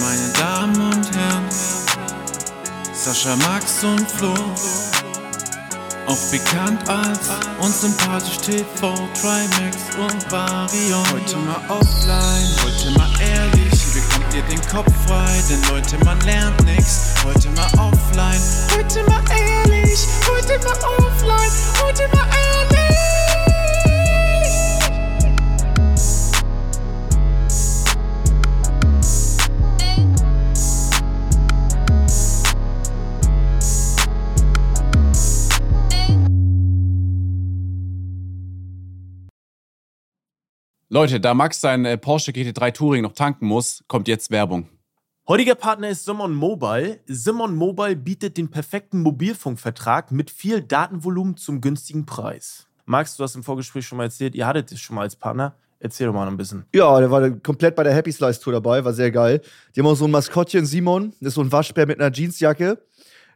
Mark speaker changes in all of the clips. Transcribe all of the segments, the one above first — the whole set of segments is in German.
Speaker 1: Meine Damen und Herren, Sascha, Max und Flo, auch bekannt als unsympathisch TV, Trimax und Varion. Heute mal offline, heute mal ehrlich, wie bekommt ihr den Kopf frei? Denn Leute, man lernt nix. Heute mal offline, heute mal ehrlich, heute mal offline, heute mal ehrlich.
Speaker 2: Leute, da Max sein äh, Porsche GT3 Touring noch tanken muss, kommt jetzt Werbung.
Speaker 3: Heutiger Partner ist Simon Mobile. Simon Mobile bietet den perfekten Mobilfunkvertrag mit viel Datenvolumen zum günstigen Preis. Max, du hast im Vorgespräch schon mal erzählt, ihr hattet es schon mal als Partner. Erzähl doch mal noch ein bisschen.
Speaker 4: Ja, der war komplett bei der Happy Slice Tour dabei, war sehr geil. Die haben auch so ein Maskottchen, Simon, das ist so ein Waschbär mit einer Jeansjacke.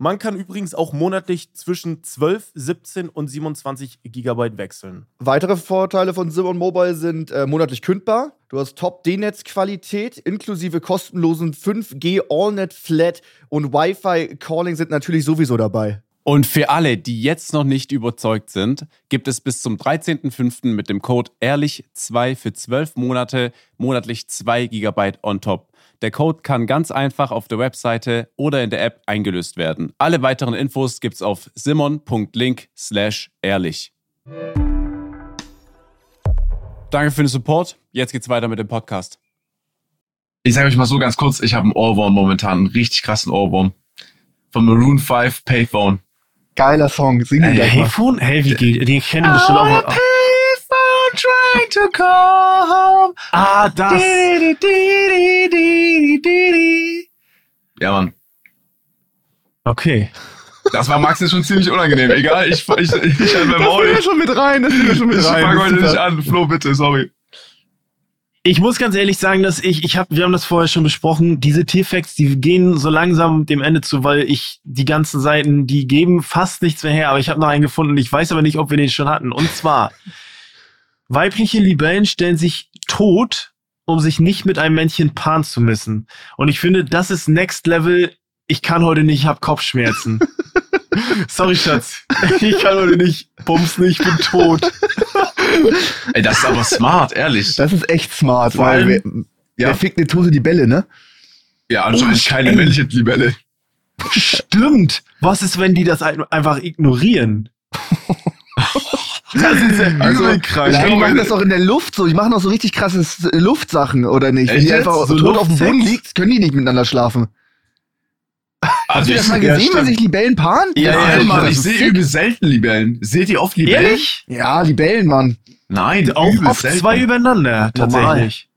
Speaker 3: Man kann übrigens auch monatlich zwischen 12, 17 und 27 GB wechseln.
Speaker 4: Weitere Vorteile von Simon Mobile sind äh, monatlich kündbar. Du hast Top-D-Netz-Qualität inklusive kostenlosen 5G AllNet Flat und Wi-Fi Calling sind natürlich sowieso dabei.
Speaker 2: Und für alle, die jetzt noch nicht überzeugt sind, gibt es bis zum 13.05. mit dem Code ehrlich2 für 12 Monate monatlich 2 GB on top. Der Code kann ganz einfach auf der Webseite oder in der App eingelöst werden. Alle weiteren Infos gibt's auf simon.link slash ehrlich. Danke für den Support. Jetzt geht's weiter mit dem Podcast.
Speaker 5: Ich sage euch mal so ganz kurz, ich habe einen Ohrwurm momentan, einen richtig krassen Ohrwurm. Von Maroon 5 Payphone.
Speaker 4: Geiler Song, sing ihn
Speaker 3: äh. Payphone? Hey, wie geht? Den kennen bestimmt auch.
Speaker 5: Trying to home.
Speaker 3: Ah, das.
Speaker 5: Di, di, di, di, di. Ja, Mann.
Speaker 3: Okay.
Speaker 5: Das war Max jetzt schon ziemlich unangenehm. Egal, ich, ich, ich, ich halt mein
Speaker 4: Das
Speaker 5: Maul.
Speaker 4: schon mit rein, das ja schon mit
Speaker 5: Ich
Speaker 4: rein.
Speaker 5: fange heute
Speaker 4: Das ist
Speaker 5: nicht an. Flo, bitte, sorry.
Speaker 3: Ich muss ganz ehrlich sagen, dass ich, ich habe, wir haben das vorher schon besprochen, diese T-Facts, die gehen so langsam dem Ende zu, weil ich die ganzen Seiten, die geben fast nichts mehr her, aber ich habe noch einen gefunden. Ich weiß aber nicht, ob wir den schon hatten. Und zwar, weibliche Libellen stellen sich tot, um sich nicht mit einem Männchen paaren zu müssen. Und ich finde, das ist Next Level. Ich kann heute nicht, ich habe Kopfschmerzen. Sorry, Schatz. Ich kann heute nicht. Bums nicht, ich bin tot.
Speaker 5: Ey, das ist aber smart, ehrlich.
Speaker 4: Das ist echt smart,
Speaker 5: Vor
Speaker 4: weil
Speaker 5: allem-
Speaker 4: wer,
Speaker 5: Ja.
Speaker 4: wer fickt eine Tose die Bälle, ne?
Speaker 5: Ja, anscheinend
Speaker 3: Oh,
Speaker 5: keine männliche Libelle.
Speaker 3: Stimmt. Was ist, wenn die das ein- einfach ignorieren? das ist ja
Speaker 5: Also,
Speaker 3: übel krank.
Speaker 4: Ja, die machen das doch in der Luft so. Die machen doch so richtig krasses äh, Luftsachen, oder nicht? Wenn die einfach
Speaker 3: So
Speaker 4: tot auf dem? Boden liegt, können die nicht miteinander schlafen. Hast
Speaker 5: Also
Speaker 4: du das
Speaker 5: ich,
Speaker 4: mal
Speaker 3: ja,
Speaker 4: gesehen, wenn sich Libellen paaren?
Speaker 3: Ja, ja,
Speaker 5: Nein,
Speaker 3: ich-
Speaker 5: Mann, ich sehe übel selten Libellen. Seht ihr oft Libellen?
Speaker 3: Ehrlich?
Speaker 4: Ja, Libellen, Mann.
Speaker 5: Nein,
Speaker 3: Auch oft
Speaker 5: selten.
Speaker 3: zwei übereinander, tatsächlich.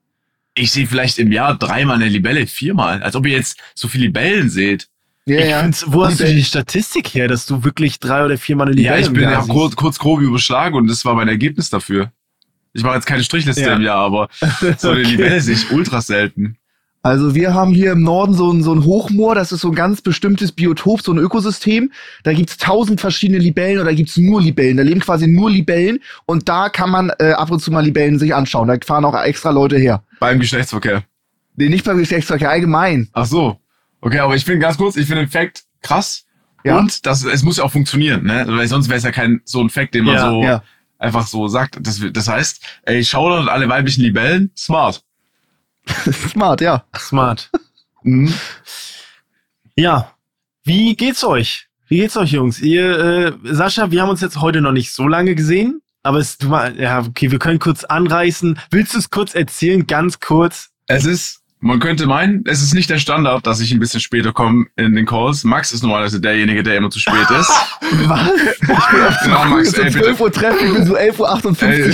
Speaker 5: Ich sehe vielleicht im Jahr dreimal eine Libelle, viermal. Als ob ihr jetzt so viele Libellen seht.
Speaker 4: Ja,
Speaker 3: Ich
Speaker 4: ja.
Speaker 3: wo hast du
Speaker 4: Libellen.
Speaker 3: die Statistik her, dass du wirklich drei oder viermal eine
Speaker 5: Ja,
Speaker 3: Libelle
Speaker 5: ich bin ja kurz, kurz grob überschlagen und das war mein Ergebnis dafür. Ich mache jetzt keine Strichliste
Speaker 3: Ja.
Speaker 5: im Jahr, aber so eine
Speaker 3: Okay.
Speaker 5: Libelle sehe ich ultra selten.
Speaker 4: Also wir haben hier im Norden so ein, so ein Hochmoor, das ist so ein ganz bestimmtes Biotop, so ein Ökosystem. Da gibt's tausend verschiedene Libellen oder gibt's nur Libellen. Da leben quasi nur Libellen und da kann man äh, ab und zu mal Libellen sich anschauen. Da fahren auch extra Leute her.
Speaker 5: Beim Geschlechtsverkehr.
Speaker 4: Nee, nicht beim Geschlechtsverkehr, allgemein.
Speaker 5: Ach so. Okay, aber ich finde ganz kurz, ich finde den Fact krass.
Speaker 4: Ja.
Speaker 5: Und das, es muss ja auch funktionieren, ne? Weil sonst wäre es ja kein so ein Fact, den man
Speaker 3: Ja,
Speaker 5: so
Speaker 4: ja.
Speaker 5: einfach so sagt. Das, das heißt, ey, Shoutout an alle weiblichen Libellen, smart.
Speaker 4: Smart, ja.
Speaker 3: Smart.
Speaker 5: Mhm.
Speaker 3: Ja. Wie geht's euch? Wie geht's euch, Jungs? Ihr, äh, Sascha, wir haben uns jetzt heute noch nicht so lange gesehen, aber es, du mal, ja, okay, wir können kurz anreißen. Willst du es kurz erzählen, ganz kurz?
Speaker 5: Es ist Man könnte meinen, es ist nicht der Standard, dass ich ein bisschen später komme in den Calls. Max ist normalerweise derjenige, der immer zu spät ist.
Speaker 4: Was? Ich bin auf
Speaker 5: Ja, Max,
Speaker 4: so
Speaker 5: ey,
Speaker 4: 12 Uhr treffen, ich bin so 11.58 Uhr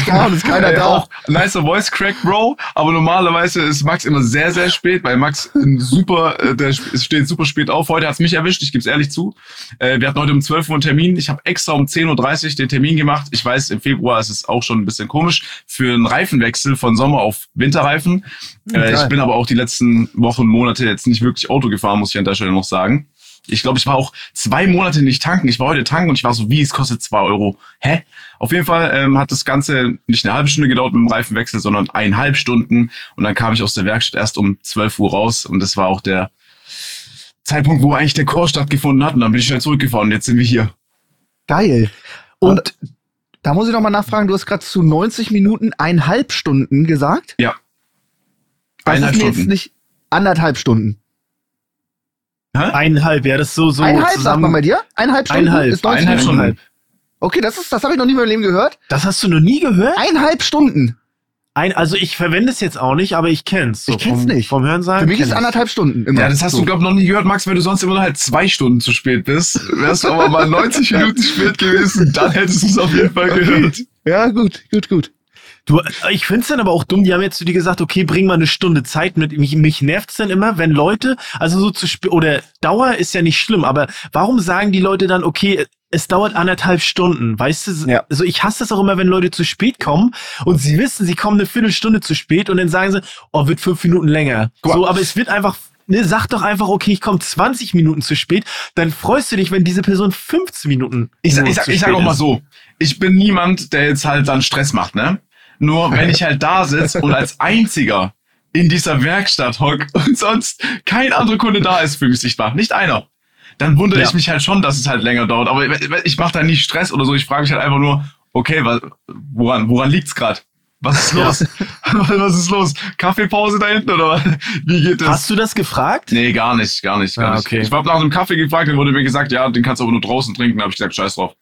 Speaker 4: da und ist keiner
Speaker 5: ey,
Speaker 4: da.
Speaker 5: Auch nicer Voice Crack, Bro. Aber normalerweise ist Max immer sehr, sehr spät, weil Max super, äh, der steht super spät auf. Heute hat's mich erwischt, ich gebe es ehrlich zu. Äh, wir hatten heute um 12 Uhr einen Termin. Ich habe extra um 10.30 Uhr den Termin gemacht. Ich weiß, im Februar ist es auch schon ein bisschen komisch für einen Reifenwechsel von Sommer auf Winterreifen. Äh, ich bin aber auch die letzten Wochen, Monate jetzt nicht wirklich Auto gefahren, muss ich an der Stelle noch sagen. Ich glaube, ich war auch zwei Monate nicht tanken. Ich war heute tanken und ich war so, wie, es kostet zwei Euro. Hä? Auf jeden Fall ähm, hat das Ganze nicht eine halbe Stunde gedauert mit dem Reifenwechsel, sondern eineinhalb Stunden. Und dann kam ich aus der Werkstatt erst um 12 Uhr raus. Und das war auch der Zeitpunkt, wo eigentlich der Chor stattgefunden hat. Und dann bin ich schnell zurückgefahren und jetzt sind wir hier.
Speaker 4: Geil.
Speaker 3: Und
Speaker 4: Und da muss ich noch mal nachfragen, du hast gerade zu 90 Minuten eineinhalb Stunden gesagt?
Speaker 5: Ja.
Speaker 4: Das
Speaker 5: Eineinhalb
Speaker 4: ist mir
Speaker 5: Stunden.
Speaker 4: jetzt nicht anderthalb Stunden.
Speaker 3: eineinhalb, ja, das ist so, so
Speaker 4: eineinhalb sagt
Speaker 3: zusammen.
Speaker 4: man bei dir? Eineinhalb Stunden
Speaker 3: Eineinhalb,
Speaker 4: ist 90
Speaker 5: eineinhalb
Speaker 4: Minuten.
Speaker 5: Stunden.
Speaker 4: Okay, das ist, das habe ich noch nie in meinem Leben gehört.
Speaker 3: Das hast du noch nie gehört?
Speaker 4: Eineinhalb Stunden.
Speaker 3: Ein, also ich verwende es jetzt auch nicht, aber ich kenn's. So
Speaker 4: Ich kenn's
Speaker 3: vom,
Speaker 4: nicht.
Speaker 3: Vom Hörensagen.
Speaker 4: Für mich
Speaker 3: kenn
Speaker 4: ist
Speaker 3: ich's.
Speaker 4: anderthalb Stunden immer.
Speaker 5: Ja, das hast
Speaker 4: so.
Speaker 5: du, glaube ich, noch nie gehört, Max, wenn du sonst immer nur halt zwei Stunden zu spät bist. Wärst du aber mal 90 Minuten spät gewesen, dann hättest du es auf jeden Fall gehört.
Speaker 4: Ja, gut, gut, gut.
Speaker 3: Du, ich find's dann aber auch dumm, die haben jetzt zu dir gesagt, okay, bring mal eine Stunde Zeit mit. Mich, mich nervt's dann immer, wenn Leute, also so zu spät, oder Dauer ist ja nicht schlimm, aber warum sagen die Leute dann, okay, es dauert anderthalb Stunden, weißt du?
Speaker 4: Ja.
Speaker 3: Also ich hasse das auch immer, wenn Leute zu spät kommen und sie wissen, sie kommen eine Viertelstunde zu spät und dann sagen sie, oh, wird fünf Minuten länger.
Speaker 5: Mal.
Speaker 3: So, aber es wird einfach, ne, sag doch einfach, okay, ich komme 20 Minuten zu spät, dann freust du dich, wenn diese Person 15 Minuten
Speaker 5: Ich, ich, sag,
Speaker 3: zu
Speaker 5: ich sag auch mal so, ich bin niemand, der jetzt halt dann Stress macht, ne? Nur wenn ich halt da sitze und als einziger in dieser Werkstatt hock und sonst kein anderer Kunde da ist für mich sichtbar, nicht einer, dann wundere
Speaker 3: Ja.
Speaker 5: ich mich halt schon, dass es halt länger dauert. Aber ich mache da nicht Stress oder so. Ich frage mich halt einfach nur, okay, was, woran, woran liegt's gerade? Was ist los? was ist los? Kaffeepause da hinten oder wie geht das?
Speaker 3: Hast du das gefragt?
Speaker 5: Nee, gar nicht, gar nicht, gar
Speaker 3: Ah,
Speaker 5: nicht.
Speaker 3: okay.
Speaker 5: Ich habe nach einem Kaffee gefragt, dann wurde mir gesagt, ja, den kannst du aber nur draußen trinken. Da habe ich gesagt, scheiß drauf.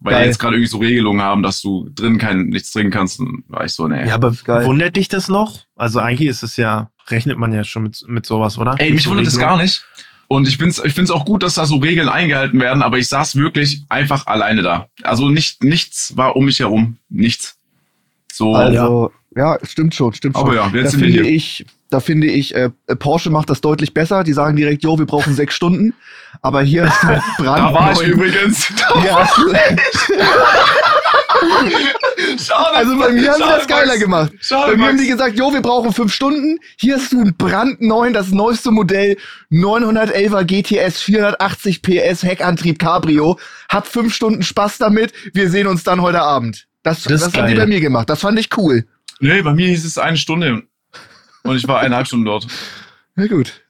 Speaker 5: Weil
Speaker 4: Geil.
Speaker 5: die jetzt gerade irgendwie so Regelungen haben, dass du drin kein, nichts trinken kannst. Dann war ich so, nee.
Speaker 3: Ja, aber
Speaker 4: Geil.
Speaker 3: wundert dich das noch? Also eigentlich ist es ja, rechnet man ja schon mit, mit sowas, oder?
Speaker 5: Ey, mich
Speaker 3: so
Speaker 5: wundert das
Speaker 3: Regelungen.
Speaker 5: gar nicht. Und ich find's, ich find's auch gut, dass da so Regeln eingehalten werden, aber ich saß wirklich einfach alleine da. Also nicht, nichts war um mich herum. Nichts. So.
Speaker 4: Also, ja, stimmt schon, stimmt
Speaker 5: Aber
Speaker 4: schon.
Speaker 5: ja, jetzt
Speaker 4: da
Speaker 5: sind wir
Speaker 4: finde
Speaker 5: hier.
Speaker 4: ich, da finde ich, äh, Porsche macht das deutlich besser. Die sagen direkt, jo, wir brauchen sechs Stunden. Aber hier ist ein Brand.
Speaker 5: da war ich übrigens.
Speaker 4: Ja,
Speaker 5: Schade,
Speaker 4: also bei mir haben sie das geiler
Speaker 5: Max.
Speaker 4: gemacht.
Speaker 5: Schade,
Speaker 4: Bei mir haben
Speaker 5: Max.
Speaker 4: die gesagt, jo, wir brauchen fünf Stunden. Hier hast du ein brandneuen, das neueste Modell, 911er GTS, 480 PS, Heckantrieb Cabrio. Hab fünf Stunden Spaß damit. Wir sehen uns dann heute Abend. Das,
Speaker 3: Das
Speaker 4: das, haben die bei mir gemacht. Das fand ich cool.
Speaker 5: Nee, bei mir hieß es eine Stunde. Und ich war eineinhalb Stunden dort.
Speaker 4: Na gut.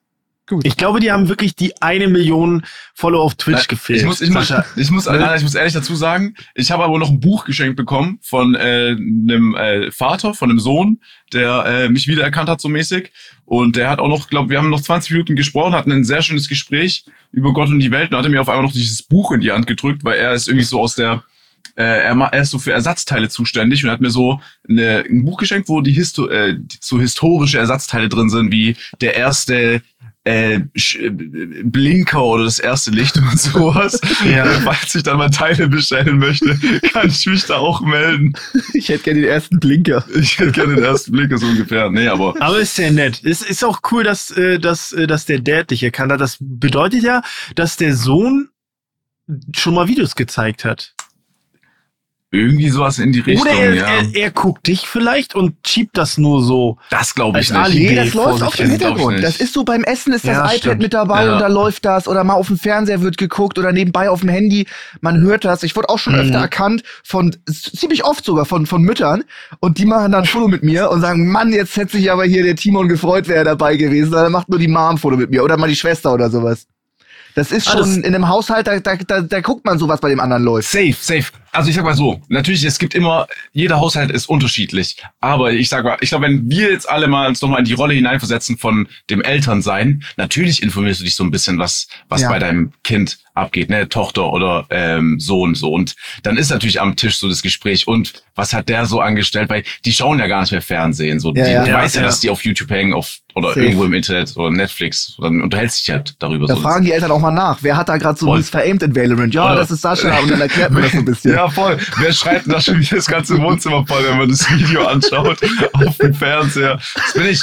Speaker 4: Gut.
Speaker 3: Ich glaube, die haben wirklich die eine Million Follower auf Twitch
Speaker 5: Na,
Speaker 3: gefehlt.
Speaker 5: Ich muss, ich muss, ich muss, ich muss ehrlich dazu sagen, ich habe aber noch ein Buch geschenkt bekommen von äh, einem äh, Vater, von einem Sohn, der äh, mich wiedererkannt hat so mäßig. Und der hat auch noch, glaube wir haben noch 20 Minuten gesprochen, hatten ein sehr schönes Gespräch über Gott und die Welt und hat er mir auf einmal noch dieses Buch in die Hand gedrückt, weil er ist irgendwie so aus der äh, er, ma- er ist so für Ersatzteile zuständig und hat mir so eine, ein Buch geschenkt, wo die, Histo äh, die so historische Ersatzteile drin sind, wie der erste äh, äh, Blinker oder das erste Licht und sowas.
Speaker 3: Ja.
Speaker 5: Falls ich dann mal Teile bestellen möchte, kann ich mich da auch melden.
Speaker 4: Ich hätte gerne den ersten Blinker.
Speaker 5: Ich hätte gerne den ersten Blinker so ungefähr. Nee, aber
Speaker 3: Aber ist sehr nett. Es ist auch cool, dass, äh, dass, äh, dass der Dad dich erkannt hat. Das bedeutet ja, dass der Sohn schon mal Videos gezeigt hat.
Speaker 5: Irgendwie sowas in die Richtung,
Speaker 3: Oder er,
Speaker 5: ja.
Speaker 3: er, er guckt dich vielleicht und schiebt das nur so.
Speaker 5: das glaube ich nicht.
Speaker 3: Alibi.
Speaker 4: Nee, das läuft auf dem Hintergrund. Das ist so beim Essen ist das
Speaker 3: Ja,
Speaker 4: iPad
Speaker 3: stimmt.
Speaker 4: mit dabei
Speaker 5: Ja.
Speaker 4: und da läuft das oder mal auf dem Fernseher wird geguckt oder nebenbei auf dem Handy. Man hört das. Ich wurde auch schon
Speaker 3: Mhm.
Speaker 4: öfter erkannt von ziemlich oft sogar von von Müttern und die machen dann ein Foto mit mir und sagen, Mann, jetzt hätte sich aber hier der Timon gefreut, wäre er dabei gewesen. Dann macht nur die Mom ein Foto mit mir oder mal die Schwester oder sowas. Das ist
Speaker 3: Ah,
Speaker 4: schon
Speaker 3: das-
Speaker 4: in einem Haushalt, da, da, da, da guckt man sowas bei dem anderen läuft.
Speaker 5: Safe, safe. also ich sag mal so, natürlich, es gibt immer, jeder Haushalt ist unterschiedlich. Aber ich sag mal, ich glaube, wenn wir jetzt alle mal uns nochmal in die Rolle hineinversetzen von dem Elternsein, natürlich informierst du dich so ein bisschen, was, was
Speaker 4: Ja.
Speaker 5: bei deinem Kind abgeht, ne, Tochter oder ähm, Sohn so. Und dann ist natürlich am Tisch so das Gespräch und was hat der so angestellt, weil die schauen ja gar nicht mehr Fernsehen. So,
Speaker 4: Ja,
Speaker 5: die,
Speaker 4: ja.
Speaker 5: du
Speaker 3: Ja,
Speaker 5: weißt ja,
Speaker 3: ja.
Speaker 5: dass die auf YouTube hängen auf, oder
Speaker 4: Safe.
Speaker 5: irgendwo im Internet oder Netflix. Dann unterhältst dich halt darüber.
Speaker 4: Da
Speaker 5: so.
Speaker 4: fragen die Eltern auch mal nach. Wer hat da gerade so mies verämt in Valorant? Ja,
Speaker 5: Voll.
Speaker 4: das ist Sascha. Und dann erklärt man das so ein bisschen.
Speaker 5: Ja, voll. Wer schreibt da schon wieder das ganze Wohnzimmer voll, wenn man das Video anschaut auf dem Fernseher? Das bin ich.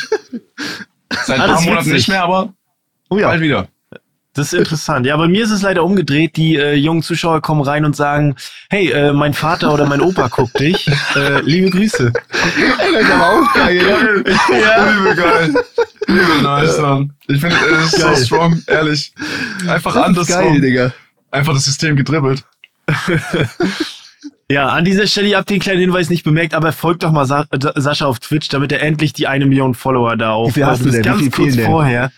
Speaker 5: Seit ein
Speaker 3: Ah,
Speaker 5: paar Monaten nicht mehr, aber
Speaker 4: Oh ja.
Speaker 5: bald wieder.
Speaker 3: Das ist interessant. Ja, bei mir ist es leider umgedreht. Die äh, jungen Zuschauer kommen rein und sagen, hey, äh, mein Vater oder mein Opa guckt dich. Äh, liebe Grüße.
Speaker 4: Ey, das ist aber auch geil.
Speaker 5: Ja, übel geil. Übel nice, Mann. Ich finde, es ist
Speaker 3: Geil.
Speaker 5: so strong, ehrlich. Einfach anders.
Speaker 4: geil, Digga.
Speaker 5: Einfach das System gedribbelt.
Speaker 3: Ja, an dieser Stelle, ihr habt den kleinen Hinweis nicht bemerkt, aber folgt doch mal Sa Sa- Sascha auf Twitch, damit er endlich die eine Million Follower da auf.
Speaker 4: Wie viel hast du
Speaker 3: das
Speaker 4: denn? Wie
Speaker 3: Ganz
Speaker 4: viel
Speaker 3: kurz
Speaker 4: denn?
Speaker 3: vorher.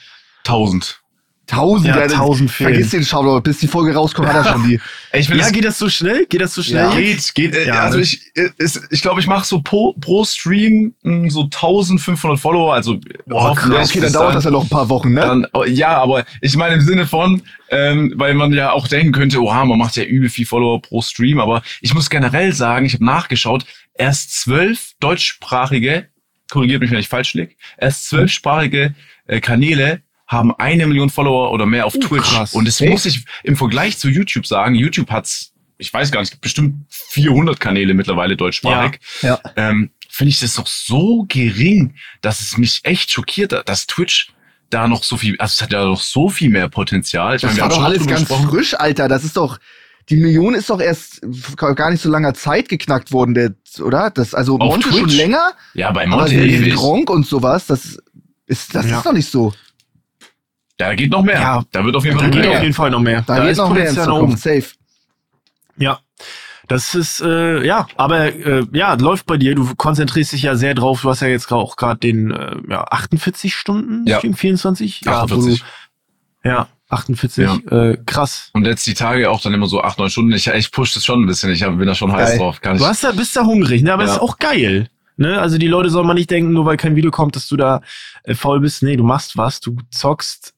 Speaker 5: Tausend.
Speaker 4: Tausend,
Speaker 3: Ja, tausend fehlen.
Speaker 4: Vergiss den Shoutout, bis die Folge rauskommt, hat er schon die.
Speaker 5: Ich will
Speaker 3: Ja, geht das so schnell? Geht das so schnell?
Speaker 4: Ja.
Speaker 5: Geht, geht. Äh,
Speaker 3: Ja,
Speaker 5: also
Speaker 3: ne?
Speaker 5: ich, äh, ist, ich glaube, ich mache so pro, pro Stream mh, so 1500 Follower. Also hoffentlich
Speaker 4: okay, dann dauert das ja noch ein paar Wochen, ne?
Speaker 5: Dann, oh, ja, aber ich meine im Sinne von, ähm, weil man ja auch denken könnte, oha, man macht ja übel viel Follower pro Stream, aber ich muss generell sagen, ich habe nachgeschaut, erst zwölf deutschsprachige, korrigiert mich, wenn ich falsch liege, erst zwölfsprachige äh, Kanäle haben eine Million Follower oder mehr auf Twitch.
Speaker 3: krass.
Speaker 5: Und das
Speaker 4: Echt?
Speaker 5: muss ich im Vergleich zu YouTube sagen, YouTube hat's, ich weiß gar nicht, bestimmt 400 Kanäle mittlerweile deutschsprachig
Speaker 4: Ja.
Speaker 5: ähm, finde ich das doch so gering, dass es mich echt schockiert, dass Twitch da noch so viel, also es hat ja noch so viel mehr Potenzial. Ich
Speaker 4: Das
Speaker 5: meine,
Speaker 4: war doch
Speaker 5: schon
Speaker 4: alles ganz
Speaker 5: gesprochen.
Speaker 4: frisch, Alter. Das ist doch, die Million ist doch erst gar nicht so langer Zeit geknackt worden, der, oder? Das, also
Speaker 5: Auf
Speaker 4: Monte schon
Speaker 5: Twitch?
Speaker 4: länger,
Speaker 5: Ja, bei
Speaker 4: aber
Speaker 5: Monte ewig.
Speaker 4: Gronk und sowas, das ist, das
Speaker 3: Ja.
Speaker 4: ist doch nicht so.
Speaker 5: Da geht noch mehr.
Speaker 3: Ja.
Speaker 5: da wird auf jeden
Speaker 3: Da
Speaker 5: Fall
Speaker 3: geht
Speaker 5: noch
Speaker 3: auf
Speaker 5: mehr.
Speaker 3: jeden Fall noch mehr.
Speaker 4: Da, geht
Speaker 3: ist
Speaker 4: noch mehr in. Zukunft, safe.
Speaker 3: Ja. Das ist, äh, ja, aber äh, ja, läuft bei dir. Du konzentrierst dich ja sehr drauf. Du hast ja jetzt auch gerade den äh, ja, 48 Stunden,
Speaker 5: Ja.
Speaker 3: Stream, 24? Ja, wo
Speaker 5: 48.
Speaker 3: Du, ja, 48.
Speaker 5: Ja.
Speaker 3: Äh, krass.
Speaker 5: Und jetzt die Tage auch dann immer so acht, neun Stunden. Ich, ich push das schon ein bisschen. Ich hab- bin da schon heiß
Speaker 4: Geil.
Speaker 5: drauf. Kann ich,
Speaker 3: Du hast da, bist da hungrig, ne? Aber
Speaker 5: Ja.
Speaker 3: ist auch geil. Ne? Also die Leute sollen mal nicht denken, nur weil kein Video kommt, dass du da äh, faul bist. Nee, du machst was, du zockst.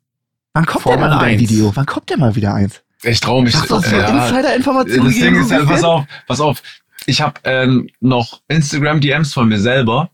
Speaker 4: Wann kommt
Speaker 3: Formel
Speaker 4: denn mal wieder ein
Speaker 3: 1?
Speaker 4: Video? Wann kommt denn mal wieder eins?
Speaker 5: ich traue mich.
Speaker 4: So
Speaker 5: äh, ja,
Speaker 4: Insider-Informationen
Speaker 5: Das Ding ist halt, pass auf, pass auf. Ich habe ähm, noch Instagram-DMs von mir selber.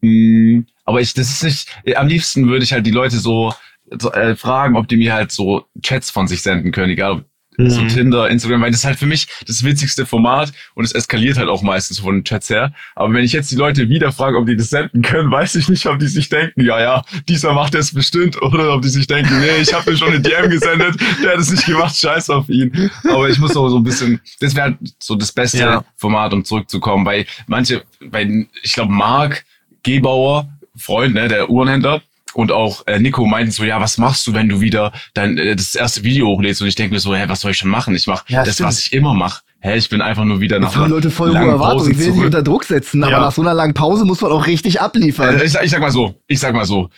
Speaker 5: Mm, aber ich, das ist nicht. Am liebsten würde ich halt die Leute so, so äh, fragen, ob die mir halt so Chats von sich senden können, egal ob so
Speaker 3: Mhm.
Speaker 5: Tinder, Instagram, weil das ist halt für mich das witzigste Format und es eskaliert halt auch meistens von den Chats her. Aber wenn ich jetzt die Leute wieder frage, ob die das senden können, weiß ich nicht, ob die sich denken, ja, ja, diesmal macht es bestimmt, oder ob die sich denken, nee, ich habe mir schon eine DM gesendet, der hat es nicht gemacht, scheiß auf ihn. Aber ich muss auch so ein bisschen, das wäre halt so das beste
Speaker 3: Ja.
Speaker 5: Format, um zurückzukommen, weil manche, weil ich glaube, Marc Gebauer, Freund, ne, der Uhrenhändler, und auch äh, Nico meinten so, ja, was machst du, wenn du wieder dein äh, das erste Video hochlädst? Und ich denke mir so, hä, was soll ich schon machen? Ich mache
Speaker 4: Ja,
Speaker 5: das,
Speaker 4: stimmt.
Speaker 5: was ich immer mache. Hä, ich bin einfach nur wieder nach
Speaker 4: Das Leute voll hohe Erwartungen. Ich will nicht unter Druck setzen, aber
Speaker 3: Ja.
Speaker 4: nach so einer langen Pause muss man auch richtig abliefern.
Speaker 5: Äh, ich, ich sag mal so, ich sag mal so,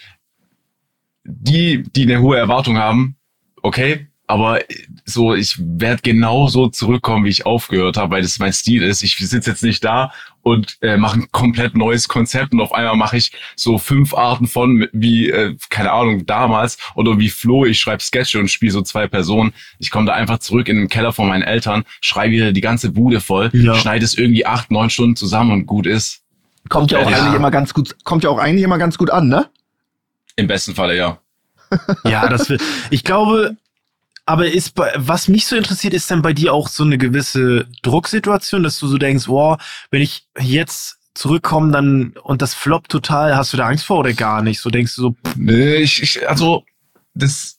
Speaker 5: die, die eine hohe Erwartung haben, okay, aber so, ich werde genauso zurückkommen, wie ich aufgehört habe, weil das mein Stil ist. Ich sitze jetzt nicht da und äh, mache ein komplett neues Konzept und auf einmal mache ich so fünf Arten von, wie, äh, keine Ahnung, damals oder wie Flo, ich schreibe Sketche und spiele so zwei Personen. Ich komme da einfach zurück in den Keller von meinen Eltern, schreibe wieder die ganze Bude voll,
Speaker 3: Ja.
Speaker 5: schneide es irgendwie acht, neun Stunden zusammen und gut ist.
Speaker 4: Kommt ja auch
Speaker 5: Ja.
Speaker 4: eigentlich immer ganz gut, kommt ja auch eigentlich immer ganz gut an, ne?
Speaker 5: Im besten Falle, ja.
Speaker 3: Ja, das will. Ich glaube, aber ist bei, was mich so interessiert, ist dann bei dir auch so eine gewisse Drucksituation, dass du so denkst, wow, wenn ich jetzt zurückkomme, dann und das floppt total, hast du da Angst vor oder gar nicht? So denkst du so, pff,
Speaker 5: Nee, ich, ich, also, das,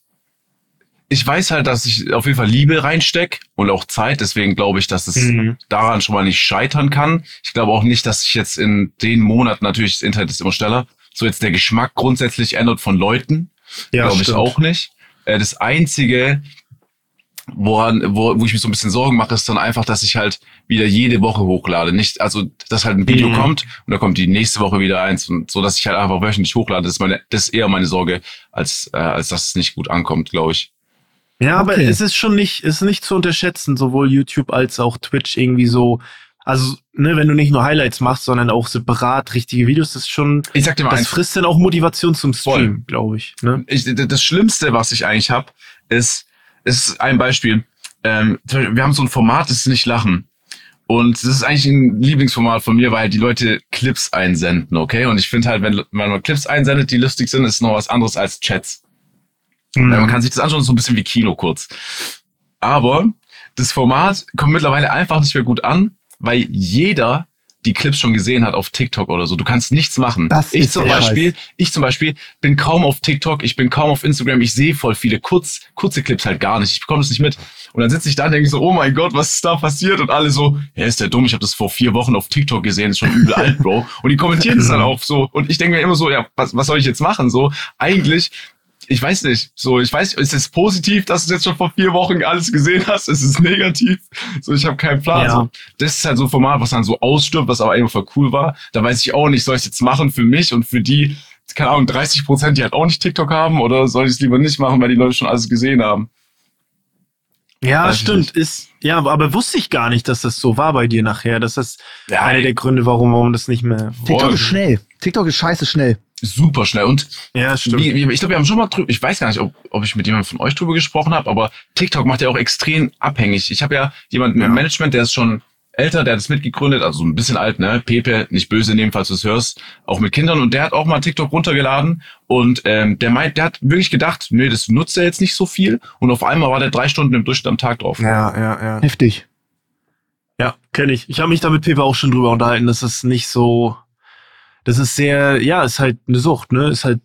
Speaker 5: ich weiß halt, dass ich auf jeden Fall Liebe reinsteck und auch Zeit, deswegen glaube ich, dass es
Speaker 3: Mhm.
Speaker 5: daran schon mal nicht scheitern kann. Ich glaube auch nicht, dass sich jetzt in den Monaten, natürlich, das Internet ist immer schneller, so jetzt der Geschmack grundsätzlich ändert von Leuten.
Speaker 3: ja,
Speaker 5: glaube ich auch nicht. Äh, das Einzige, woran, wo, wo ich mir so ein bisschen Sorgen mache, ist dann einfach, dass ich halt wieder jede Woche hochlade. Nicht, also, dass halt ein Video
Speaker 3: Mhm.
Speaker 5: kommt und da kommt die nächste Woche wieder eins und so, dass ich halt einfach wöchentlich hochlade. Das ist meine, das ist eher meine Sorge, als, äh, als dass es nicht gut ankommt, glaube ich.
Speaker 3: Ja, aber
Speaker 4: Okay.
Speaker 3: es ist schon nicht, es ist nicht zu unterschätzen, sowohl YouTube als auch Twitch irgendwie so. Also, ne, wenn du nicht nur Highlights machst, sondern auch separat richtige Videos, das ist schon,
Speaker 5: Ich sag dir mal
Speaker 3: das
Speaker 5: eins.
Speaker 3: frisst dann auch Motivation zum. Stream, glaube ich. Ne?
Speaker 5: ich, das Schlimmste, was ich eigentlich habe, ist, ist ein Beispiel. Ähm, wir haben so ein Format, das ist nicht Lachen. Und das ist eigentlich ein Lieblingsformat von mir, weil die Leute Clips einsenden, okay? Und ich finde halt, wenn, wenn man Clips einsendet, die lustig sind, ist noch was anderes als Chats.
Speaker 3: Mhm.
Speaker 5: Man kann sich das anschauen, so ein bisschen wie Kino kurz. Aber das Format kommt mittlerweile einfach nicht mehr gut an, weil jeder die Clips schon gesehen hat auf TikTok oder so. Du kannst nichts machen.
Speaker 4: Das
Speaker 5: ich zum Beispiel, ich zum Beispiel bin kaum auf TikTok, ich bin kaum auf Instagram, ich sehe voll viele kurz, kurze Clips halt gar nicht. Ich bekomme das nicht mit. Und dann sitze ich da und denke so, oh mein Gott, was ist da passiert? Und alle so, ja, ist der dumm, ich habe das vor vier Wochen auf TikTok gesehen, ist schon übel alt, Bro. Und die kommentieren es dann auch so. Und ich denke mir immer so, ja, was, was soll ich jetzt machen? So, eigentlich ich weiß nicht, so, ich weiß, ist es positiv, dass du jetzt schon vor vier Wochen alles gesehen hast? Ist es negativ? So, ich habe keinen Plan.
Speaker 3: Ja.
Speaker 5: So, das ist halt so ein Format, was dann so ausstirbt, was aber einfach voll cool war. Da weiß ich auch nicht, soll ich es jetzt machen für mich und für die, keine Ahnung, 30 Prozent, die halt auch nicht TikTok haben, oder soll ich es lieber nicht machen, weil die Leute schon alles gesehen haben?
Speaker 3: Ja,
Speaker 5: Weiß
Speaker 3: stimmt. Ist, ja, aber wusste ich gar nicht, dass das so war bei dir nachher. Das ist
Speaker 5: Ja,
Speaker 3: einer der Gründe, warum, warum das nicht mehr.
Speaker 4: TikTok
Speaker 5: Voll.
Speaker 4: ist schnell. TikTok ist scheiße schnell.
Speaker 5: Super schnell. Und
Speaker 3: Ja, stimmt.
Speaker 5: wie, wie, ich glaube, wir haben schon mal drüber, ich weiß gar nicht, ob, ob ich mit jemandem von euch drüber gesprochen habe, aber TikTok macht ja auch extrem abhängig. Ich habe ja jemanden
Speaker 3: Ja.
Speaker 5: im Management, der ist schon älter, der hat es mitgegründet, also ein bisschen alt, ne? Pepe, nicht böse nehmen, falls du es hörst, auch mit Kindern und der hat auch mal TikTok runtergeladen und ähm, der meint, der hat wirklich gedacht, nee, das nutzt er jetzt nicht so viel und auf einmal war der drei Stunden im Durchschnitt am Tag drauf.
Speaker 3: Ja, ja, ja.
Speaker 4: Heftig.
Speaker 3: Ja, kenne ich. Ich habe mich da mit Pepe auch schon drüber unterhalten, dass es nicht so. Das ist sehr, ja, ist halt eine Sucht, ne? Ist halt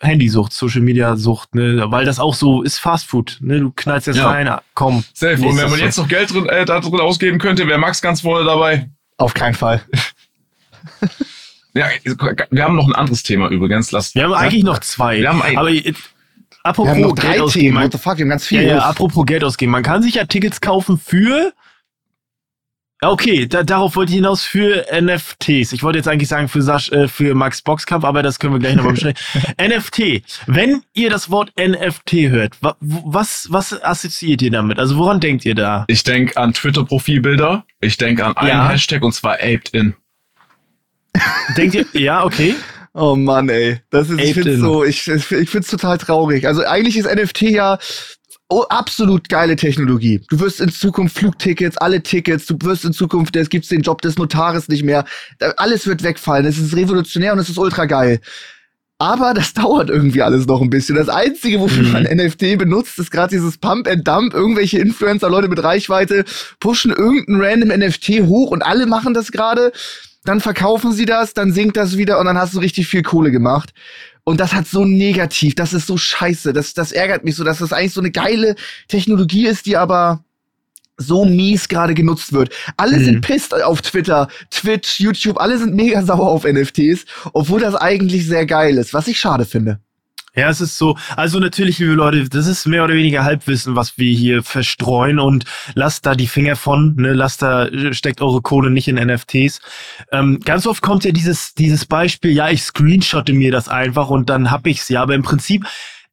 Speaker 3: Handysucht, Social Media Sucht, ne? Weil das auch so ist Fast Food, ne? Du knallst jetzt
Speaker 5: Ja.
Speaker 3: rein, ah, komm.
Speaker 5: Safe. Und wenn man jetzt noch Geld drin, äh, da drin ausgeben könnte, wäre Max ganz vorne dabei.
Speaker 4: Auf keinen Fall.
Speaker 5: Ja, wir haben noch ein anderes Thema übrigens. Lass,
Speaker 3: Wir haben eigentlich noch zwei.
Speaker 5: Wir haben ein-
Speaker 3: aber äh, apropos
Speaker 4: Wir haben noch drei
Speaker 3: Geld ausgeben.
Speaker 4: Themen. What the fuck, wir haben ganz
Speaker 3: ja,
Speaker 4: viel.
Speaker 3: ja,
Speaker 4: los.
Speaker 3: apropos Geld ausgeben. Man kann sich ja Tickets kaufen für. Ja, okay, da, darauf wollte ich hinaus für NFTs. Ich wollte jetzt eigentlich sagen für, Sasch, äh, für Max Boxkampf, aber das können wir gleich nochmal besprechen. NFT. Wenn ihr das Wort NFT hört, wa, was, was assoziiert ihr damit? Also woran denkt ihr da?
Speaker 5: Ich denke an Twitter-Profilbilder. Ich denke an einen
Speaker 3: Ja.
Speaker 5: Hashtag und zwar ApedIn.
Speaker 3: Denkt ihr, ja, okay.
Speaker 4: Oh Mann, ey. Das ist, ich
Speaker 3: Aped in.
Speaker 4: so, ich, ich find's total traurig. Also eigentlich ist NFT ja oh, absolut geile Technologie. Du wirst in Zukunft Flugtickets, alle Tickets, du wirst in Zukunft, es gibt den Job des Notares nicht mehr. Alles wird wegfallen. Es ist revolutionär und es ist ultra geil. Aber das dauert irgendwie alles noch ein bisschen. Das Einzige, wofür
Speaker 3: Mhm.
Speaker 4: man NFT benutzt, ist gerade dieses Pump and Dump. Irgendwelche Influencer, Leute mit Reichweite, pushen irgendein random NFT hoch und alle machen das gerade. Dann verkaufen sie das, dann sinkt das wieder und dann hast du richtig viel Kohle gemacht. Und das hat so negativ, das ist so scheiße. Das, das ärgert mich so, dass das eigentlich so eine geile Technologie ist, die aber so mies gerade genutzt wird. Alle
Speaker 3: Mhm.
Speaker 4: sind pisst auf Twitter, Twitch, YouTube, alle sind mega sauer auf NFTs, obwohl das eigentlich sehr geil ist, was ich schade finde.
Speaker 3: Ja, es ist so, also natürlich, liebe Leute, das ist mehr oder weniger Halbwissen, was wir hier verstreuen und lasst da die Finger von, ne, lasst da, äh, steckt eure Kohle nicht in NFTs. Ähm, ganz oft kommt ja dieses, dieses Beispiel, ja, ich screenshotte mir das einfach und dann hab ich's. Ja, aber im Prinzip,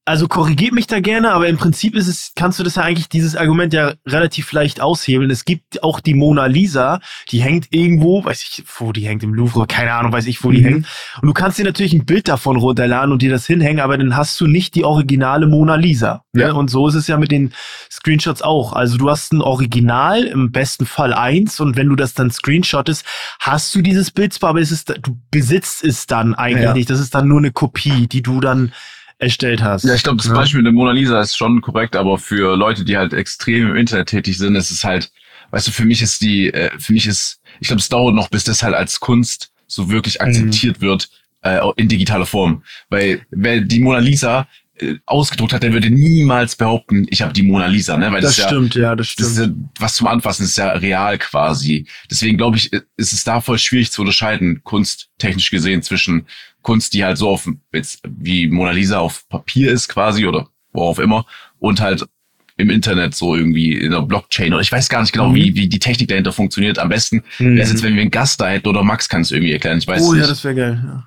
Speaker 3: also korrigiert mich da gerne, aber im Prinzip ist es, kannst du das ja eigentlich, dieses Argument ja relativ leicht aushebeln. Es gibt auch die Mona Lisa, die hängt irgendwo, weiß ich, wo die hängt, im Louvre, keine Ahnung, weiß ich, wo die
Speaker 4: Mhm.
Speaker 3: hängt. Und du kannst dir natürlich ein Bild davon runterladen und dir das hinhängen, aber dann hast du nicht die originale Mona Lisa.
Speaker 4: Ja.
Speaker 3: Ne? Und so ist es ja mit den Screenshots auch. Also du hast ein Original, im besten Fall eins, und wenn du das dann screenshottest, hast du dieses Bild zwar, aber es ist, du besitzt es dann eigentlich
Speaker 4: Ja.
Speaker 3: nicht. Das ist dann nur eine Kopie, die du dann erstellt hast.
Speaker 5: Ja, ich glaube, das
Speaker 3: Ja.
Speaker 5: Beispiel mit der Mona Lisa ist schon korrekt, aber für Leute, die halt extrem im Internet tätig sind, ist es halt, weißt du, für mich ist die, äh, für mich ist, ich glaube, es dauert noch, bis das halt als Kunst so wirklich akzeptiert wird äh, in digitaler Form. Weil wer die Mona Lisa äh, ausgedruckt hat, der würde niemals behaupten, ich habe die Mona Lisa, ne? Weil
Speaker 3: das
Speaker 5: ist ja,
Speaker 3: stimmt, ja, das
Speaker 5: das
Speaker 3: stimmt.
Speaker 5: ist ja, was zum Anfassen ist ja real quasi. Deswegen glaube ich, ist es da voll schwierig zu unterscheiden, kunsttechnisch gesehen, zwischen Kunst, die halt so auf, jetzt wie Mona Lisa auf Papier ist quasi oder worauf immer, und halt im Internet so irgendwie in der Blockchain oder ich weiß gar nicht genau,
Speaker 3: Mhm.
Speaker 5: wie, wie die Technik dahinter funktioniert. Am besten
Speaker 3: Mhm.
Speaker 5: wäre es jetzt, wenn wir einen Gast da hätten oder Max kann es irgendwie erklären. Ich weiß
Speaker 3: oh
Speaker 5: nicht.
Speaker 3: ja, das wäre geil. Ja.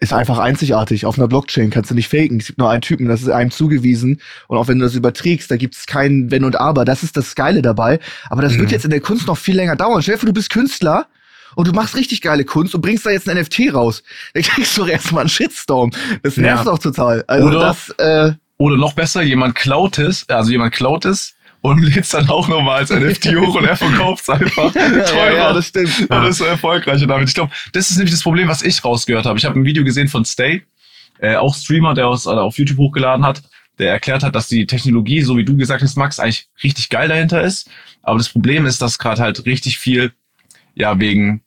Speaker 4: ist einfach einzigartig. Auf einer Blockchain kannst du nicht faken. Es gibt nur einen Typen, das ist einem zugewiesen. Und auch wenn du das überträgst, da gibt es kein Wenn und Aber. Das ist das Geile dabei. Aber das mhm. wird jetzt in der Kunst noch viel länger dauern. Stell dir vor, du bist Künstler und du machst richtig geile Kunst und bringst da jetzt ein NFT raus. Dann kriegst du doch erstmal einen Shitstorm. Das nervt ja. auch total. Also
Speaker 5: oder,
Speaker 4: das, äh,
Speaker 5: oder noch besser, jemand klaut es, also jemand klaut es und lädt es dann auch nochmal als NFT hoch und er verkauft es einfach teurer.
Speaker 4: ja, das stimmt.
Speaker 5: Und ist so erfolgreicher damit. Ich glaube, das ist nämlich das Problem, was ich rausgehört habe. Ich habe ein Video gesehen von Stay, äh, auch Streamer, der aus, äh, auf YouTube hochgeladen hat, der erklärt hat, dass die Technologie, so wie du gesagt hast, Max, eigentlich richtig geil dahinter ist. Aber das Problem ist, dass gerade halt richtig viel, ja, wegen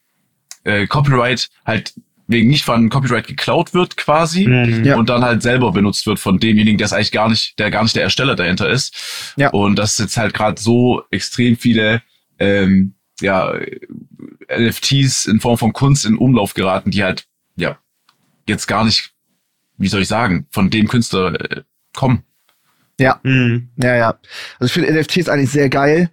Speaker 5: äh, Copyright halt wegen nicht von Copyright geklaut wird quasi mhm. ja. und dann halt selber benutzt wird von demjenigen, der es eigentlich gar nicht, der gar nicht der Ersteller dahinter ist. Ja. Und dass jetzt halt gerade so extrem viele ähm, ja, NFTs in Form von Kunst in Umlauf geraten, die halt ja jetzt gar nicht, wie soll ich sagen, von dem Künstler äh, kommen.
Speaker 4: Ja, mhm. ja, ja. Also ich finde NFTs eigentlich sehr geil,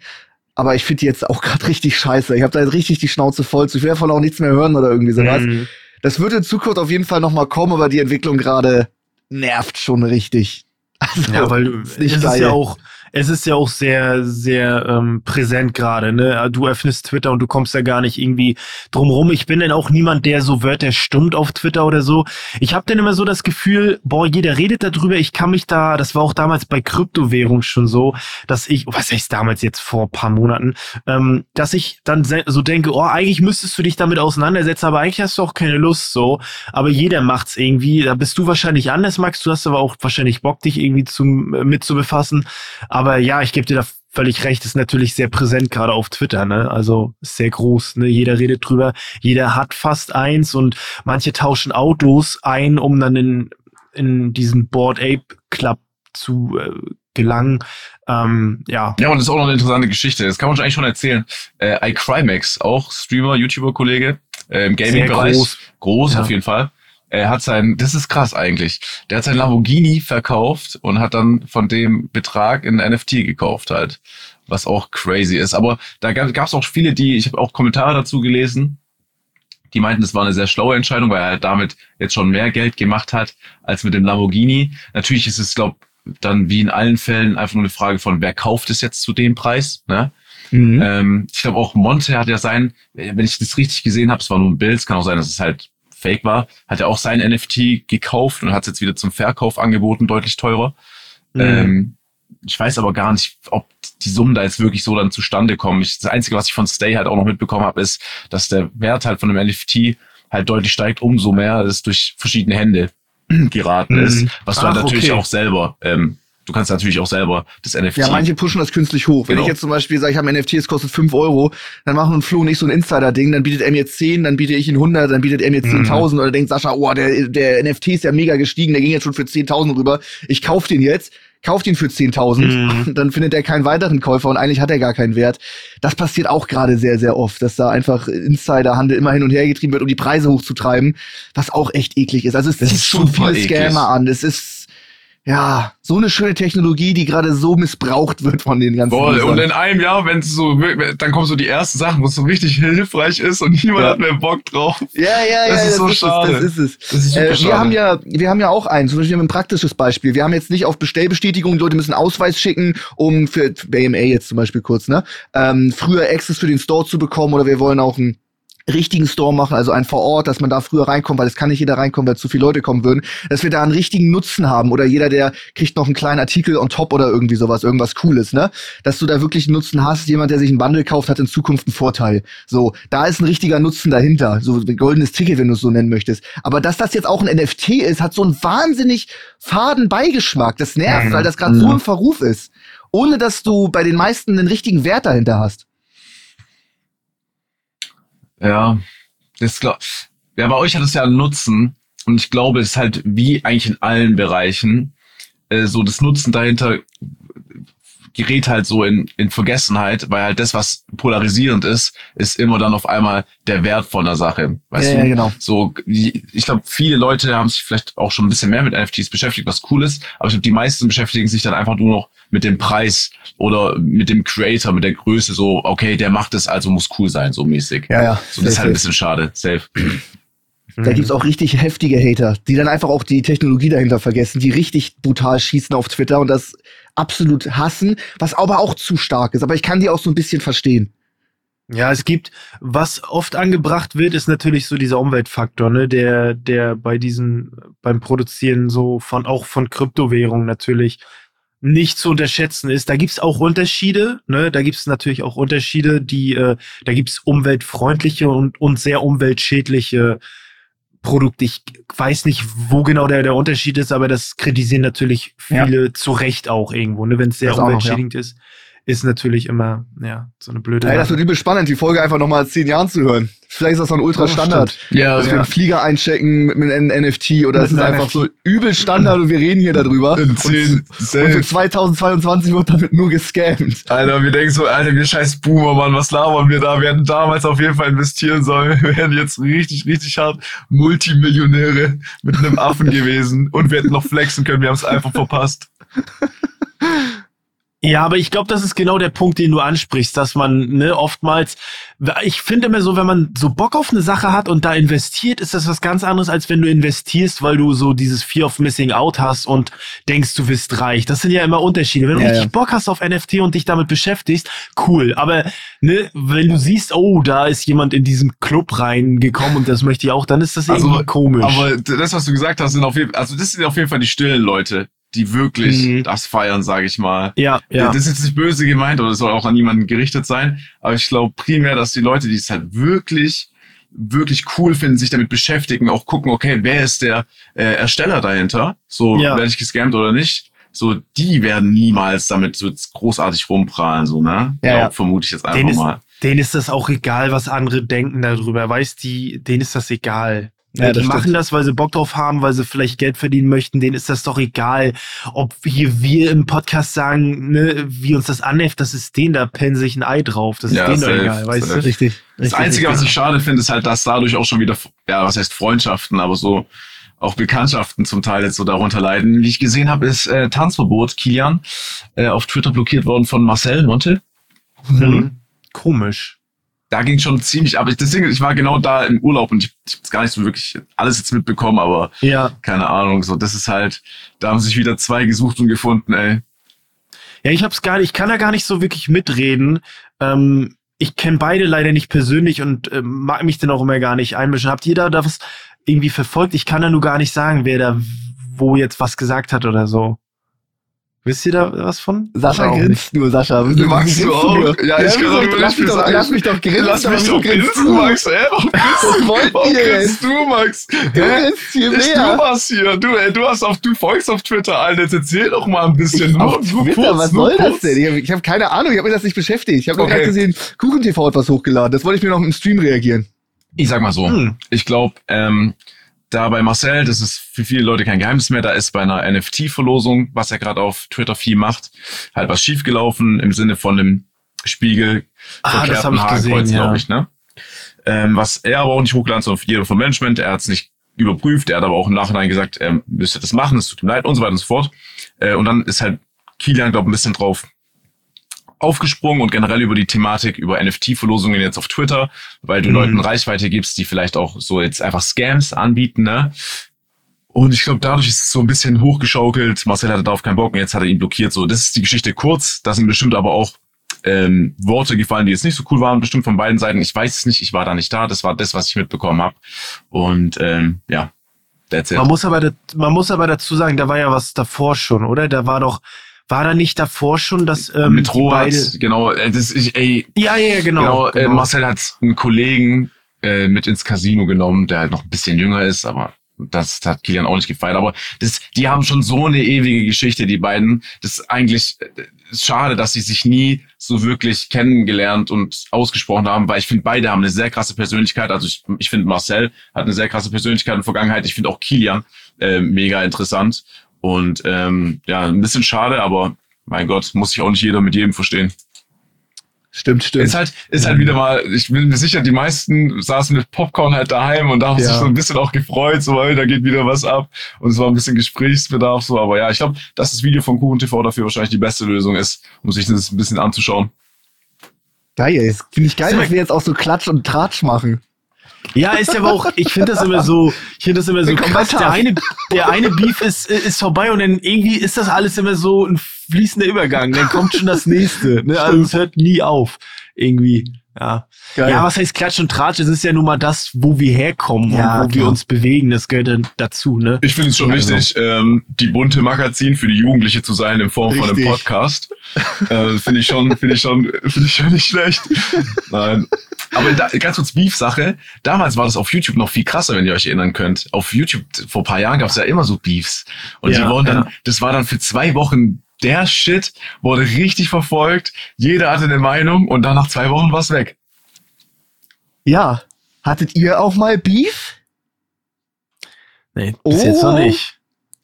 Speaker 4: aber ich finde die jetzt auch gerade richtig scheiße. Ich habe da jetzt richtig die Schnauze voll zu. Ich will davon auch nichts mehr hören oder irgendwie sowas. Mhm. Das wird in Zukunft auf jeden Fall noch mal kommen, aber die Entwicklung gerade nervt schon richtig.
Speaker 3: Also, ja, weil es ist ja auch es ist ja auch sehr, sehr ähm, präsent gerade. Ne? Du öffnest Twitter und du kommst ja gar nicht irgendwie drumrum. Ich bin dann auch niemand, der so Wörter stummt auf Twitter oder so. Ich habe dann immer so das Gefühl, boah, jeder redet darüber. Ich kann mich da, das war auch damals bei Kryptowährung schon so, dass ich, was heißt damals jetzt vor paar Monaten, ähm, dass ich dann so denke, oh, eigentlich müsstest du dich damit auseinandersetzen, aber eigentlich hast du auch keine Lust so. Aber jeder macht's irgendwie. Da bist du wahrscheinlich anders, Max. Du hast aber auch wahrscheinlich Bock, dich irgendwie zum, mit zu befassen. Aber aber ja, ich gebe dir da völlig recht, ist natürlich sehr präsent, gerade auf Twitter, ne? Also sehr groß, ne? Jeder redet drüber, jeder hat fast eins und manche tauschen Autos ein, um dann in, in diesen Board Ape Club zu äh, gelangen. Ähm, ja.
Speaker 5: Ja, und das ist auch noch eine interessante Geschichte. Das kann man eigentlich schon erzählen. Äh, iCrimex, auch Streamer, YouTuber-Kollege äh, im Gaming-Bereich. Groß, groß ja. auf jeden Fall er hat sein, das ist krass eigentlich, der hat sein Lamborghini verkauft und hat dann von dem Betrag in NFT gekauft halt, was auch crazy ist. Aber da gab es auch viele, die, ich habe auch Kommentare dazu gelesen, die meinten, das war eine sehr schlaue Entscheidung, weil er halt damit jetzt schon mehr Geld gemacht hat als mit dem Lamborghini. Natürlich ist es, glaube dann wie in allen Fällen einfach nur eine Frage von, wer kauft es jetzt zu dem Preis, ne? Mhm. Ähm, ich glaube auch Monte hat ja sein, wenn ich das richtig gesehen habe, es war nur ein Bild, es kann auch sein, dass es halt fake war, hat er auch sein NFT gekauft und hat es jetzt wieder zum Verkauf angeboten, deutlich teurer. Mhm. Ähm, ich weiß aber gar nicht, ob die Summen da jetzt wirklich so dann zustande kommen. Ich, das Einzige, was ich von Stay halt auch noch mitbekommen habe, ist, dass der Wert halt von dem NFT halt deutlich steigt, umso mehr es durch verschiedene Hände geraten mhm. ist, was du halt natürlich okay. auch selber ähm, du kannst natürlich auch selber das NFT.
Speaker 4: Ja, manche pushen das künstlich hoch. Wenn genau. ich jetzt zum Beispiel sage, ich habe ein NFT, es kostet 5 Euro, dann machen ein Flo nicht so ein Insider-Ding, dann bietet er mir 10, dann biete ich ihn 100, dann bietet er mir 10.000 mhm. oder denkt Sascha, oh, der, der NFT ist ja mega gestiegen, der ging jetzt schon für 10.000 rüber, ich kauf den jetzt kauft ihn für 10.000, mhm. dann findet er keinen weiteren Käufer und eigentlich hat er gar keinen Wert. Das passiert auch gerade sehr, sehr oft, dass da einfach Insiderhandel immer hin und her getrieben wird, um die Preise hochzutreiben, was auch echt eklig ist. Also es das zieht schon viele Scammer an. Es ist ja, so eine schöne Technologie, die gerade so missbraucht wird von den ganzen
Speaker 5: Voll. Und in einem Jahr, wenn es so, dann kommen so die ersten Sachen, wo es so richtig hilfreich ist und niemand ja. hat mehr Bock drauf.
Speaker 4: Ja, ja, ja, das ist so das schade. Ist es, das ist es. Das ist äh, wir schade. haben ja, wir haben ja auch einen, zum Beispiel ein praktisches Beispiel. Wir haben jetzt nicht auf Bestellbestätigung, Leute müssen Ausweis schicken, um für BMA jetzt zum Beispiel kurz, ne, ähm, früher Access für den Store zu bekommen oder wir wollen auch ein richtigen Store machen, also ein vor Ort, dass man da früher reinkommt, weil es kann nicht jeder reinkommen, weil zu viele Leute kommen würden, dass wir da einen richtigen Nutzen haben oder jeder, der kriegt noch einen kleinen Artikel on top oder irgendwie sowas, irgendwas Cooles, ne? Dass du da wirklich einen Nutzen hast, jemand, der sich einen Bundle kauft, hat in Zukunft einen Vorteil. So, da ist ein richtiger Nutzen dahinter, so ein goldenes Ticket, wenn du es so nennen möchtest. Aber dass das jetzt auch ein NFT ist, hat so einen wahnsinnig faden Beigeschmack. Das nervt, mhm. weil das gerade mhm. so im Verruf ist. Ohne dass du bei den meisten einen richtigen Wert dahinter hast.
Speaker 5: Ja, das glaub, ja, bei euch hat es ja einen Nutzen und ich glaube, es ist halt wie eigentlich in allen Bereichen äh, so das Nutzen dahinter gerät halt so in, in Vergessenheit, weil halt das, was polarisierend ist, ist immer dann auf einmal der Wert von der Sache. Weißt ja, du? Ja, genau. So, ich glaube, viele Leute haben sich vielleicht auch schon ein bisschen mehr mit NFTs beschäftigt, was cool ist, aber ich glaube, die meisten beschäftigen sich dann einfach nur noch mit dem Preis oder mit dem Creator, mit der Größe, so, okay, der macht es, also muss cool sein, so mäßig.
Speaker 4: Ja, ja.
Speaker 5: So, das ist halt ein bisschen schade. Safe.
Speaker 4: Da gibt's auch richtig heftige Hater, die dann einfach auch die Technologie dahinter vergessen, die richtig brutal schießen auf Twitter und das absolut hassen, was aber auch zu stark ist. Aber ich kann die auch so ein bisschen verstehen.
Speaker 3: Ja, es gibt, was oft angebracht wird, ist natürlich so dieser Umweltfaktor, ne, der, der bei diesen, beim Produzieren so von, auch von Kryptowährungen natürlich nicht zu unterschätzen ist. Da gibt's auch Unterschiede, ne, da gibt's natürlich auch Unterschiede, die, äh, da gibt's umweltfreundliche und, und sehr umweltschädliche Produkte. Ich weiß nicht, wo genau der, der Unterschied ist, aber das kritisieren natürlich
Speaker 4: Ja.
Speaker 3: viele zu Recht auch irgendwo, ne, wenn es sehr
Speaker 4: noch, ja.
Speaker 3: umweltschädigend ist. Ist natürlich immer, ja, so eine blöde
Speaker 4: Ey, das wird übel spannend, die Folge einfach nochmal zehn Jahren zu hören. Vielleicht ist das so ein Ultra-Standard.
Speaker 5: Ja,
Speaker 4: dass wir einen Flieger einchecken mit, mit einem NFT oder es
Speaker 3: Mit
Speaker 4: ist
Speaker 3: einem
Speaker 4: einfach
Speaker 3: NFT.
Speaker 4: so übel Standard und wir reden hier darüber.
Speaker 5: in
Speaker 4: Und,
Speaker 5: zehn,
Speaker 4: und für
Speaker 5: safe.
Speaker 4: 2022 wird damit nur gescammt.
Speaker 5: Alter, wir denken so, Alter, wir scheiß Boomer, Mann, was labern wir da? Wir hätten damals auf jeden Fall investieren sollen. Wir wären jetzt richtig, richtig hart Multimillionäre mit einem Affen gewesen und wir hätten noch flexen können, wir haben es einfach verpasst.
Speaker 3: Ja, aber ich glaube, das ist genau der Punkt, den du ansprichst, dass man ne, oftmals, ich finde immer so, wenn man so Bock auf eine Sache hat und da investiert, ist das was ganz anderes, als wenn du investierst, weil du so dieses Fear of Missing Out hast und denkst, du wirst reich. Das sind ja immer Unterschiede. Wenn du
Speaker 4: Ja,
Speaker 3: richtig
Speaker 4: ja.
Speaker 3: Bock hast auf NFT und dich damit beschäftigst, cool. Aber ne, wenn du siehst, oh, da ist jemand in diesen Club reingekommen und das möchte ich auch, dann ist das
Speaker 5: Also,
Speaker 3: irgendwie komisch.
Speaker 5: Aber das, was du gesagt hast, sind auf jeden also das sind auf jeden Fall die stillen Leute, die wirklich
Speaker 3: Mhm.
Speaker 5: das feiern, sage ich mal.
Speaker 3: ja, ja.
Speaker 5: Das ist jetzt nicht böse gemeint oder soll auch an niemanden gerichtet sein, aber ich glaube primär, dass die Leute, die es halt wirklich wirklich cool finden, sich damit beschäftigen, auch gucken, okay, wer ist der äh, Ersteller dahinter? So,
Speaker 3: Ja.
Speaker 5: werde ich gescammt oder nicht? So, die werden niemals damit so großartig rumprahlen, so, ne?
Speaker 4: Ja, ja.
Speaker 5: vermute ich jetzt einfach
Speaker 3: Denen ist,
Speaker 5: mal.
Speaker 3: denen ist das auch egal, was andere denken darüber. Weißt die, denen ist das egal.
Speaker 4: Ja,
Speaker 3: die machen
Speaker 4: stimmt.
Speaker 3: das, weil sie Bock drauf haben, weil sie vielleicht Geld verdienen möchten. Denen ist das doch egal, ob hier wir im Podcast sagen, ne, wie uns das anheft, das ist denen, da pennen sich ein Ei drauf. Das ist
Speaker 5: Ja,
Speaker 3: denen doch
Speaker 5: safe,
Speaker 3: egal, weißt
Speaker 5: safe.
Speaker 3: du?
Speaker 4: Richtig.
Speaker 5: Das Einzige, was ich schade finde, ist halt, dass dadurch auch schon wieder, ja, was heißt Freundschaften, aber so auch Bekanntschaften zum Teil jetzt so darunter leiden. Wie ich gesehen habe, ist äh, Tanzverbot Kilian äh, auf Twitter blockiert worden von Marcel Monte.
Speaker 3: Mhm. Komisch.
Speaker 5: Da ging schon ziemlich ab. Ich- Deswegen, ich war genau da im Urlaub und ich, ich habe gar nicht so wirklich alles jetzt mitbekommen, aber
Speaker 3: Ja.
Speaker 5: keine Ahnung, so das ist halt, da haben sich wieder zwei gesucht und gefunden, ey.
Speaker 3: Ja, ich hab's gar nicht, ich kann da gar nicht so wirklich mitreden. Ähm, ich kenne beide leider nicht persönlich und ähm, mag mich dann auch immer gar nicht einmischen. Habt ihr da, da was irgendwie verfolgt? Ich kann da nur gar nicht sagen, wer da wo jetzt was gesagt hat oder so. Wisst ihr da was von?
Speaker 4: Sascha grinst nur, Sascha.
Speaker 5: Magst
Speaker 4: Grinst
Speaker 5: du auch?
Speaker 4: nur.
Speaker 5: Ja, ich kann
Speaker 4: wieso?
Speaker 5: darüber
Speaker 4: lass,
Speaker 5: nicht
Speaker 4: mich doch,
Speaker 5: sagen.
Speaker 4: lass mich doch grinsen.
Speaker 5: Lass mich doch
Speaker 4: du grinst
Speaker 5: grinsen, Max, ey. Warum
Speaker 4: Was
Speaker 5: grinst
Speaker 4: denn?
Speaker 5: du, Max?
Speaker 4: Du
Speaker 5: Hä?
Speaker 4: grinst viel
Speaker 5: Ist du
Speaker 4: mehr.
Speaker 5: was hier? Du, ey, du hast auf, du folgst auf Twitter, Alter. Jetzt erzähl doch mal ein bisschen.
Speaker 4: Auf Twitter, was soll das denn? Ich habe ich hab keine Ahnung, ich habe mir das nicht beschäftigt. Ich habe nur
Speaker 5: Okay.
Speaker 4: gerade gesehen, KuchenTV hat was hochgeladen. Das wollte ich mir noch im Stream reagieren.
Speaker 5: Ich sag mal so.
Speaker 3: Hm.
Speaker 5: Ich glaube, ähm, da bei Marcel, das ist für viele Leute kein Geheimnis mehr, da ist bei einer NFT-Verlosung, was er gerade auf Twitter viel macht, halt was schiefgelaufen im Sinne von dem Spiegel
Speaker 3: Ah,
Speaker 5: verkehrten
Speaker 3: ich gesehen,
Speaker 5: Hakenkreuz,
Speaker 3: ja.
Speaker 5: glaube ich, ne? Ähm, was er aber auch nicht hochgeladen, sondern jeder vom Management, er hat es nicht überprüft, er hat aber auch im Nachhinein gesagt, er müsste das machen, es tut ihm leid und so weiter und so fort. Äh, und dann ist halt Kilian, glaube ich, ein bisschen drauf aufgesprungen und generell über die Thematik über NFT-Verlosungen jetzt auf Twitter, weil du
Speaker 3: Mhm.
Speaker 5: Leuten Reichweite gibst, die vielleicht auch so jetzt einfach Scams anbieten, ne? Und ich glaube, dadurch ist es so ein bisschen hochgeschaukelt. Marcel hatte darauf keinen Bock und jetzt hat er ihn blockiert. So, das ist die Geschichte kurz. Da sind bestimmt aber auch ähm, Worte gefallen, die jetzt nicht so cool waren, bestimmt von beiden Seiten. Ich weiß es nicht, ich war da nicht da. Das war das, was ich mitbekommen habe. Und ähm, ja, that's it.
Speaker 3: Man muss aber, man muss aber dazu sagen, da war ja was davor schon, oder? Da war doch, war da nicht davor schon, dass ähm,
Speaker 5: Mit
Speaker 3: die
Speaker 5: Rohat,
Speaker 3: beide,
Speaker 5: genau, äh, das ich, ey,
Speaker 3: ja, ja, ja, genau.
Speaker 5: Genau, Äh, Marcel hat einen Kollegen äh, mit ins Casino genommen, der halt noch ein bisschen jünger ist, aber das hat Kilian auch nicht gefeiert. Aber das, die haben schon so eine ewige Geschichte, die beiden. Das ist eigentlich äh, ist schade, dass sie sich nie so wirklich kennengelernt und ausgesprochen haben, weil ich finde, beide haben eine sehr krasse Persönlichkeit. Also ich, ich finde, Marcel hat eine sehr krasse Persönlichkeit in der Vergangenheit. Ich finde auch Kilian äh, mega interessant. Und ähm, ja, ein bisschen schade, aber mein Gott, muss sich auch nicht jeder mit jedem verstehen.
Speaker 4: Stimmt, stimmt.
Speaker 5: Ist halt, ist halt wieder mal, ich bin mir sicher, die meisten saßen mit Popcorn halt daheim und da haben
Speaker 3: Ja.
Speaker 5: sich so ein bisschen auch gefreut, so, weil da geht wieder was ab. Und es war ein bisschen Gesprächsbedarf, so. Aber ja, ich glaube, dass das Video von Kuchen TV dafür wahrscheinlich die beste Lösung ist, um sich das ein bisschen anzuschauen.
Speaker 4: Geil, finde ich geil, dass wir jetzt auch so Klatsch und Tratsch machen.
Speaker 3: Ja, ist ja aber auch, ich finde das immer so, ich finde das immer so krass. Der eine, der eine Beef ist, ist vorbei und dann irgendwie ist das alles immer so ein fließender Übergang. Dann kommt schon das nächste. Ne? Also es hört nie auf. Irgendwie. Ja.
Speaker 4: Geil.
Speaker 3: Ja, was heißt Klatsch und Tratsch? Es ist ja nun mal das, wo wir herkommen
Speaker 4: Ja,
Speaker 3: und wo wir
Speaker 4: klar.
Speaker 3: uns bewegen. Das gehört dann dazu, ne?
Speaker 5: Ich finde es schon
Speaker 3: Also.
Speaker 5: wichtig, ähm, die bunte Magazin für die Jugendliche zu sein in Form von einem
Speaker 4: Richtig.
Speaker 5: Podcast. äh, finde ich schon, finde ich schon, finde ich schon nicht schlecht. Nein. Aber da, ganz kurz Beef-Sache. Damals war das auf YouTube noch viel krasser, wenn ihr euch erinnern könnt. Auf YouTube vor ein paar Jahren gab es ja immer so Beefs. Und
Speaker 3: Ja,
Speaker 5: die wurden dann,
Speaker 3: ja.
Speaker 5: das war dann für zwei Wochen der Shit, wurde richtig verfolgt. Jeder hatte eine Meinung und dann nach zwei Wochen war's weg.
Speaker 4: Ja. Hattet ihr auch mal Beef?
Speaker 3: Nee, bis jetzt
Speaker 4: Oh.
Speaker 3: noch nicht.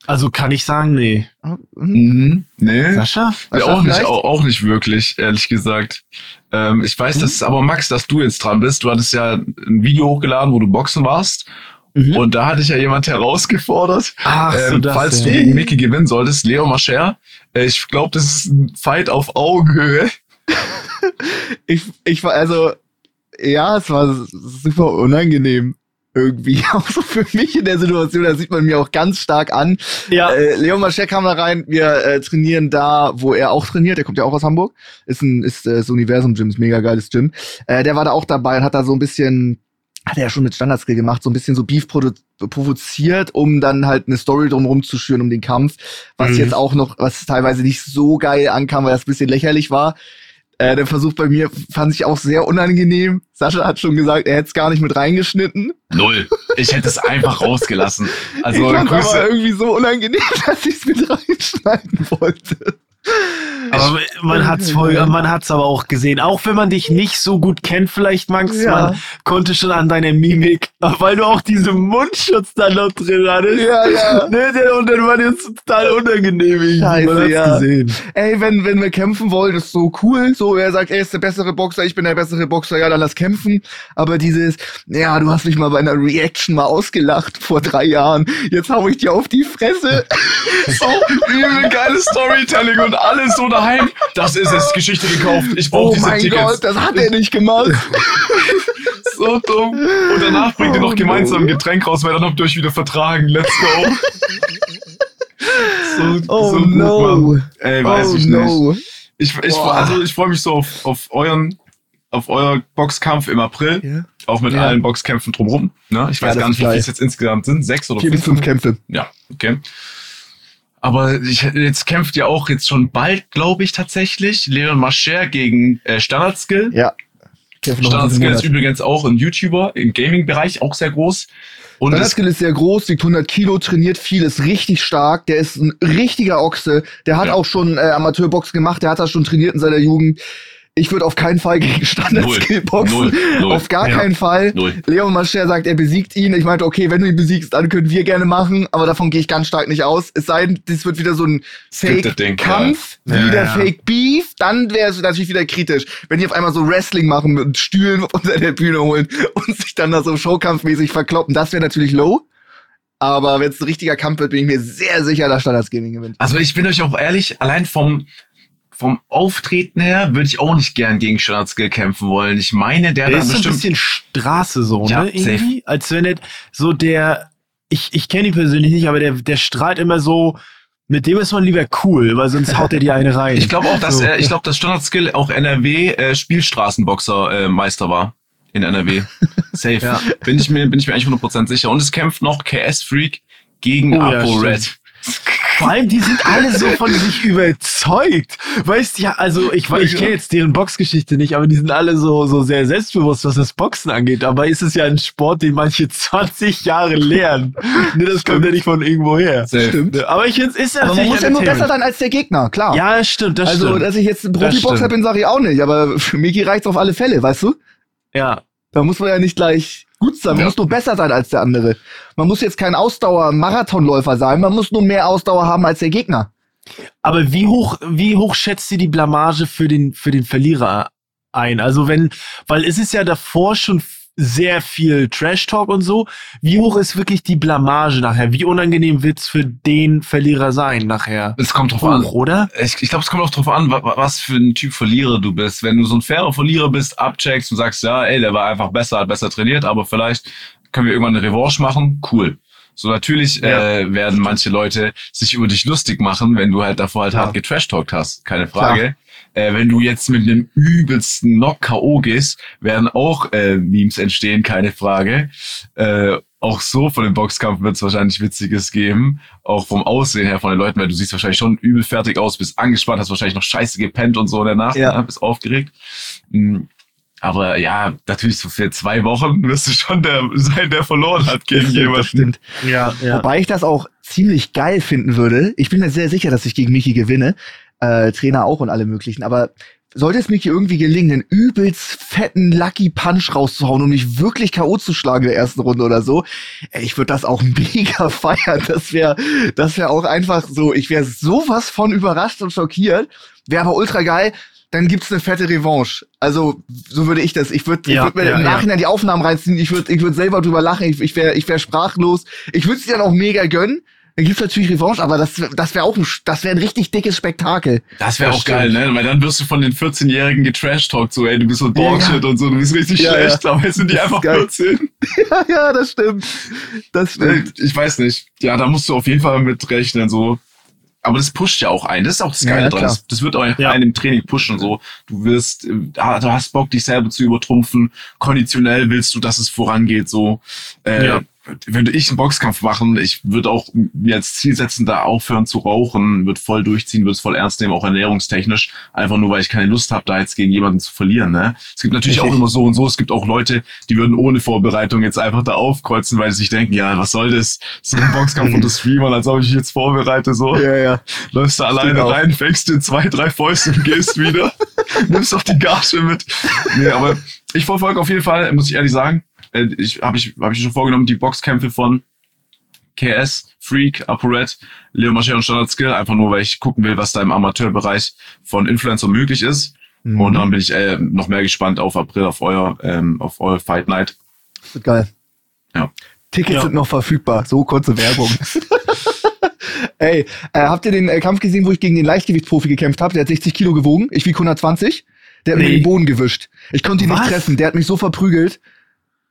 Speaker 3: Also kann ich sagen, nee.
Speaker 4: Hm?
Speaker 5: Mhm. Nee.
Speaker 3: Sascha?
Speaker 4: Sascha
Speaker 5: auch nicht, auch, auch nicht wirklich, ehrlich gesagt. Ähm, ich weiß, dass aber Max, dass du jetzt dran bist. Du hattest ja ein Video hochgeladen, wo du Boxen warst.
Speaker 3: Mhm.
Speaker 5: Und da hatte ich ja jemand herausgefordert,
Speaker 3: Ach, so
Speaker 5: ähm,
Speaker 3: das,
Speaker 5: falls
Speaker 3: ja.
Speaker 5: du gegen Mickey gewinnen solltest, Leo Mascher. Ich glaube, das ist ein Fight auf Augenhöhe.
Speaker 4: Ich, ich war also, ja, es war super unangenehm. Irgendwie, auch so für mich in der Situation, da sieht man mir auch ganz stark an.
Speaker 3: Ja.
Speaker 4: Äh, Leon Maschek kam da rein, wir äh, trainieren da, wo er auch trainiert, der kommt ja auch aus Hamburg, ist ein ist äh, das Universum Gym, ist ein mega geiles Gym. Äh, der war da auch dabei und hat da so ein bisschen, hat er ja schon mit Standardskill gemacht, so ein bisschen so Beef provoziert, um dann halt eine Story drumherum zu schüren um den Kampf, was
Speaker 3: Mhm.
Speaker 4: jetzt auch noch, was teilweise nicht so geil ankam, weil das ein bisschen lächerlich war. Äh, der Versuch bei mir fand ich auch sehr unangenehm. Sascha hat schon gesagt, er hätte es gar nicht mit reingeschnitten.
Speaker 5: Null. Ich hätte es einfach rausgelassen. Also
Speaker 4: ich fand aber irgendwie so unangenehm, dass ich es mit reinschneiden wollte.
Speaker 3: Aber man hat's voll, man hat's aber auch gesehen. Auch wenn man dich nicht so gut kennt, vielleicht Max,
Speaker 4: Ja.
Speaker 3: man konnte schon an deiner Mimik, weil du auch diesen Mundschutz da noch drin hattest.
Speaker 4: Ja, ja.
Speaker 3: Ne, der, und dann war dir total unangenehm.
Speaker 4: Scheiße,
Speaker 3: man hat's
Speaker 4: ja.
Speaker 3: gesehen.
Speaker 4: Ey, wenn, wenn wir kämpfen wollen, ist so cool. So, er sagt, er ist der bessere Boxer, ich bin der bessere Boxer, ja, dann lass kämpfen. Aber dieses, ja, du hast mich mal bei einer Reaction mal ausgelacht vor drei Jahren. Jetzt hau ich dir auf die Fresse.
Speaker 5: So übel geiles Storytelling und alles so daheim. Das ist es, Geschichte gekauft. Ich brauche
Speaker 4: Oh
Speaker 5: diese
Speaker 4: mein
Speaker 5: Tickets.
Speaker 4: Gott, das hat er nicht gemacht.
Speaker 5: So dumm. Und danach bringt ihr
Speaker 4: Oh
Speaker 5: noch gemeinsam
Speaker 4: no.
Speaker 5: ein Getränk raus, weil dann habt ihr euch wieder vertragen. Let's go. so,
Speaker 4: Oh
Speaker 5: so gut,
Speaker 4: no.
Speaker 5: Mann. Ey, weiß
Speaker 4: oh
Speaker 5: ich nicht.
Speaker 4: no.
Speaker 5: Ich, ich,
Speaker 4: Boah.
Speaker 5: also ich freue mich so auf, auf euren, auf euer Boxkampf im April.
Speaker 4: Ja.
Speaker 5: Auch mit
Speaker 4: Ja.
Speaker 5: allen Boxkämpfen drumherum. Ne? Ich weiß gar nicht, wie viele es jetzt insgesamt sind. Sechs oder
Speaker 4: Vier bis fünf Kämpfe.
Speaker 5: Ja, okay. Aber ich, jetzt kämpft ja auch jetzt schon bald, glaube ich, tatsächlich Leon Mascher gegen äh, Standardskill.
Speaker 4: Ja.
Speaker 5: Standardskill ist übrigens auch ein YouTuber im Gaming-Bereich, auch sehr groß. Und
Speaker 4: Standardskill ist sehr groß, wiegt 100 Kilo, trainiert viel, ist richtig stark. Der ist ein richtiger Ochse. Der hat
Speaker 5: Ja.
Speaker 4: auch schon äh, Amateurbox gemacht, der hat das schon trainiert in seiner Jugend. Ich würde auf keinen Fall gegen Standardskill boxen.
Speaker 5: Null. Null.
Speaker 4: Auf gar
Speaker 3: Ja.
Speaker 4: keinen Fall.
Speaker 5: Null.
Speaker 4: Leon Mascher sagt, er besiegt ihn. Ich meinte, okay, wenn du ihn besiegst, dann können wir gerne machen, aber davon gehe ich ganz stark nicht aus. Es sei denn, das wird wieder so ein Fake-Kampf,
Speaker 3: ja.
Speaker 4: wie
Speaker 3: Ja,
Speaker 4: der
Speaker 3: ja.
Speaker 4: Fake-Beef, dann wäre es natürlich wieder kritisch. Wenn die auf einmal so Wrestling machen mit Stühlen unter der Bühne holen und sich dann da so Showkampfmäßig verkloppen, das wäre natürlich low. Aber wenn es ein richtiger Kampf wird, bin ich mir sehr sicher, dass Standards Gaming gewinnt.
Speaker 5: also ich bin euch auch ehrlich, allein vom, vom Auftreten her würde ich auch nicht gern gegen Standardskill kämpfen wollen. Ich meine, der,
Speaker 3: Der ist so ein
Speaker 5: bestimmt.
Speaker 3: bisschen Straße so,
Speaker 5: Ja,
Speaker 3: ne? Irgendwie. Als wenn er so der, ich, ich kenne ihn persönlich nicht, aber der, der strahlt immer so, mit dem ist man lieber cool, weil sonst haut er dir eine rein.
Speaker 5: Ich glaube auch, dass
Speaker 3: So.
Speaker 5: er, ich glaube, dass Standardskill auch NRW äh, Spielstraßenboxer äh, Meister war in NRW. Safe.
Speaker 3: Ja.
Speaker 5: Bin ich mir bin ich mir eigentlich 100% sicher und es kämpft noch KS Freak gegen
Speaker 3: Oh ja,
Speaker 5: Apo
Speaker 3: stimmt.
Speaker 5: Red.
Speaker 3: Vor allem, die sind alle so von sich überzeugt. Weißt ja, also ich, weiß- ich kenne jetzt deren Boxgeschichte nicht, aber die sind alle so, so sehr selbstbewusst, was das Boxen angeht. Aber ist es ja ein Sport, den manche 20 Jahre lernen. ne, das kommt ja nicht von irgendwo her. Ne, Aber ich finde, es ist
Speaker 4: Aber man muss ja nur besser sein als der Gegner, klar.
Speaker 3: Ja, das stimmt, das
Speaker 4: also,
Speaker 3: stimmt.
Speaker 4: dass ich jetzt ein Profiboxer
Speaker 3: stimmt.
Speaker 4: bin, sage ich auch nicht. Aber für Miki reicht's auf alle Fälle, weißt du?
Speaker 3: ja.
Speaker 4: Da muss man ja nicht gleich gut sein. Man
Speaker 5: Ja.
Speaker 4: muss nur besser sein als der andere. Man muss jetzt kein Ausdauer-Marathonläufer sein. Man muss nur mehr Ausdauer haben als der Gegner.
Speaker 3: Aber wie hoch, wie hoch schätzt ihr die Blamage für den, für den Verlierer ein? Also wenn, weil es ist ja davor schon, sehr viel Trash-Talk und so. Wie hoch ist wirklich die Blamage nachher? Wie unangenehm wird's für den Verlierer sein nachher?
Speaker 5: Es kommt drauf
Speaker 3: Hoch,
Speaker 5: an.
Speaker 3: oder?
Speaker 5: Ich, ich glaube, es kommt auch drauf an, wa- wa- was für ein Typ Verlierer du bist. Wenn du so ein fairer Verlierer bist, abcheckst und sagst, ja, ey, der war einfach besser, hat besser trainiert, aber vielleicht können wir irgendwann eine Revanche machen, cool. So natürlich
Speaker 3: Ja.
Speaker 5: äh, werden manche Leute sich über dich lustig machen, wenn du halt davor halt
Speaker 4: Ja.
Speaker 5: hart getrashtalkt hast, keine Frage. Äh, wenn du jetzt mit einem übelsten Knock-K.O. gehst, werden auch äh, Memes entstehen, keine Frage. Äh, auch so von dem Boxkampf wird es wahrscheinlich Witziges geben. Auch vom Aussehen her von den Leuten, weil du siehst wahrscheinlich schon übel fertig aus, bist angespannt, hast wahrscheinlich noch scheiße gepennt und so danach,
Speaker 4: Ja.
Speaker 5: ne, bist aufgeregt. Mm, Aber ja, natürlich so für zwei Wochen wirst du schon der sein, der verloren hat gegen
Speaker 4: Das
Speaker 5: jemanden.
Speaker 4: stimmt.
Speaker 3: Ja, ja.
Speaker 4: Wobei ich das auch ziemlich geil finden würde. Ich bin mir sehr sicher, dass ich gegen Miki gewinne. Äh, Trainer auch und alle möglichen. Aber sollte es Miki irgendwie gelingen, einen übelst fetten Lucky Punch rauszuhauen, um mich wirklich K.O. zu schlagen in der ersten Runde oder so, ey, ich würde das auch mega feiern. Das wäre das wäre auch einfach so, ich wäre sowas von überrascht und schockiert. Wäre aber ultra geil. Dann gibt's eine fette Revanche. Also, so würde ich das. Ich würde
Speaker 3: Ja,
Speaker 4: ich würd mir
Speaker 3: ja,
Speaker 4: im
Speaker 3: ja.
Speaker 4: Nachhinein die Aufnahmen reinziehen. Ich würde ich würd selber drüber lachen. Ich, ich wäre ich wär sprachlos. Ich würde es dir dann auch mega gönnen. Dann gibt's natürlich Revanche, aber das, das wäre auch ein, das wäre ein richtig dickes Spektakel.
Speaker 5: Das wäre auch geil, ne? Weil dann wirst du von den 14-Jährigen getrashtalkt, so, ey, du bist so Dogshit und so, du bist richtig
Speaker 4: Ja,
Speaker 5: schlecht, aber jetzt sind die
Speaker 4: Das
Speaker 5: einfach
Speaker 4: geil.
Speaker 5: 14.
Speaker 4: ja, ja, das stimmt. Das stimmt.
Speaker 5: Ich weiß nicht. Ja, da musst du auf jeden Fall mit rechnen, so. Aber das pusht ja auch ein. Das ist auch das
Speaker 4: Ja,
Speaker 5: Geile
Speaker 4: ja,
Speaker 5: dran. Das, das wird auch
Speaker 3: Ja.
Speaker 5: einen im Training pushen, so. Du wirst, äh, du hast Bock, dich selber zu übertrumpfen. Konditionell willst du, dass es vorangeht, so. Äh,
Speaker 3: Ja.
Speaker 5: Würde ich einen Boxkampf machen, ich würde auch mir als Ziel setzen, da aufhören zu rauchen, würde voll durchziehen, würde es voll ernst nehmen, auch ernährungstechnisch. Einfach nur, weil ich keine Lust habe, da jetzt gegen jemanden zu verlieren. Ne? Es gibt natürlich auch immer so und so. Es gibt auch Leute, die würden ohne Vorbereitung jetzt einfach da aufkreuzen, weil sie sich denken, ja, was soll das? So ein Boxkampf und das Streamern, als ob ich mich jetzt vorbereite. So
Speaker 4: Ja, ja.
Speaker 5: läufst du alleine
Speaker 4: auch.
Speaker 5: rein, fängst dir zwei, drei Fäuste und gehst wieder. Nimmst auch die Gage mit. Nee, aber ich verfolge auf jeden Fall, muss ich ehrlich sagen, äh, ich habe ich, hab ich schon vorgenommen, die Boxkämpfe von KS, Freak, ApoRed, Leo Mascher und Standard Skill, einfach nur, weil ich gucken will, was da im Amateurbereich von Influencer möglich ist.
Speaker 4: Mhm.
Speaker 5: Und dann bin ich äh, noch mehr gespannt auf April, auf euer, ähm, auf euer Fight Night.
Speaker 4: Das wird geil.
Speaker 5: Ja.
Speaker 4: Tickets
Speaker 3: Ja.
Speaker 4: sind noch verfügbar. So kurze Werbung. Ey, äh, habt ihr den äh, Kampf gesehen, wo ich gegen den Leichtgewichtsprofi gekämpft habe? Der hat 60 Kilo gewogen. Ich wieg 120. Der hat
Speaker 3: Nee.
Speaker 4: mir den Boden gewischt. Ich konnte ihn nicht
Speaker 3: Was?
Speaker 4: treffen. Der hat mich so verprügelt.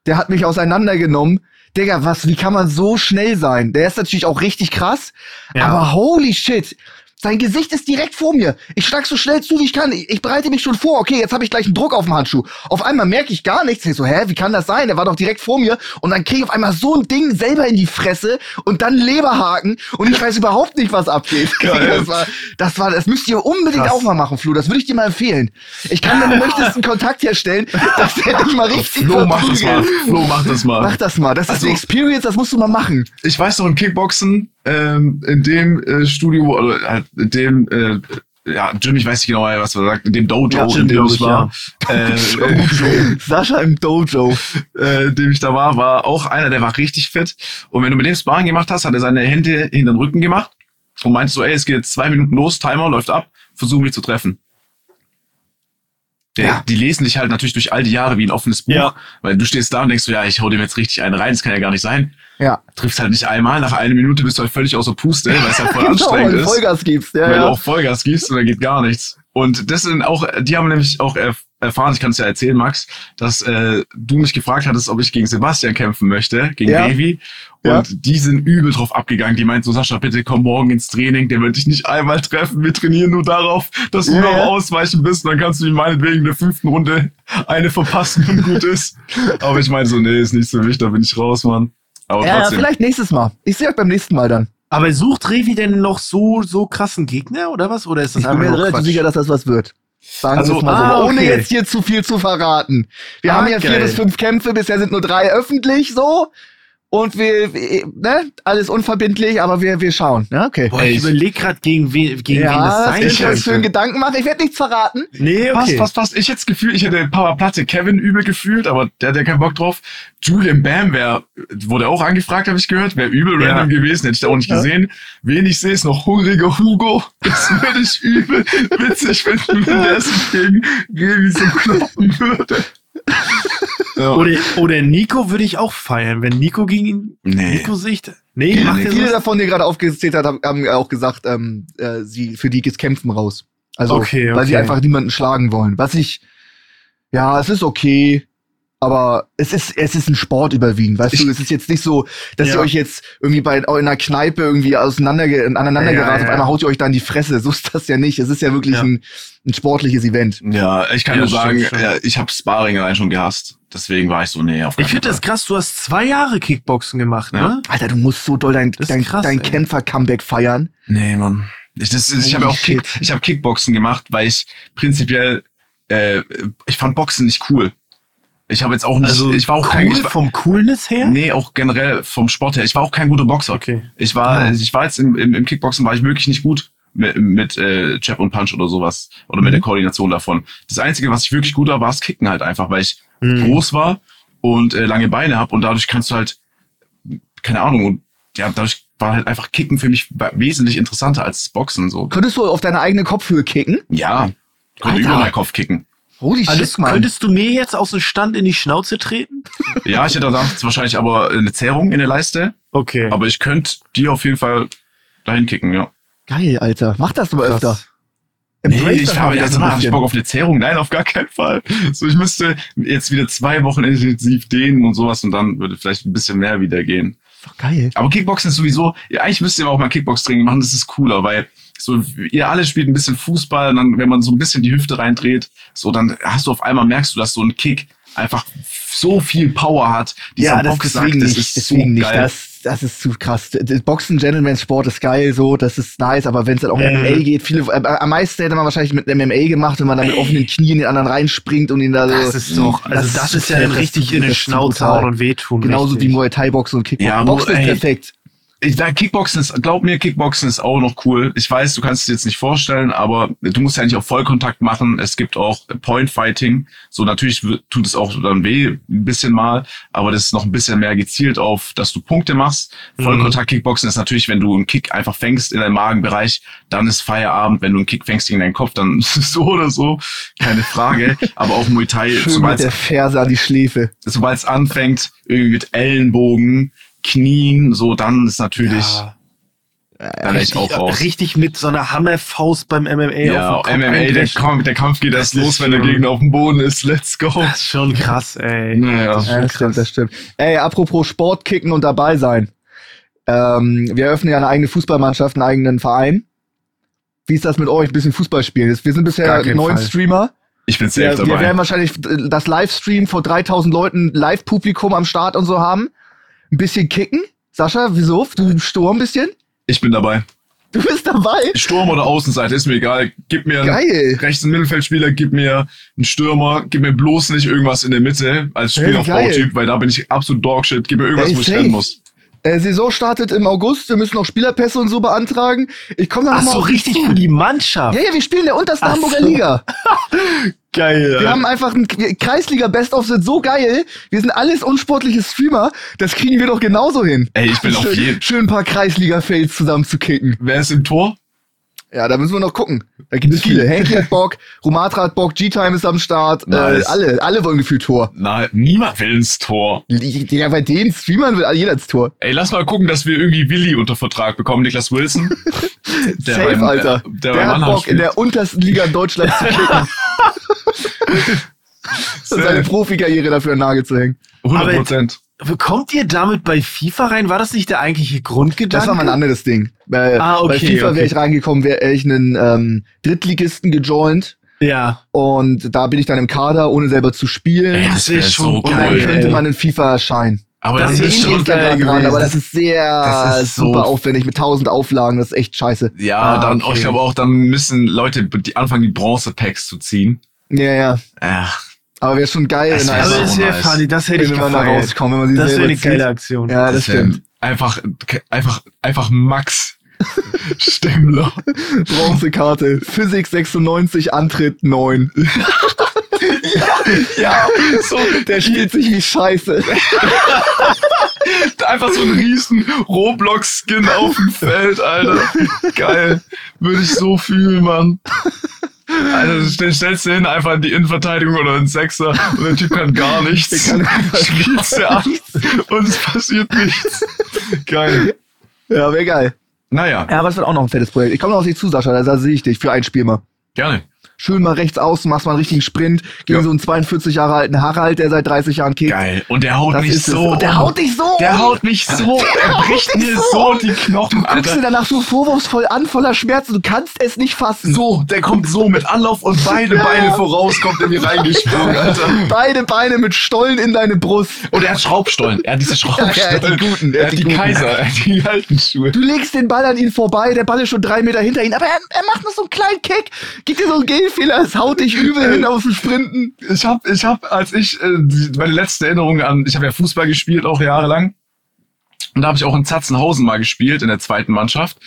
Speaker 4: Der hat mich auseinandergenommen. Digga, was, wie kann man so schnell sein? Der ist natürlich auch richtig krass.
Speaker 3: Ja.
Speaker 4: Aber holy shit. Sein Gesicht ist direkt vor mir. Ich schlag so schnell zu, wie ich kann. Ich, ich bereite mich schon vor. Okay, jetzt habe ich gleich einen Druck auf dem Handschuh. Auf einmal merke ich gar nichts. Ich so, hä, wie kann das sein? Der war doch direkt vor mir. Und dann kriege ich auf einmal so ein Ding selber in die Fresse und dann Leberhaken. Und ich weiß überhaupt nicht, was abgeht.
Speaker 5: Geil.
Speaker 4: Das war, das war, das müsst ihr unbedingt
Speaker 3: Krass.
Speaker 4: auch mal machen, Flo. Das würde ich dir mal empfehlen. Ich kann, wenn du möchtest, einen Kontakt herstellen, dass der dich mal richtig
Speaker 5: Flo, mach das mal. Flo, mach das mal.
Speaker 4: Mach das mal. Das ist
Speaker 5: Also-
Speaker 4: eine Experience, das musst du mal machen.
Speaker 5: ich weiß noch im Kickboxen, ähm, in dem äh, Studio, oder halt in dem, äh, ja, Jim, ich weiß nicht genau, was er sagt, in dem Dojo,
Speaker 3: Ja, Jim,
Speaker 5: in dem ich war, äh, äh,
Speaker 4: Sascha im Dojo.
Speaker 5: äh, in dem ich da war, war auch einer, der war richtig fit. Und wenn du mit dem Sparring gemacht hast, hat er seine Hände hinter den Rücken gemacht und meinte so, ey, es geht jetzt zwei Minuten los, Timer läuft ab, versuch mich zu treffen. Der,
Speaker 4: Ja.
Speaker 5: Die lesen dich halt natürlich durch all die Jahre wie ein offenes Buch,
Speaker 3: Ja.
Speaker 5: weil du stehst da und denkst so, ja, ich hau dem jetzt richtig einen rein, das kann ja gar nicht sein.
Speaker 4: Ja.
Speaker 5: Triffst halt nicht einmal, nach einer Minute bist du halt völlig außer Puste, weil es halt voll anstrengend
Speaker 4: weil du
Speaker 5: ist
Speaker 4: Vollgas gibst. Ja,
Speaker 5: weil
Speaker 4: ja.
Speaker 5: du auch Vollgas gibst und dann geht gar nichts. Und das sind auch, die haben nämlich auch erf erfahren, ich kann es ja erzählen, Max, dass äh, du mich gefragt hattest, ob ich gegen Sebastian kämpfen möchte, gegen
Speaker 4: Ja.
Speaker 5: Revi.
Speaker 4: Ja.
Speaker 5: Und die sind übel drauf abgegangen. Die meinten so, Sascha, bitte komm morgen ins Training, der wird dich nicht einmal treffen. Wir trainieren nur darauf, dass du
Speaker 4: Ja,
Speaker 5: noch
Speaker 4: ja.
Speaker 5: ausweichen bist. Dann kannst du ihm meinetwegen in der fünften Runde eine verpassen und gut ist. Aber ich meine so, nee, ist nicht so wichtig, da bin ich raus, Mann. Aber
Speaker 4: Ja, ja,
Speaker 5: trotzdem.
Speaker 4: vielleicht nächstes Mal. Ich sehe euch beim nächsten Mal dann.
Speaker 3: Aber sucht Revi denn noch so, so krassen Gegner oder was? Oder ist das
Speaker 4: Ich bin
Speaker 3: einfach
Speaker 4: mir
Speaker 3: nur
Speaker 4: relativ sicher, dass das was wird. Sagen
Speaker 5: Also,
Speaker 4: mal
Speaker 3: ah,
Speaker 4: so. Ohne
Speaker 3: okay.
Speaker 4: jetzt hier zu viel zu verraten. Wir
Speaker 3: Ah,
Speaker 4: haben ja vier
Speaker 3: geil.
Speaker 4: bis fünf Kämpfe, bisher sind nur drei öffentlich so. Und wir, ne, alles unverbindlich, aber wir, wir schauen. Ja, okay.
Speaker 3: Boah, ich überlege gerade, gegen, we gegen wen das
Speaker 4: ja,
Speaker 3: sein
Speaker 4: ich kann schön
Speaker 3: könnte.
Speaker 4: Gedanken machen. Ich werde nichts verraten.
Speaker 3: Nee,
Speaker 5: Passt,
Speaker 3: okay.
Speaker 5: passt, passt. Ich hätte das Gefühl, ich hätte Papa Platte Kevin übel gefühlt, aber der hat ja keinen Bock drauf. Julian Bam wär, wurde auch angefragt, habe ich gehört. Wäre übel
Speaker 3: Ja.
Speaker 5: random gewesen, hätte ich da auch nicht
Speaker 4: Ja.
Speaker 5: gesehen. Wen ich sehe, ist noch hungriger Hugo. Das würde ich übel witzig finden, wenn der sich gegen Revi so kloppen würde.
Speaker 3: Oder, oder Nico würde ich auch feiern. Wenn Nico gegen ihn.
Speaker 5: Nee.
Speaker 3: Nico Sicht. Nee,
Speaker 4: Viele,
Speaker 3: macht er
Speaker 4: viele davon, die gerade aufgezählt hat, haben, haben auch gesagt, ähm, äh, sie für die geht's Kämpfen raus. Also,
Speaker 3: Okay,
Speaker 4: weil sie
Speaker 3: okay.
Speaker 4: einfach niemanden schlagen wollen. Was ich, ja, es ist okay, aber es ist, es ist ein Sport überwiegend, weißt du? Es ist jetzt nicht so, dass
Speaker 3: Ja.
Speaker 4: ihr euch jetzt irgendwie bei in einer Kneipe irgendwie auseinander, aneinander
Speaker 3: Ja,
Speaker 4: geratet,
Speaker 3: ja,
Speaker 4: auf einmal haut ihr euch da in die Fresse. So ist das ja nicht. Es ist ja wirklich
Speaker 3: Ja.
Speaker 4: Ein, ein sportliches Event.
Speaker 5: Ja, ich kann
Speaker 3: Ja,
Speaker 5: nur
Speaker 3: stimmt,
Speaker 5: sagen,
Speaker 3: stimmt.
Speaker 5: ja, ich habe Sparring allein schon gehasst. Deswegen war ich so, nee, auf
Speaker 3: Ich finde das krass, du hast zwei Jahre Kickboxen gemacht,
Speaker 5: Ja.
Speaker 3: ne?
Speaker 4: Alter, du musst so doll dein, dein,
Speaker 3: krass,
Speaker 4: dein. Kämpfer-Comeback feiern.
Speaker 5: Nee, Mann. Ich, das, ich habe auch Kick, ich hab Kickboxen gemacht, weil ich prinzipiell, äh, ich fand Boxen nicht cool. Ich habe jetzt auch nicht,
Speaker 3: Also
Speaker 5: ich war auch
Speaker 3: cool
Speaker 5: kein, war,
Speaker 3: vom Coolness her?
Speaker 5: nee, auch generell vom Sport her. Ich war auch kein guter Boxer.
Speaker 3: Okay.
Speaker 5: Ich war,
Speaker 3: Ah.
Speaker 5: ich war jetzt im, im, im Kickboxen war ich wirklich nicht gut mit, mit äh, Jab und Punch oder sowas oder mit der Koordination davon. Das Einzige, was ich wirklich gut war, war das Kicken halt einfach, weil ich
Speaker 3: Mhm.
Speaker 5: groß war und äh, lange Beine habe und dadurch kannst du halt, keine Ahnung, und ja, dadurch war halt einfach Kicken für mich wesentlich interessanter als Boxen so.
Speaker 4: Könntest du auf deine eigene Kopfhöhe kicken?
Speaker 5: Ja, konnte
Speaker 4: Alter.
Speaker 5: über meinen Kopf kicken.
Speaker 4: Holy
Speaker 3: Also,
Speaker 4: shit, Mann.
Speaker 3: könntest du mir jetzt aus dem Stand in die Schnauze treten?
Speaker 5: Ja, ich hätte danach wahrscheinlich aber eine Zerrung in der Leiste,
Speaker 3: Okay.
Speaker 5: aber ich könnte die auf jeden Fall dahin kicken, ja.
Speaker 4: Geil, Alter. Mach das aber
Speaker 3: Krass.
Speaker 4: öfter.
Speaker 5: Nee, ich habe
Speaker 4: mal
Speaker 5: also ich. Bock auf eine Zerrung. Nein, auf gar keinen Fall. So, ich müsste jetzt wieder zwei Wochen intensiv dehnen und sowas und dann würde vielleicht ein bisschen mehr wieder gehen.
Speaker 4: Doch geil.
Speaker 5: Aber Kickboxen ist sowieso, ja, eigentlich müsst ihr auch mal Kickbox-Training machen, das ist cooler, weil so, ihr alle spielt ein bisschen Fußball und dann, wenn man so ein bisschen die Hüfte reindreht, so, dann hast du auf einmal merkst du, dass so ein Kick einfach so viel Power hat.
Speaker 4: Ja, das deswegen
Speaker 5: das
Speaker 4: nicht.
Speaker 5: ist
Speaker 4: Deswegen
Speaker 5: so
Speaker 4: nicht. Das, das ist zu krass. Das Boxen, Gentleman's Sport ist geil, so, das ist nice, aber wenn es dann auch um
Speaker 3: Mhm.
Speaker 4: MMA geht, viele, äh, am meisten hätte man wahrscheinlich mit einem MMA gemacht, wenn man da mit offenen Knien den anderen reinspringt und ihn da so.
Speaker 3: das ist doch, also das, ist ja
Speaker 4: fett,
Speaker 3: dann richtig in
Speaker 4: das
Speaker 3: den
Speaker 4: ist
Speaker 3: Schnauze hauen und wehtun.
Speaker 5: genau
Speaker 4: Genauso
Speaker 3: richtig.
Speaker 4: wie Muay Thai Boxen und Kickboxen.
Speaker 5: Ja,
Speaker 4: Boxen ist
Speaker 5: ey.
Speaker 4: perfekt.
Speaker 5: Ich sag, Kickboxen ist, glaub mir, Kickboxen ist auch noch cool. Ich weiß, du kannst es dir jetzt nicht vorstellen, aber du musst ja nicht auch Vollkontakt machen. Es gibt auch Point Fighting. So natürlich tut es auch dann weh, ein bisschen mal, aber das ist noch ein bisschen mehr gezielt auf, dass du Punkte machst. Vollkontakt Kickboxen ist natürlich, wenn du einen Kick einfach fängst in deinem Magenbereich, dann ist Feierabend. Wenn du einen Kick fängst gegen deinen Kopf, dann ist es so oder so, keine Frage. aber auch Muay Thai, sobald
Speaker 4: der Ferse an die Schläfe.
Speaker 5: sobald es anfängt, irgendwie mit Ellenbogen, Knien, so dann ist natürlich,
Speaker 3: Ja,
Speaker 5: dann wäre ich auch raus.
Speaker 3: richtig mit so einer Hammerfaust beim MMA
Speaker 5: Ja,
Speaker 3: auf
Speaker 5: MMA, der. Kampf- der Kampf geht erst
Speaker 3: Das
Speaker 5: los, wenn der Gegner auf dem Boden ist. Let's go.
Speaker 3: Das ist schon krass, ey.
Speaker 5: Naja.
Speaker 4: Ja, das stimmt, das stimmt. Ey, apropos Sport kicken und dabei sein. Ähm, wir eröffnen ja eine eigene Fußballmannschaft, einen eigenen Verein. Wie ist das mit euch? Ein bisschen Fußball spielen. Wir sind bisher neun
Speaker 3: Fall.
Speaker 4: Streamer.
Speaker 5: Ich bin safe
Speaker 4: Wir, wir
Speaker 5: dabei.
Speaker 4: werden wahrscheinlich das Livestream vor 3000 Leuten Live-Publikum am Start und so haben. Ein bisschen kicken. Sascha, wieso? Du Sturm ein bisschen?
Speaker 5: Ich bin dabei.
Speaker 4: Du bist dabei?
Speaker 5: Sturm oder Außenseite, ist mir egal. Gib mir einen
Speaker 4: Geil.
Speaker 5: rechten Mittelfeldspieler, gib mir einen Stürmer, gib mir bloß nicht irgendwas in der Mitte als Spielaufbautyp, weil da bin ich absolut Dogshit. Gib mir irgendwas,
Speaker 4: Ey,
Speaker 5: wo ich rennen muss.
Speaker 4: Äh, Saison startet im August. Wir müssen noch Spielerpässe und so beantragen. Ich komme da
Speaker 3: Ach so,
Speaker 4: auf
Speaker 3: richtig für die Mannschaft.
Speaker 4: Ja, ja, wir spielen in der untersten
Speaker 3: Ach
Speaker 4: Hamburger
Speaker 3: so.
Speaker 4: Liga.
Speaker 3: Geil.
Speaker 4: Wir haben einfach ein Kreisliga Best of sind so geil. Wir sind alles unsportliche Streamer. Das kriegen wir doch genauso hin.
Speaker 5: Ey, ich bin auf
Speaker 4: schön,
Speaker 5: jeden.
Speaker 4: schön ein paar Kreisliga-Fails zusammen zu kicken.
Speaker 5: Wer ist im Tor?
Speaker 4: Ja, da müssen wir noch gucken. Da gibt es viele. Henki hat Bock, Rumatra hat Bock, G-Time ist am Start.
Speaker 5: Nice.
Speaker 4: Äh, alle, alle wollen gefühlt Tor.
Speaker 5: Na, niemand will ins Tor.
Speaker 4: Ja, bei den Streamern will jeder ins Tor.
Speaker 5: Ey, lass mal gucken, dass wir irgendwie Willi unter Vertrag bekommen, Niklas Wilson. Der
Speaker 4: Safe,
Speaker 5: beim-
Speaker 4: Alter.
Speaker 5: Der,
Speaker 4: Der,
Speaker 5: der
Speaker 4: hat Bock, in
Speaker 5: spielt.
Speaker 4: der untersten Liga Deutschlands zu kicken. und seine Profikarriere dafür an Nagel zu hängen.
Speaker 5: 100 Prozent.
Speaker 3: Kommt ihr damit bei FIFA rein? War das nicht der eigentliche Grundgedanke?
Speaker 4: Das war mal ein anderes Ding. Bei,
Speaker 3: Ah, okay,
Speaker 4: bei FIFA
Speaker 3: okay.
Speaker 4: wäre ich reingekommen, wäre ich einen ähm, Drittligisten gejoint.
Speaker 3: Ja.
Speaker 4: Und da bin ich dann im Kader, ohne selber zu spielen.
Speaker 5: Ey, das wäre
Speaker 3: ist
Speaker 5: so
Speaker 3: schon
Speaker 4: und dann
Speaker 5: geil.
Speaker 4: könnte man in FIFA erscheinen.
Speaker 5: Aber
Speaker 3: Das
Speaker 5: das,
Speaker 3: ist schon
Speaker 5: schon
Speaker 3: geil
Speaker 4: dran,
Speaker 3: gewesen.
Speaker 4: aber das ist sehr
Speaker 5: Das ist so-
Speaker 4: super aufwendig mit tausend Auflagen. Das ist echt scheiße.
Speaker 5: Ja,
Speaker 3: Ah,
Speaker 5: dann,
Speaker 3: okay.
Speaker 5: ich glaube auch, dann müssen Leute die anfangen, die Bronze-Packs zu ziehen.
Speaker 4: Ja, ja.
Speaker 5: Ach,
Speaker 4: Aber wäre schon geil,
Speaker 5: Das
Speaker 4: wenn,
Speaker 5: wär
Speaker 3: Also
Speaker 5: so
Speaker 3: das wäre
Speaker 5: nice.
Speaker 3: funny, das hätte ich
Speaker 4: wenn man da rauskommt, wenn man sie
Speaker 3: Das wäre eine geile. Aktion.
Speaker 4: Ja, das
Speaker 5: wär
Speaker 4: stimmt.
Speaker 5: Einfach, einfach, einfach Max Stemmler.
Speaker 4: Bronzekarte. Physik 96, Antritt 9.
Speaker 5: Ja, so,
Speaker 4: Der spielt sich wie Scheiße.
Speaker 5: einfach so ein riesen Roblox-Skin auf dem Feld, Alter. Geil. Würde ich so fühlen, Mann. Also stell, stellst du hin, einfach in die Innenverteidigung oder in Sechser und der Typ kann gar nichts.
Speaker 4: Der kann
Speaker 5: Spielst du an und es passiert nichts. Geil.
Speaker 4: Ja, wäre geil.
Speaker 5: Naja,
Speaker 4: Ja, aber es wird auch noch ein fettes Projekt. Ich komme noch auf dich zu, Sascha, da, da sehe ich dich für ein Spiel mal.
Speaker 5: gerne.
Speaker 4: Schön mal rechts außen, machst mal einen richtigen Sprint gegen
Speaker 5: Ja.
Speaker 4: so einen 42 Jahre alten Harald, der seit 30 Jahren kickt.
Speaker 5: Geil. Und der haut
Speaker 4: Das
Speaker 5: mich so.
Speaker 4: Und der haut dich so.
Speaker 5: Der haut mich so. Er bricht mir
Speaker 4: so.
Speaker 5: so die Knochen,
Speaker 4: Guckst du
Speaker 5: Alter.
Speaker 4: danach so vorwurfsvoll an, voller Schmerzen, du kannst es nicht fassen.
Speaker 5: So, der kommt so mit Anlauf und beide Beine voraus, kommt in mir reingesprungen, Alter.
Speaker 4: Beide Beine mit Stollen in deine Brust.
Speaker 5: Und er hat Schraubstollen. Er hat diese
Speaker 4: Ja, er
Speaker 5: Schraubstollen.
Speaker 4: hat die guten, er
Speaker 5: Er
Speaker 4: hat die
Speaker 5: die. Kaiser, er hat die alten Schuhe.
Speaker 4: Du legst den Ball an ihn vorbei, der Ball ist schon drei Meter hinter ihm, aber er, er macht noch so einen kleinen Kick, gibt dir so einen Gehfehler, es haut dich übel hin auf dem Sprinten.
Speaker 5: Ich hab, ich hab, als ich, äh, meine letzte Erinnerung an, ich habe ja Fußball gespielt, auch jahrelang. Und da habe ich auch in Zatzenhausen mal gespielt, in der zweiten Mannschaft.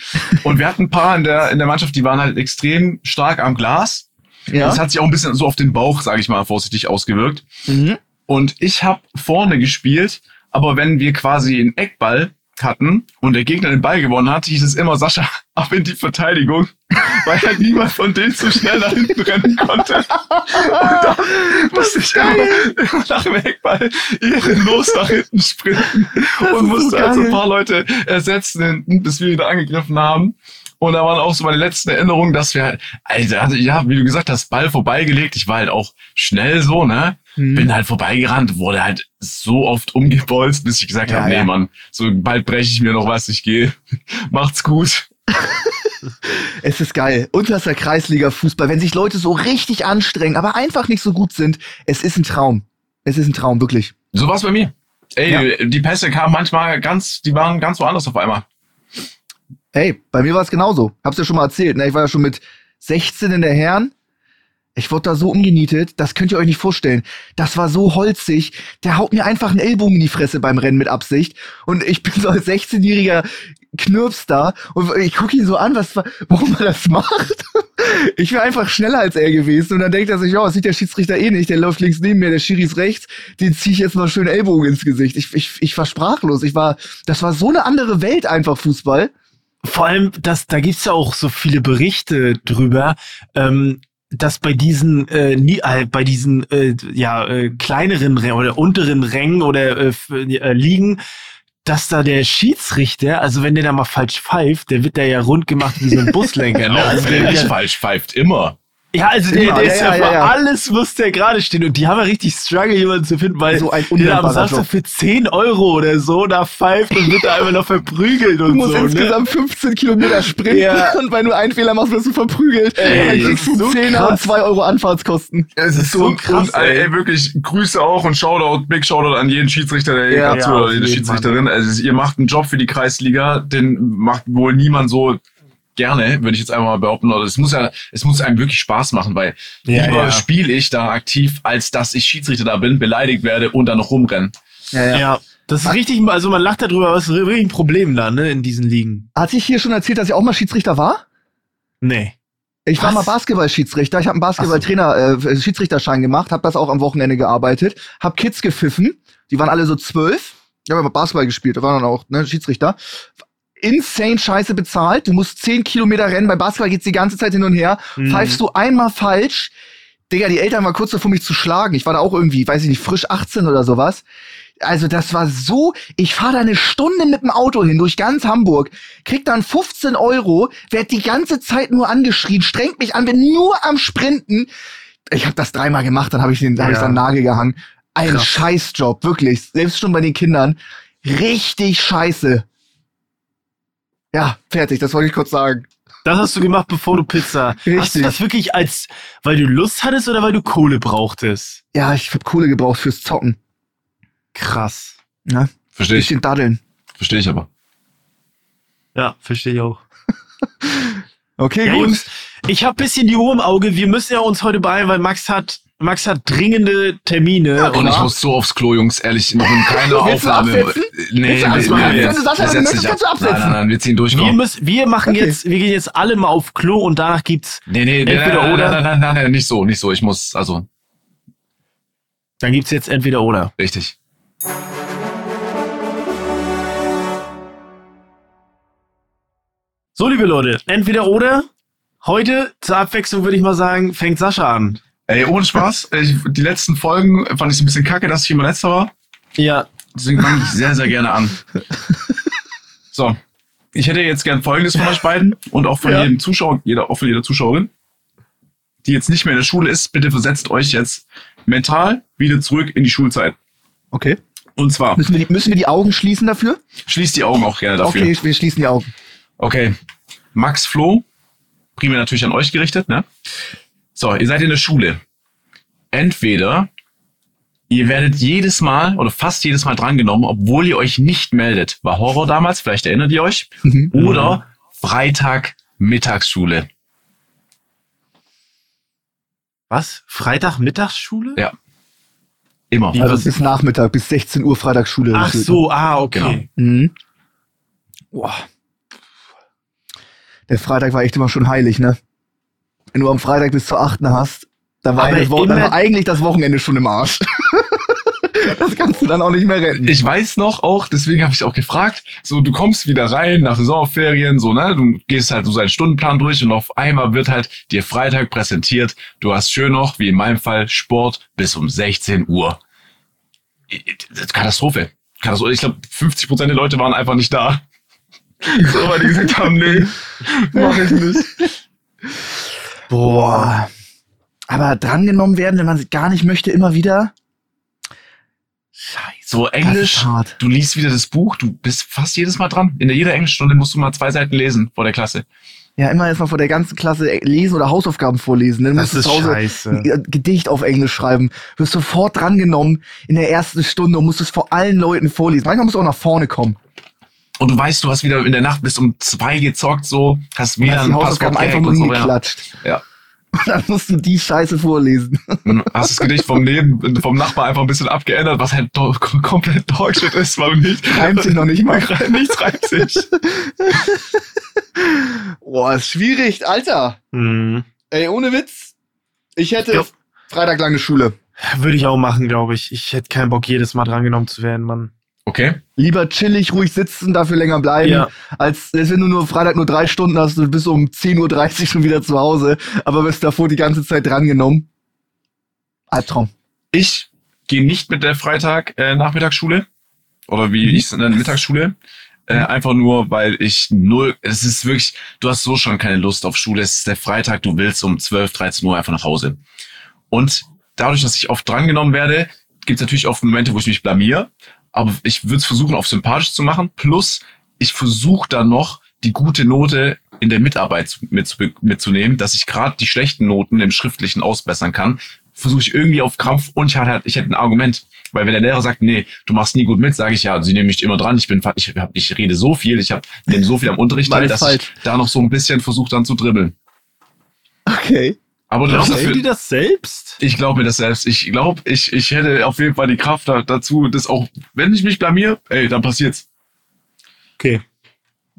Speaker 5: Und wir hatten ein paar in der, in der Mannschaft, die waren halt extrem stark am Glas.
Speaker 4: Ja.
Speaker 5: Das hat sich auch ein bisschen so auf den Bauch, sage ich mal, vorsichtig ausgewirkt.
Speaker 4: Mhm.
Speaker 5: Und ich habe vorne gespielt, aber wenn wir quasi einen Eckball hatten und der Gegner den Ball gewonnen hat, hieß es immer Sascha ab in die Verteidigung, weil halt niemand von denen so schnell nach hinten rennen konnte. Und da musste ich immer, immer nach dem Eckball ehrenlos nach hinten sprinten und
Speaker 4: ist
Speaker 5: musste
Speaker 4: so
Speaker 5: also ein paar Leute ersetzen hinten, bis wir wieder angegriffen haben. Und da waren auch so meine letzten Erinnerungen, dass wir halt, Alter, also, ja, wie du gesagt hast, Ball vorbeigelegt. Ich war halt auch schnell so, ne?
Speaker 4: Mhm.
Speaker 5: Bin halt vorbeigerannt, wurde halt so oft umgebolzt, bis ich gesagt
Speaker 4: Ja,
Speaker 5: habe, nee,
Speaker 4: ja.
Speaker 5: Mann, so bald breche ich mir noch was, ich gehe. Macht's gut.
Speaker 4: Es ist geil. Unterster Kreisliga Fußball, wenn sich Leute so richtig anstrengen, aber einfach nicht so gut sind, es ist ein Traum. Es ist ein Traum, wirklich.
Speaker 5: So war's bei mir. Ey, die Pässe kamen manchmal ganz, die waren ganz woanders auf einmal.
Speaker 4: Hey, bei mir war es genauso. Hab's ja schon mal erzählt. Ne? Ich war ja schon mit 16 in der Herren. Ich wurde da so umgenietet, das könnt ihr euch nicht vorstellen. Das war so holzig. Der haut mir einfach einen Ellbogen in die Fresse beim Rennen mit Absicht. Und ich bin so als 16-jähriger Knirps da und ich gucke ihn so an, was, warum er das macht. Ich wäre einfach schneller als er gewesen. Und dann denkt er sich, ja, das sieht der Schiedsrichter eh nicht. Der läuft links neben mir, der Schiri ist rechts. Den ziehe ich jetzt mal schön Ellbogen ins Gesicht. Ich, ich, ich war sprachlos. Ich war, das war so eine andere Welt einfach, Fußball.
Speaker 3: Vor allem, das, da gibt's ja auch so viele Berichte drüber, ähm, dass bei diesen, äh, nie, äh, bei diesen äh, ja, äh, kleineren Rängen oder unteren Rängen oder äh, äh, Ligen, dass da der Schiedsrichter, also wenn der da mal falsch pfeift, der wird da ja rund gemacht wie so ein Buslenker. ne? Also der,
Speaker 5: nicht falsch pfeift, immer.
Speaker 3: Ja, also der, der
Speaker 4: ja,
Speaker 3: ist
Speaker 4: ja,
Speaker 3: ja,
Speaker 4: ja,
Speaker 3: für
Speaker 4: ja.
Speaker 3: alles muss der gerade stehen und die haben ja richtig Struggle, jemanden zu finden, weil
Speaker 4: So ein
Speaker 3: der am Samstag
Speaker 4: Job.
Speaker 3: für 10 Euro oder so da pfeift und wird da einfach noch verprügelt
Speaker 4: Du
Speaker 3: und
Speaker 4: musst
Speaker 3: so. Ne?
Speaker 4: insgesamt 15 Kilometer sprinten
Speaker 3: Ja.
Speaker 4: und wenn du einen Fehler machst, wirst du verprügelt.
Speaker 3: Ey,
Speaker 4: dann kriegst du
Speaker 3: so
Speaker 4: 10 und
Speaker 3: krass.
Speaker 4: 2 Euro Anfahrtskosten.
Speaker 5: Es ist
Speaker 3: so
Speaker 5: und,
Speaker 3: krass,
Speaker 5: und, ey,
Speaker 3: ey.
Speaker 5: wirklich Grüße auch und Shoutout, Big Shoutout an jeden Schiedsrichter, der hier
Speaker 4: Ja,
Speaker 5: zuhört,
Speaker 3: auf
Speaker 5: jede Schiedsrichterin. Also ihr macht einen Job für die Kreisliga, den macht wohl niemand so gerne, würde ich jetzt einfach mal behaupten. Oder es muss ja, es muss einem wirklich Spaß machen, weil
Speaker 3: Ja,
Speaker 5: lieber
Speaker 3: ja.
Speaker 5: spiele ich da aktiv, als dass ich Schiedsrichter da bin, beleidigt werde und dann noch rumrenne.
Speaker 4: Ja,
Speaker 3: Ja. das ist richtig, also man lacht darüber, aber es ist wirklich ein Problem da, ne, in diesen Ligen.
Speaker 4: Hatte ich hier schon erzählt, dass ich auch mal Schiedsrichter war?
Speaker 3: Nee.
Speaker 4: Ich war
Speaker 3: Was?
Speaker 4: mal Basketballschiedsrichter. Ich habe einen Basketballtrainer, äh, Schiedsrichterschein gemacht, habe das auch am Wochenende gearbeitet, habe Kids gepfiffen. Die waren alle so zwölf. Ich habe aber Basketball gespielt, da waren dann auch ne, Schiedsrichter. Insane Scheiße bezahlt. Du musst 10 Kilometer rennen. Bei Basketball geht's die ganze Zeit hin und her.
Speaker 3: Mhm.
Speaker 4: Pfeifst du einmal falsch, Digga, die Eltern waren kurz davor, mich zu schlagen. Ich war da auch irgendwie, weiß ich nicht, frisch 18 oder sowas. Also das war so, ich fahre da eine Stunde mit dem Auto hin durch ganz Hamburg, krieg dann 15 Euro, werd die ganze Zeit nur angeschrien, strengt mich an, bin nur am Sprinten. Ich habe das dreimal gemacht, dann habe ich den, da hab ich
Speaker 3: Ja.
Speaker 4: dann Nagel gehangen. Ein
Speaker 3: Krass.
Speaker 4: Scheißjob, wirklich. Selbst schon bei den Kindern. Richtig scheiße. Ja, fertig, das wollte ich kurz sagen.
Speaker 3: Das hast du gemacht, bevor du Pizza. Hast du
Speaker 4: Richtig.
Speaker 3: das wirklich als, weil du Lust hattest oder weil du Kohle brauchtest?
Speaker 4: Ja, ich hab Kohle gebraucht fürs Zocken.
Speaker 3: Krass.
Speaker 4: Ja,
Speaker 5: Verstehe ich.
Speaker 4: bisschen daddeln.
Speaker 5: Verstehe ich aber.
Speaker 3: Ja, verstehe ich auch.
Speaker 4: Okay,
Speaker 3: Ja,
Speaker 4: gut.
Speaker 3: Jungs, ich habe bisschen die Ruhe im Auge. Wir müssen ja uns heute beeilen, weil Max hat, Max hat dringende Termine.
Speaker 5: Und ich muss so aufs Klo, Jungs, ehrlich, noch in keiner Aufnahme.
Speaker 4: absetzen?
Speaker 5: Nee,
Speaker 4: absetzen?
Speaker 5: wir-
Speaker 4: Wenn du das
Speaker 5: setzen
Speaker 4: möchtest,
Speaker 5: nicht
Speaker 4: kannst du
Speaker 5: ab.
Speaker 4: absetzen.
Speaker 5: Nein, nein, nein, wir ziehen durch.
Speaker 3: wir
Speaker 5: komm.
Speaker 3: müssen, wir machen
Speaker 4: Okay.
Speaker 3: jetzt, wir gehen jetzt alle mal auf Klo und danach gibt's,
Speaker 5: Nee, nee, nee,
Speaker 3: Entweder
Speaker 5: nein,
Speaker 3: oder?
Speaker 5: Nein, nein, nein, nein, nicht so, nicht so. Ich muss, also,
Speaker 3: dann gibt's jetzt entweder oder.
Speaker 5: richtig.
Speaker 3: So, liebe Leute, entweder oder. Heute, zur Abwechslung, würde ich mal sagen, fängt Sascha an.
Speaker 5: Ey, ohne Spaß. Ich, die letzten Folgen fand ich ein bisschen kacke, dass ich immer letzter war.
Speaker 3: Ja.
Speaker 5: Deswegen fange ich sehr, sehr gerne an. So. Ich hätte jetzt gern Folgendes von euch beiden und auch von
Speaker 4: Ja.
Speaker 5: jedem Zuschauer, jeder, auch von jeder Zuschauerin, die jetzt nicht mehr in der Schule ist. Bitte versetzt euch jetzt mental wieder zurück in die Schulzeit.
Speaker 4: Okay.
Speaker 5: Und zwar,
Speaker 4: Müssen wir, die, müssen wir die Augen schließen dafür?
Speaker 5: schließt die Augen auch gerne dafür.
Speaker 4: Okay, wir schließen die Augen.
Speaker 5: Okay. Max Flo, primär natürlich an euch gerichtet, ne? So, ihr seid in der Schule. Entweder ihr werdet jedes Mal oder fast jedes Mal drangenommen, obwohl ihr euch nicht meldet. War Horror damals, vielleicht erinnert ihr euch.
Speaker 4: Mhm.
Speaker 5: Oder Freitag Mittagsschule.
Speaker 3: Was? Freitag Mittagsschule?
Speaker 5: Ja. Immer.
Speaker 3: Wie-
Speaker 4: Also
Speaker 3: was-
Speaker 4: bis Nachmittag, bis 16 Uhr Freitagsschule.
Speaker 3: Ach so, ah, okay.
Speaker 5: Genau.
Speaker 4: Mhm. Boah. Der Freitag war echt immer schon heilig, ne? Wenn du am Freitag bis zur 8. hast, dann war, das dann war eigentlich das Wochenende schon im Arsch. das kannst du dann auch nicht mehr retten.
Speaker 5: Ich weiß noch auch, deswegen habe ich auch gefragt, so du kommst wieder rein nach den Sommerferien, so ne, du gehst halt so seinen Stundenplan durch und auf einmal wird halt dir Freitag präsentiert, du hast schön noch, wie in meinem Fall, Sport bis um 16 Uhr. Katastrophe. Katastrophe. Ich glaube, 50 Prozent der Leute waren einfach nicht da. So, weil die gesagt haben, nee, mach ich nicht.
Speaker 4: Boah. Aber drangenommen werden, wenn man es gar nicht möchte, immer wieder. Scheiße.
Speaker 5: So Englisch,
Speaker 4: ist
Speaker 5: du liest wieder das Buch, du bist fast jedes Mal dran. In jeder Englischstunde musst du mal zwei Seiten lesen vor der Klasse.
Speaker 4: Ja, immer erstmal vor der ganzen Klasse lesen oder Hausaufgaben vorlesen. Dann
Speaker 3: Das
Speaker 4: musst du
Speaker 3: ist
Speaker 4: zu Hause
Speaker 3: scheiße.
Speaker 4: ein Gedicht auf Englisch schreiben. Wirst sofort drangenommen in der ersten Stunde und musst es vor allen Leuten vorlesen. Manchmal musst du auch nach vorne kommen.
Speaker 5: Und du weißt, du hast wieder in der Nacht bis um zwei gezockt, so, hast wieder ein Passwort
Speaker 4: einfach nur
Speaker 5: und so, ja.
Speaker 4: hingeklatscht.
Speaker 5: Ja.
Speaker 4: Und dann musst du die Scheiße vorlesen.
Speaker 5: Und hast das Gedicht vom Leben, vom Nachbar einfach ein bisschen abgeändert, was halt do komplett Dogshit ist, weil du nicht.
Speaker 4: Reimt sich noch nicht mal.
Speaker 5: Nichts reimt sich.
Speaker 4: Boah, ist schwierig, Alter.
Speaker 3: Hm.
Speaker 4: Ey, ohne Witz. Ich hätte
Speaker 3: Ja.
Speaker 4: Freitag lange Schule.
Speaker 3: Würde ich auch machen, glaube ich. Ich hätte keinen Bock, jedes Mal drangenommen zu werden, Mann.
Speaker 5: Okay.
Speaker 4: Lieber chillig, ruhig sitzen, dafür länger bleiben,
Speaker 3: Ja.
Speaker 4: als, als wenn du nur Freitag nur drei Stunden hast und du bist um 10.30 Uhr schon wieder zu Hause, aber wirst davor die ganze Zeit drangenommen. Albtraum.
Speaker 5: Ich gehe nicht mit der Freitag äh, Nachmittagsschule oder wie ich es nenne, Mittagsschule. Äh, einfach nur, weil ich null, es ist wirklich, du hast so schon keine Lust auf Schule. Es ist der Freitag, du willst um 12, 13 Uhr einfach nach Hause. Und dadurch, dass ich oft drangenommen werde, gibt es natürlich oft Momente, wo ich mich blamier. Aber ich würde es versuchen, auf sympathisch zu machen. Plus, ich versuche dann noch die gute Note in der Mitarbeit mit, mitzunehmen, dass ich gerade die schlechten Noten im Schriftlichen ausbessern kann. Versuche ich irgendwie auf Krampf und ich hatte ich hätte ein Argument. Weil wenn der Lehrer sagt, nee, du machst nie gut mit, sage ich ja, sie nehmen mich immer dran. Ich bin, ich, hab, ich rede so viel, ich habe nehme so viel am Unterricht teil, dass ich da noch so ein bisschen versuche dann zu dribbeln.
Speaker 4: Okay.
Speaker 5: Aber das
Speaker 3: Glaubst du
Speaker 5: dafür,
Speaker 3: dir das selbst?
Speaker 5: ich glaube mir das selbst. Ich glaube, ich, ich hätte auf jeden Fall die Kraft da, dazu, das auch, wenn ich mich blamier, ey, dann passiert's.
Speaker 3: Okay.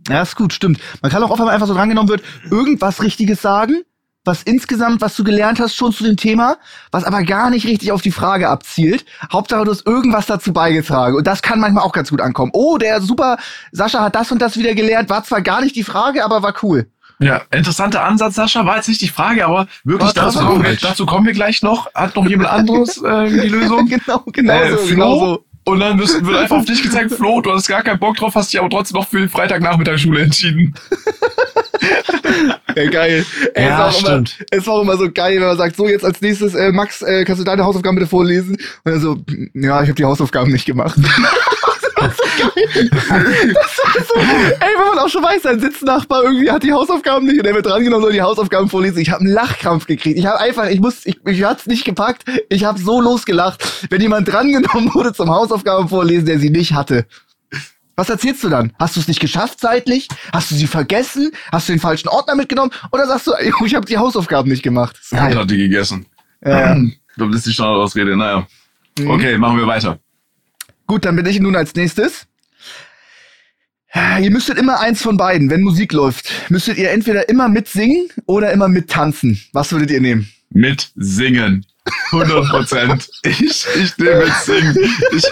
Speaker 4: Ja, ist gut, stimmt. Man kann auch oft, wenn man einfach so drangenommen wird, irgendwas Richtiges sagen, was insgesamt, was du gelernt hast, schon zu dem Thema, was aber gar nicht richtig auf die Frage abzielt. Hauptsache, du hast irgendwas dazu beigetragen. Und das kann manchmal auch ganz gut ankommen. Oh, der super, Sascha hat das und das wieder gelernt, war zwar gar nicht die Frage, aber war cool.
Speaker 5: Ja, interessanter Ansatz, Sascha. War jetzt nicht die Frage, aber wirklich
Speaker 4: War
Speaker 5: dazu kommen, wir, dazu kommen wir gleich noch. Hat noch jemand anderes äh, die Lösung?
Speaker 4: genau, genau
Speaker 5: Äh,
Speaker 4: so,
Speaker 5: Flo?
Speaker 4: genau so.
Speaker 5: Und dann wird wird einfach auf dich gezeigt, Flo, du hast gar keinen Bock drauf, hast dich aber trotzdem noch für die Freitagnachmittagsschule entschieden.
Speaker 4: Ja, geil. Ey,
Speaker 3: Ja,
Speaker 4: es, war auch immer,
Speaker 3: stimmt.
Speaker 4: es war immer so geil, wenn man sagt, so jetzt als nächstes, äh, Max, äh, kannst du deine Hausaufgaben bitte vorlesen? Und er so, ja, ich habe die Hausaufgaben nicht gemacht. das ist so geil. Das war so, ey, wenn man auch schon weiß, sein Sitznachbar irgendwie hat die Hausaufgaben nicht und er wird drangenommen, soll die Hausaufgaben vorlesen. Ich habe einen Lachkrampf gekriegt. Ich habe einfach, ich muss, ich, ich hat's nicht gepackt. Ich habe so losgelacht, wenn jemand drangenommen wurde zum Hausaufgaben vorlesen, der sie nicht hatte. Was erzählst du dann? Hast du es nicht geschafft zeitlich? Hast du sie vergessen? Hast du den falschen Ordner mitgenommen? Oder sagst du, ich habe die Hausaufgaben nicht gemacht? Geil.
Speaker 5: hat die gegessen.
Speaker 4: Ja.
Speaker 5: Ich glaube, das ist die Standardausrede. Naja.
Speaker 4: Mhm.
Speaker 5: Okay, machen wir weiter.
Speaker 4: Gut, dann bin ich nun als nächstes. Ihr müsstet immer eins von beiden, wenn Musik läuft, müsstet ihr entweder immer mitsingen oder immer mittanzen. Was würdet ihr nehmen?
Speaker 5: Mit singen. 100 Prozent. Ich, ich nehme mit singen. Ich,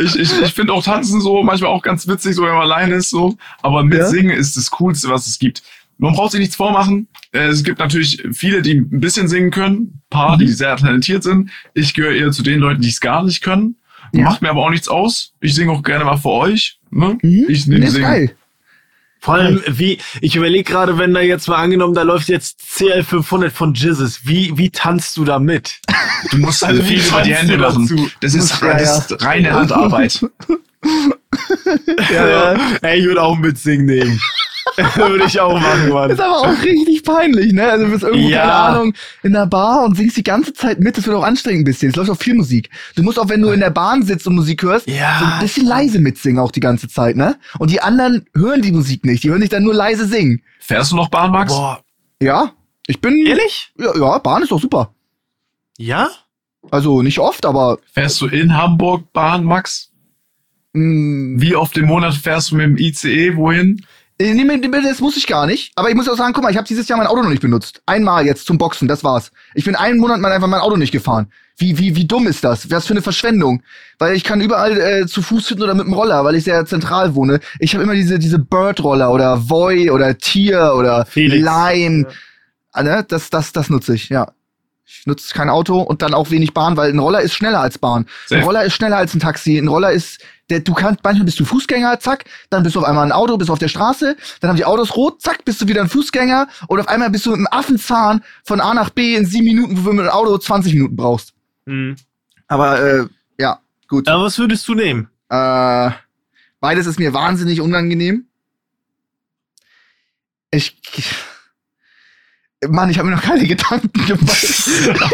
Speaker 5: ich, ich, ich finde auch tanzen so manchmal auch ganz witzig, so wenn man alleine ist so. Aber mit
Speaker 4: Ja?
Speaker 5: singen ist das Coolste, was es gibt. man braucht sich nichts vormachen. Äh, Es gibt natürlich viele, die ein bisschen singen können, ein paar, die sehr talentiert sind. Ich gehöre eher zu den Leuten, die es gar nicht können.
Speaker 4: Ja.
Speaker 5: Macht mir aber auch nichts aus. Ich singe auch gerne mal für euch. Ne?
Speaker 4: Mhm.
Speaker 5: Ich nehme
Speaker 4: ist
Speaker 5: Singen.
Speaker 4: geil.
Speaker 3: Vor allem, wie, ich überlege gerade, wenn da jetzt mal angenommen, da läuft jetzt CL500 von Jizzes. Wie, wie tanzt du da mit?
Speaker 5: Du musst
Speaker 3: Also,
Speaker 5: viel über die Hände
Speaker 3: dazu?
Speaker 5: Das ist,
Speaker 4: Ja,
Speaker 5: das ist reine Handarbeit.
Speaker 3: Ja, ja. Ey, ich würde auch mitsingen nehmen. würde ich auch machen, Mann.
Speaker 4: Ist aber auch richtig peinlich, ne? Also du bist irgendwo,
Speaker 3: Ja.
Speaker 4: keine Ahnung, in der Bar und singst die ganze Zeit mit. Das wird auch anstrengend ein bisschen. Es läuft auch viel Musik. Du musst auch, wenn du in der Bahn sitzt und Musik hörst,
Speaker 3: Ja.
Speaker 4: so ein bisschen leise mitsingen auch die ganze Zeit, ne? Und die anderen hören die Musik nicht. Die hören dich dann nur leise singen.
Speaker 5: Fährst du noch Bahn, Max?
Speaker 3: Boah,
Speaker 4: Ja, ich bin...
Speaker 3: ehrlich?
Speaker 4: Ja, ja, Bahn ist doch super.
Speaker 3: Ja?
Speaker 4: Also nicht oft, aber...
Speaker 5: Fährst du in Hamburg Bahn, Max?
Speaker 4: Mh,
Speaker 5: Wie oft im Monat fährst du mit dem ICE wohin?
Speaker 4: Äh, das muss ich gar nicht. Aber ich muss auch sagen, guck mal, ich habe dieses Jahr mein Auto noch nicht benutzt. Einmal jetzt zum Boxen, das war's. Ich bin einen Monat mal einfach mein Auto nicht gefahren. Wie, wie, wie dumm ist das? Was für eine Verschwendung. Weil ich kann überall äh, zu Fuß hin oder mit dem Roller, weil ich sehr zentral wohne. Ich habe immer diese, diese Bird-Roller oder Voy oder Tier oder
Speaker 3: Felix.
Speaker 4: Lime. Ah, ne? Das, das, das nutze ich, ja. Ich nutze kein Auto und dann auch wenig Bahn, weil ein Roller ist schneller als Bahn. Ein. Roller ist schneller als ein Taxi. Ein Roller ist, der, du kannst, manchmal bist du Fußgänger, zack, dann bist du auf einmal ein Auto, bist auf der Straße, dann haben die Autos rot, zack, bist du wieder ein Fußgänger und auf einmal bist du mit einem Affenzahn von A nach B in sieben Minuten, wo du mit dem Auto 20 Minuten brauchst.
Speaker 3: Mhm.
Speaker 4: Aber äh, ja, gut.
Speaker 3: Aber was würdest du nehmen?
Speaker 4: Äh, beides ist mir wahnsinnig unangenehm. Ich. Mann, ich habe mir noch keine Gedanken gemacht.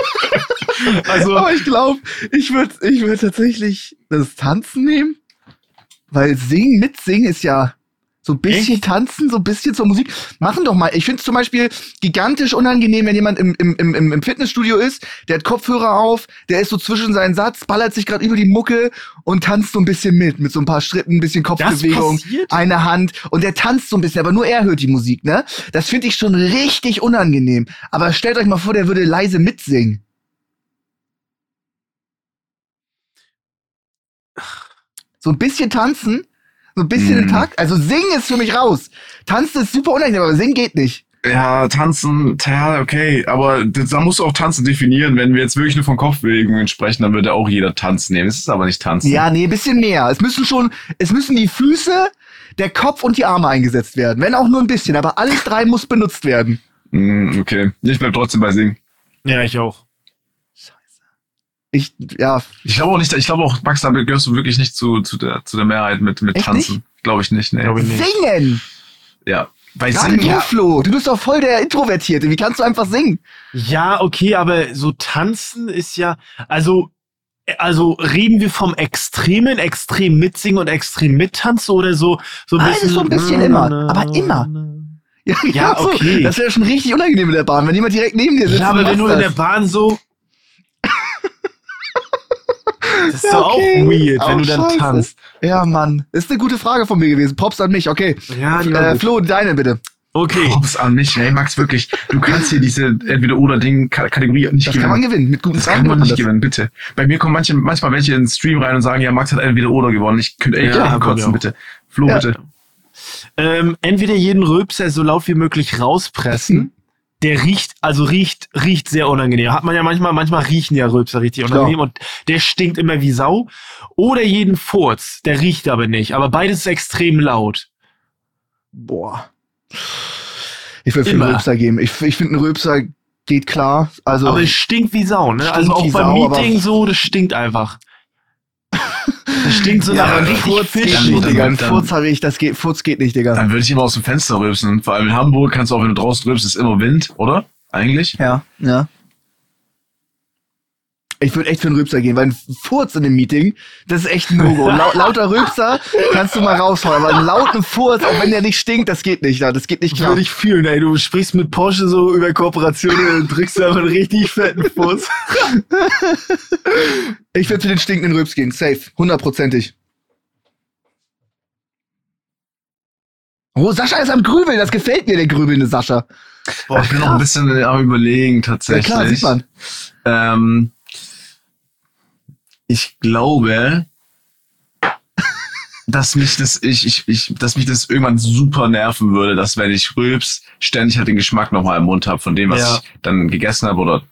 Speaker 3: Also,
Speaker 4: Aber ich glaube, ich würde ich würd tatsächlich das Tanzen nehmen. Weil singen, mitsingen ist ja so ein bisschen
Speaker 3: Echt?
Speaker 4: tanzen, so ein bisschen zur Musik. Machen doch mal. Ich finde es zum Beispiel gigantisch unangenehm, wenn jemand im, im, im, im Fitnessstudio ist, der hat Kopfhörer auf, der ist so zwischen seinen Satz, ballert sich gerade über die Mucke und tanzt so ein bisschen mit, mit so ein paar Schritten, ein bisschen Kopfbewegung, eine Hand und der tanzt so ein bisschen, aber nur er hört die Musik, ne? Das finde ich schon richtig unangenehm. Aber stellt euch mal vor, der würde leise mitsingen. So ein bisschen tanzen, so ein bisschen im
Speaker 5: Mhm.
Speaker 4: Takt. Also singen ist für mich raus. Tanzen ist super unangenehm, aber singen geht nicht.
Speaker 5: Ja, tanzen, ja, okay, aber da musst du auch tanzen definieren. Wenn wir jetzt wirklich nur von Kopfbewegungen sprechen, dann würde auch jeder tanzen nehmen. Es ist aber nicht tanzen.
Speaker 4: Ja, nee, ein bisschen mehr. Es müssen schon, es müssen die Füße, der Kopf und die Arme eingesetzt werden. Wenn auch nur ein bisschen, aber alles drei muss benutzt werden.
Speaker 5: Mm, okay, ich bleib trotzdem bei Singen.
Speaker 3: ja, ich auch.
Speaker 4: Ich, ja,
Speaker 5: Ich glaube auch nicht, ich glaube auch, Max, damit gehörst du wirklich nicht zu, zu, der, zu der Mehrheit mit, mit
Speaker 4: Echt
Speaker 5: Tanzen. Glaube ich nicht, nee.
Speaker 3: Glaube ich nicht.
Speaker 4: singen!
Speaker 5: Ja. Bei
Speaker 4: Gerade
Speaker 5: Singen,
Speaker 4: du,
Speaker 5: ja.
Speaker 4: Flo, du bist doch voll der Introvertierte. Wie kannst du einfach singen?
Speaker 3: Ja, okay, aber so tanzen ist ja, also, also reden wir vom extremen, extrem mitsingen und extrem mittanzen oder so, so ein
Speaker 4: Alles
Speaker 3: bisschen.
Speaker 4: so ein bisschen immer, aber immer. Ja,
Speaker 3: Ja,
Speaker 4: so.
Speaker 3: okay.
Speaker 4: Das wäre schon richtig unangenehm in der Bahn, wenn jemand direkt neben dir sitzt.
Speaker 3: Ja, aber wenn du in der. Bahn so. Das ist
Speaker 4: Ja,
Speaker 3: doch
Speaker 4: okay.
Speaker 3: auch weird, wenn
Speaker 4: Oh,
Speaker 3: du dann
Speaker 4: scheiße.
Speaker 3: tanzt.
Speaker 4: Ja, Mann. Ist eine gute Frage von mir gewesen. Pops an mich, okay.
Speaker 3: Ja, die
Speaker 4: Äh. Flo, deine bitte.
Speaker 3: Okay.
Speaker 5: Props an mich, hey Max, wirklich. Du kannst hier diese Entweder-Oder-Ding-Kategorie nicht
Speaker 4: Das
Speaker 5: gewinnen.
Speaker 4: kann man gewinnen. Mit guten
Speaker 5: Das
Speaker 4: Fragen
Speaker 5: kann man nicht gewinnen, bitte. Bei mir kommen manche, manchmal welche in den Stream rein und sagen, ja, Max hat entweder oder gewonnen. Ich könnte echt
Speaker 3: Ja,
Speaker 5: kotzen, bitte. Flo,
Speaker 4: Ja.
Speaker 5: bitte.
Speaker 3: Ähm, entweder jeden Rülpser so laut wie möglich rauspressen. Der riecht, also riecht, riecht sehr unangenehm. Hat man ja manchmal, manchmal riechen ja Rülpser richtig
Speaker 4: Klar.
Speaker 3: unangenehm und der stinkt immer wie Sau. Oder jeden Furz, der riecht aber nicht. Aber beides ist extrem laut.
Speaker 4: Boah. Ich will für einen. Röpser geben. Ich, ich finde, ein Röpser geht klar. Also,
Speaker 3: Aber es stinkt wie Sau, ne? Also auch beim
Speaker 4: Sau,
Speaker 3: Meeting so, das stinkt einfach. Das stinkt so
Speaker 4: ja,
Speaker 3: nach richtig
Speaker 4: Furz geht
Speaker 3: Fisch.
Speaker 4: nicht, Digga. Ein Furz habe ich, das geht, Furz geht nicht, Digga.
Speaker 5: Dann würde ich immer aus dem Fenster rülpsen. Vor allem in Hamburg kannst du auch, wenn du draußen rülpst, ist immer Wind, oder? Eigentlich?
Speaker 4: Ja, ja. Ich würde echt für einen Rübser gehen, weil ein Furz in dem Meeting, das ist echt ein No-Go. Lau lauter Rübser kannst du mal raushauen, aber einen lauten Furz, auch wenn der nicht stinkt, das geht nicht. Ja, das geht nicht klar.
Speaker 3: Würde ich fühlen, ey. Du sprichst mit Porsche so über Kooperationen und drückst einfach einen richtig fetten Fuß.
Speaker 4: Ich würde für den stinkenden Rübs gehen, safe, hundertprozentig. Oh, Sascha ist am Grübeln, das gefällt mir, der grübelnde Sascha.
Speaker 5: Boah, ich bin noch ein bisschen am überlegen,
Speaker 4: Ja
Speaker 5: tatsächlich.
Speaker 4: klar, sieht man.
Speaker 5: Ähm, ich glaube, dass mich das, ich, ich, ich, dass mich das irgendwann super nerven würde, dass wenn ich rülps, ständig halt den Geschmack nochmal im Mund habe von dem, was
Speaker 3: Ja.
Speaker 5: ich dann gegessen habe oder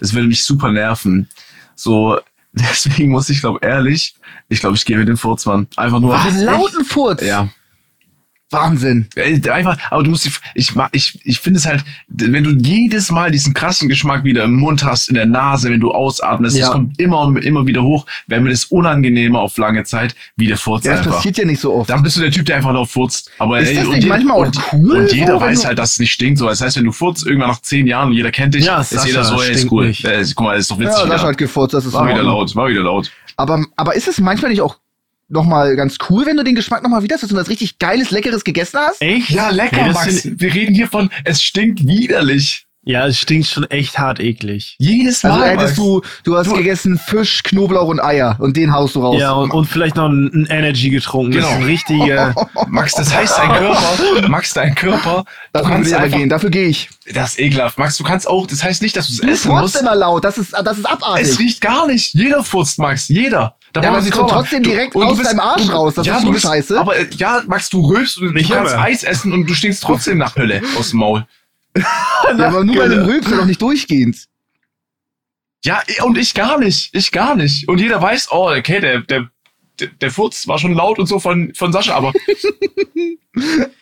Speaker 5: das würde mich super nerven. So, deswegen muss ich glaube ehrlich, ich glaube, ich gebe den Furz, Mann. Einfach nur.
Speaker 4: Einen lauten Furz.
Speaker 5: Ja.
Speaker 4: Wahnsinn.
Speaker 5: Ey, Einfach, aber du musst, ich, ich, ich finde es halt, wenn du jedes Mal diesen krassen Geschmack wieder im Mund hast, in der Nase, wenn du ausatmest,
Speaker 4: Ja.
Speaker 5: das kommt immer und immer wieder hoch, wäre mir das unangenehmer auf lange Zeit, wie der Furz
Speaker 4: Ja, das
Speaker 5: einfach.
Speaker 4: passiert ja nicht so oft.
Speaker 5: Dann bist du der Typ, der einfach noch furzt. Aber
Speaker 4: Ist das
Speaker 5: und
Speaker 4: nicht manchmal auch
Speaker 5: und,
Speaker 4: cool,
Speaker 5: Und jeder weiß halt, dass es nicht stinkt. So, das heißt, wenn du furzt irgendwann nach zehn Jahren und jeder kennt dich,
Speaker 3: Ja,
Speaker 5: ist
Speaker 3: Sascha,
Speaker 5: jeder so, ey, ist cool. Äh, guck mal, ist doch witzig.
Speaker 4: Ja, Sascha
Speaker 5: wieder.
Speaker 4: hat gefurzt, das ist
Speaker 5: War wieder laut, war wieder laut.
Speaker 4: Aber, aber ist es manchmal nicht auch noch mal ganz cool, wenn du den Geschmack noch mal wieder hast, dass du was richtig geiles, leckeres gegessen hast?
Speaker 3: Echt?
Speaker 5: Ja, lecker,
Speaker 3: Okay,
Speaker 5: Max.
Speaker 3: sind-
Speaker 5: Wir reden hier von, es stinkt widerlich.
Speaker 3: Ja, es stinkt schon echt hart eklig.
Speaker 5: Jedes
Speaker 4: Also
Speaker 5: Mal.
Speaker 4: hättest
Speaker 5: Max.
Speaker 4: du, du hast gegessen Fisch, Knoblauch und Eier und den haust du raus.
Speaker 3: Ja, und, und vielleicht noch ein, Energy getrunken. Das
Speaker 5: Genau.
Speaker 3: ist ein richtiger.
Speaker 5: Max, das heißt, dein Körper, Max, dein Körper, du
Speaker 4: Dafür würde
Speaker 5: kannst
Speaker 4: ich aber gehen, dafür gehe ich.
Speaker 5: das ist ekelhaft. Max, du kannst auch, das heißt nicht, dass du es
Speaker 4: Du
Speaker 5: essen
Speaker 4: furzt
Speaker 5: musst.
Speaker 4: immer laut, das ist, das ist abartig.
Speaker 5: Es riecht gar nicht. Jeder furzt, Max. Jeder. Da
Speaker 4: Ja, aber
Speaker 5: nicht
Speaker 4: kommt trotzdem
Speaker 5: Du-
Speaker 4: direkt
Speaker 5: du
Speaker 4: aus
Speaker 5: bist-
Speaker 4: deinem Arsch
Speaker 5: du-
Speaker 4: raus. Das
Speaker 5: ja,
Speaker 4: ist
Speaker 5: du
Speaker 4: so
Speaker 5: bist,
Speaker 4: scheiße.
Speaker 5: Aber äh, ja, Max, du rülpst und
Speaker 3: Nicht
Speaker 5: du kannst. Eis essen und du stinkst trotzdem nach Hölle aus dem Maul.
Speaker 4: ja, aber nur bei dem Rülpsen doch nicht durchgehend.
Speaker 5: Ja, und ich gar nicht. Ich gar nicht. Und jeder weiß, oh, okay, der, der, der, Furz war schon laut und so von, von Sascha, aber.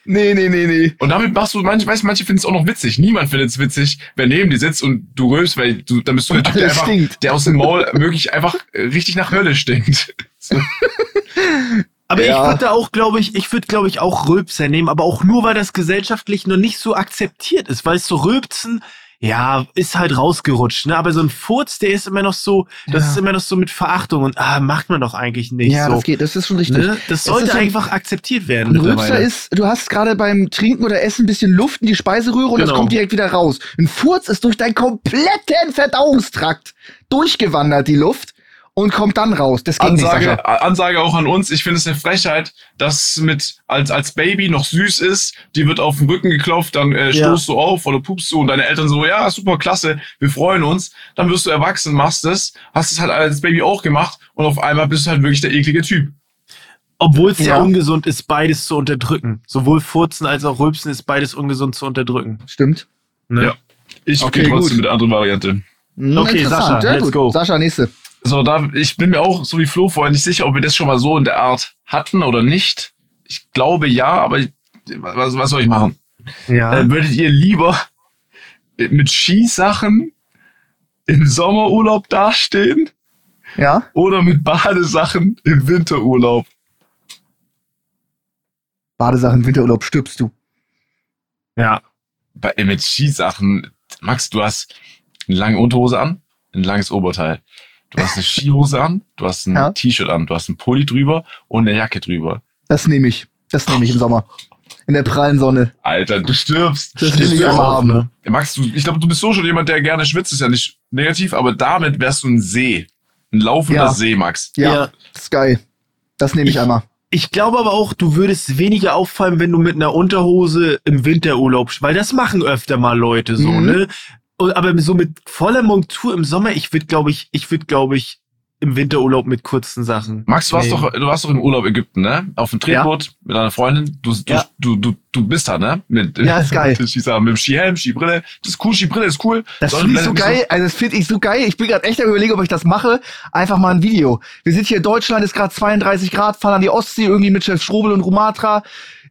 Speaker 4: Nee, nee, nee, nee.
Speaker 5: Und damit machst du, manche, weißt, du, manche finden es auch noch witzig. Niemand findet es witzig, wer neben dir sitzt und du rülpst, weil du, dann bist du der Typ, der einfach, der aus dem Maul wirklich einfach äh, richtig nach Hölle stinkt. So.
Speaker 3: Aber
Speaker 4: Ja.
Speaker 3: ich würde da auch, glaube ich, ich würde, glaube ich, auch Rülpser nehmen, aber auch nur, weil das gesellschaftlich noch nicht so akzeptiert ist. Weil so Rülpsen, ja, ist halt rausgerutscht, ne? Aber so ein Furz, der ist immer noch so, das
Speaker 4: Ja.
Speaker 3: ist immer noch so mit Verachtung und ah, macht man doch eigentlich nicht
Speaker 4: Ja,
Speaker 3: so.
Speaker 4: das geht, das ist schon richtig.
Speaker 3: Ne? Das
Speaker 4: Es
Speaker 3: sollte einfach akzeptiert werden.
Speaker 4: Ein Rülpser ist, du hast gerade beim Trinken oder Essen ein bisschen Luft in die Speiseröhre und das
Speaker 3: Genau.
Speaker 4: kommt direkt wieder raus. Ein Furz ist durch deinen kompletten Verdauungstrakt durchgewandert, die Luft, und kommt dann raus. Das geht nicht,
Speaker 5: Ansage,
Speaker 4: Sascha.
Speaker 5: Ansage auch an uns. Ich finde es eine Frechheit, dass mit als als Baby noch süß ist. Die wird auf den Rücken geklopft, dann äh,
Speaker 3: Ja.
Speaker 5: stoßt du auf oder pupst du und deine Eltern so, ja super klasse, wir freuen uns. Dann wirst du erwachsen, machst es, hast es halt als Baby auch gemacht und auf einmal bist du halt wirklich der eklige Typ.
Speaker 3: Obwohl es ja.
Speaker 4: Ja.
Speaker 3: ungesund ist, beides zu unterdrücken. Sowohl Furzen als auch Rülpsen ist beides ungesund zu unterdrücken.
Speaker 4: Stimmt.
Speaker 3: Ne?
Speaker 5: Ja. Ich
Speaker 4: Okay,
Speaker 5: gehe trotzdem
Speaker 4: gut.
Speaker 5: mit der anderen Variante.
Speaker 4: Hm,
Speaker 3: Okay. Sascha,
Speaker 4: ja,
Speaker 3: let's
Speaker 4: gut.
Speaker 3: go.
Speaker 4: Sascha, nächste.
Speaker 5: So, da ich bin mir auch so wie Flo vorhin nicht sicher, ob wir das schon mal so in der Art hatten oder nicht. Ich glaube ja, aber ich, was, was soll ich machen?
Speaker 3: Ja.
Speaker 5: Äh, würdet ihr lieber mit Skisachen im Sommerurlaub dastehen
Speaker 4: Ja?
Speaker 5: oder mit Badesachen im Winterurlaub?
Speaker 4: Badesachen, Winterurlaub, stirbst du.
Speaker 3: ja.
Speaker 5: Bei, mit Skisachen, Max, du hast eine lange Unterhose an, ein langes Oberteil. Du hast eine Skihose an, du hast ein
Speaker 4: Ja.
Speaker 5: T-Shirt an, du hast ein Pulli drüber und eine Jacke drüber.
Speaker 4: Das nehme ich. Das nehme ich im Sommer. In der prallen Sonne.
Speaker 5: Alter, du stirbst.
Speaker 4: Das will ich
Speaker 5: Du auch
Speaker 4: haben.
Speaker 5: ne? Max, du, ich glaube, du bist so schon jemand, der gerne schwitzt, ist ja nicht negativ, aber damit wärst du ein See. Ein laufender
Speaker 4: Ja.
Speaker 5: See, Max.
Speaker 4: Ja,
Speaker 3: Ja.
Speaker 4: das ist geil. Das nehme ich einmal.
Speaker 3: Ich glaube aber auch, du würdest weniger auffallen, wenn du mit einer Unterhose im Winterurlaub, weil das machen öfter mal Leute so,
Speaker 4: Mhm.
Speaker 3: ne? Und, aber so mit voller Montur im Sommer, ich würde, glaube ich, ich würde, glaube ich, im Winterurlaub mit kurzen Sachen.
Speaker 5: Max, du warst,
Speaker 3: Nee.
Speaker 5: doch, du warst doch im Urlaub Ägypten, ne? Auf dem Tretboot mit deiner Freundin. Du, du,
Speaker 3: Ja.
Speaker 5: du, du, du bist da, ne? Mit,
Speaker 4: Ja, ist geil.
Speaker 5: Mit, Skisachen, mit dem Skihelm, Skibrille. Das ist cool, Skibrille ist cool.
Speaker 4: Das finde ich so geil. Also das finde ich so geil. Ich bin gerade echt am überlegen, ob ich das mache. Einfach mal ein Video. Wir sind hier in Deutschland, ist gerade 32 Grad, fahren an die Ostsee irgendwie mit Chef Strobel und Rumatra,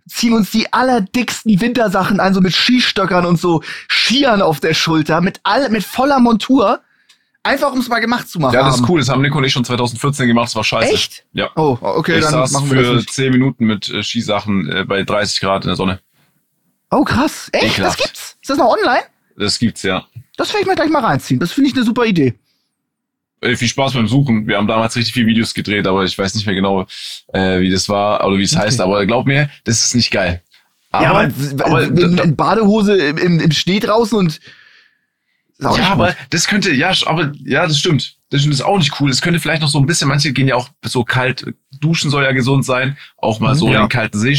Speaker 4: ziehen uns die allerdicksten Wintersachen an, so mit Skistöckern und so Skiern auf der Schulter, mit all, mit voller Montur. Einfach um es mal gemacht zu machen.
Speaker 5: Ja, das ist cool. Das haben Nico und ich schon 2014 gemacht. Das war scheiße.
Speaker 4: Echt?
Speaker 5: Ja.
Speaker 4: Oh, okay,
Speaker 5: ich
Speaker 4: dann
Speaker 5: saß
Speaker 4: machen wir das
Speaker 5: für
Speaker 4: nicht.
Speaker 5: 10 Minuten mit äh, Skisachen äh, bei 30 Grad in der Sonne.
Speaker 4: Oh, krass. Echt? Das
Speaker 5: Ekelhaft.
Speaker 4: gibt's? Ist das noch online?
Speaker 5: Das gibt's, ja.
Speaker 4: Das werde ich mir gleich mal reinziehen. Das finde ich eine super Idee.
Speaker 5: Äh, viel Spaß beim Suchen. Wir haben damals richtig viele Videos gedreht, aber ich weiß nicht mehr genau, äh, wie das war oder wie es heißt. Aber glaub mir, das ist nicht geil. Aber,
Speaker 4: ja, aber,
Speaker 5: aber,
Speaker 4: in, in Badehose im, im, Schnee draußen und.
Speaker 5: Ja, aber das könnte, ja, aber ja, das stimmt. Das ist auch nicht cool. Das könnte vielleicht noch so ein bisschen, manche gehen ja auch so kalt, duschen soll ja gesund sein, auch mal so
Speaker 3: Ja.
Speaker 5: in den kalten See,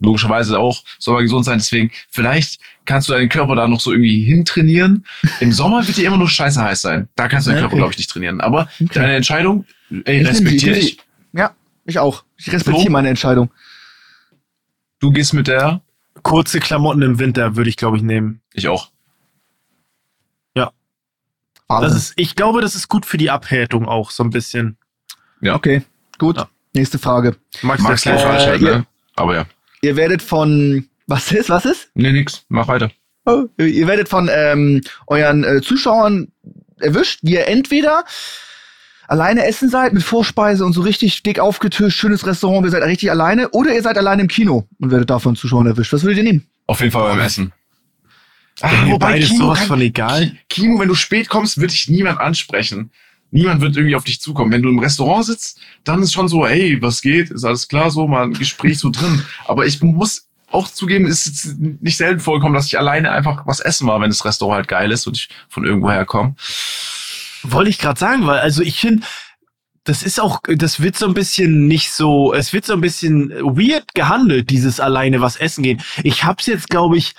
Speaker 5: logischerweise auch soll mal gesund sein. Deswegen, vielleicht kannst du deinen Körper da noch so irgendwie hintrainieren. Im Sommer wird dir immer nur scheiße heiß sein. Da kannst du deinen
Speaker 4: Ja,
Speaker 5: Körper,
Speaker 4: okay.
Speaker 5: glaube ich, nicht trainieren. Aber
Speaker 4: Okay.
Speaker 5: deine Entscheidung, ey, respektiere
Speaker 4: ich. Ja, Ich auch. Ich respektiere
Speaker 5: So?
Speaker 4: meine Entscheidung.
Speaker 5: Du gehst mit der?
Speaker 3: Kurze Klamotten im Winter würde ich, glaube ich, nehmen.
Speaker 5: Ich auch.
Speaker 3: Das
Speaker 4: Wahnsinn.
Speaker 3: ist, ich glaube, das ist gut für die Abhärtung auch, so ein bisschen.
Speaker 5: Ja.
Speaker 4: okay, gut.
Speaker 3: Ja.
Speaker 4: Nächste Frage.
Speaker 5: Gleich
Speaker 3: das
Speaker 4: Äh,
Speaker 5: falsch halt,
Speaker 4: ihr-
Speaker 5: ne? Aber ja.
Speaker 4: Ihr werdet von, was ist, was ist?
Speaker 5: Nee, nix. Mach weiter.
Speaker 4: Oh, ihr werdet von ähm, euren äh, Zuschauern erwischt, wie ihr entweder alleine essen seid mit Vorspeise und so richtig dick aufgetischt, schönes Restaurant, ihr seid richtig alleine, oder ihr seid alleine im Kino und werdet davon Zuschauern erwischt. Was würdet ihr nehmen?
Speaker 5: Auf jeden Fall beim Essen. Ah,
Speaker 3: mir beides sowas
Speaker 5: kann-
Speaker 3: von egal.
Speaker 5: Ki- Kino, wenn du spät kommst, wird dich niemand ansprechen. Niemand wird irgendwie auf dich zukommen. Wenn du im Restaurant sitzt, dann ist schon so, hey, was geht? Ist alles klar so, mal ein Gespräch so drin. Aber ich muss auch zugeben, es ist nicht selten vorgekommen, dass ich alleine einfach was essen war, wenn das Restaurant halt geil ist und ich von irgendwoher komme.
Speaker 3: Wollte ich gerade sagen, weil, also ich finde, das ist auch, das wird so ein bisschen nicht so, es wird so ein bisschen weird gehandelt, dieses alleine was essen gehen. Ich hab's jetzt, glaube ich,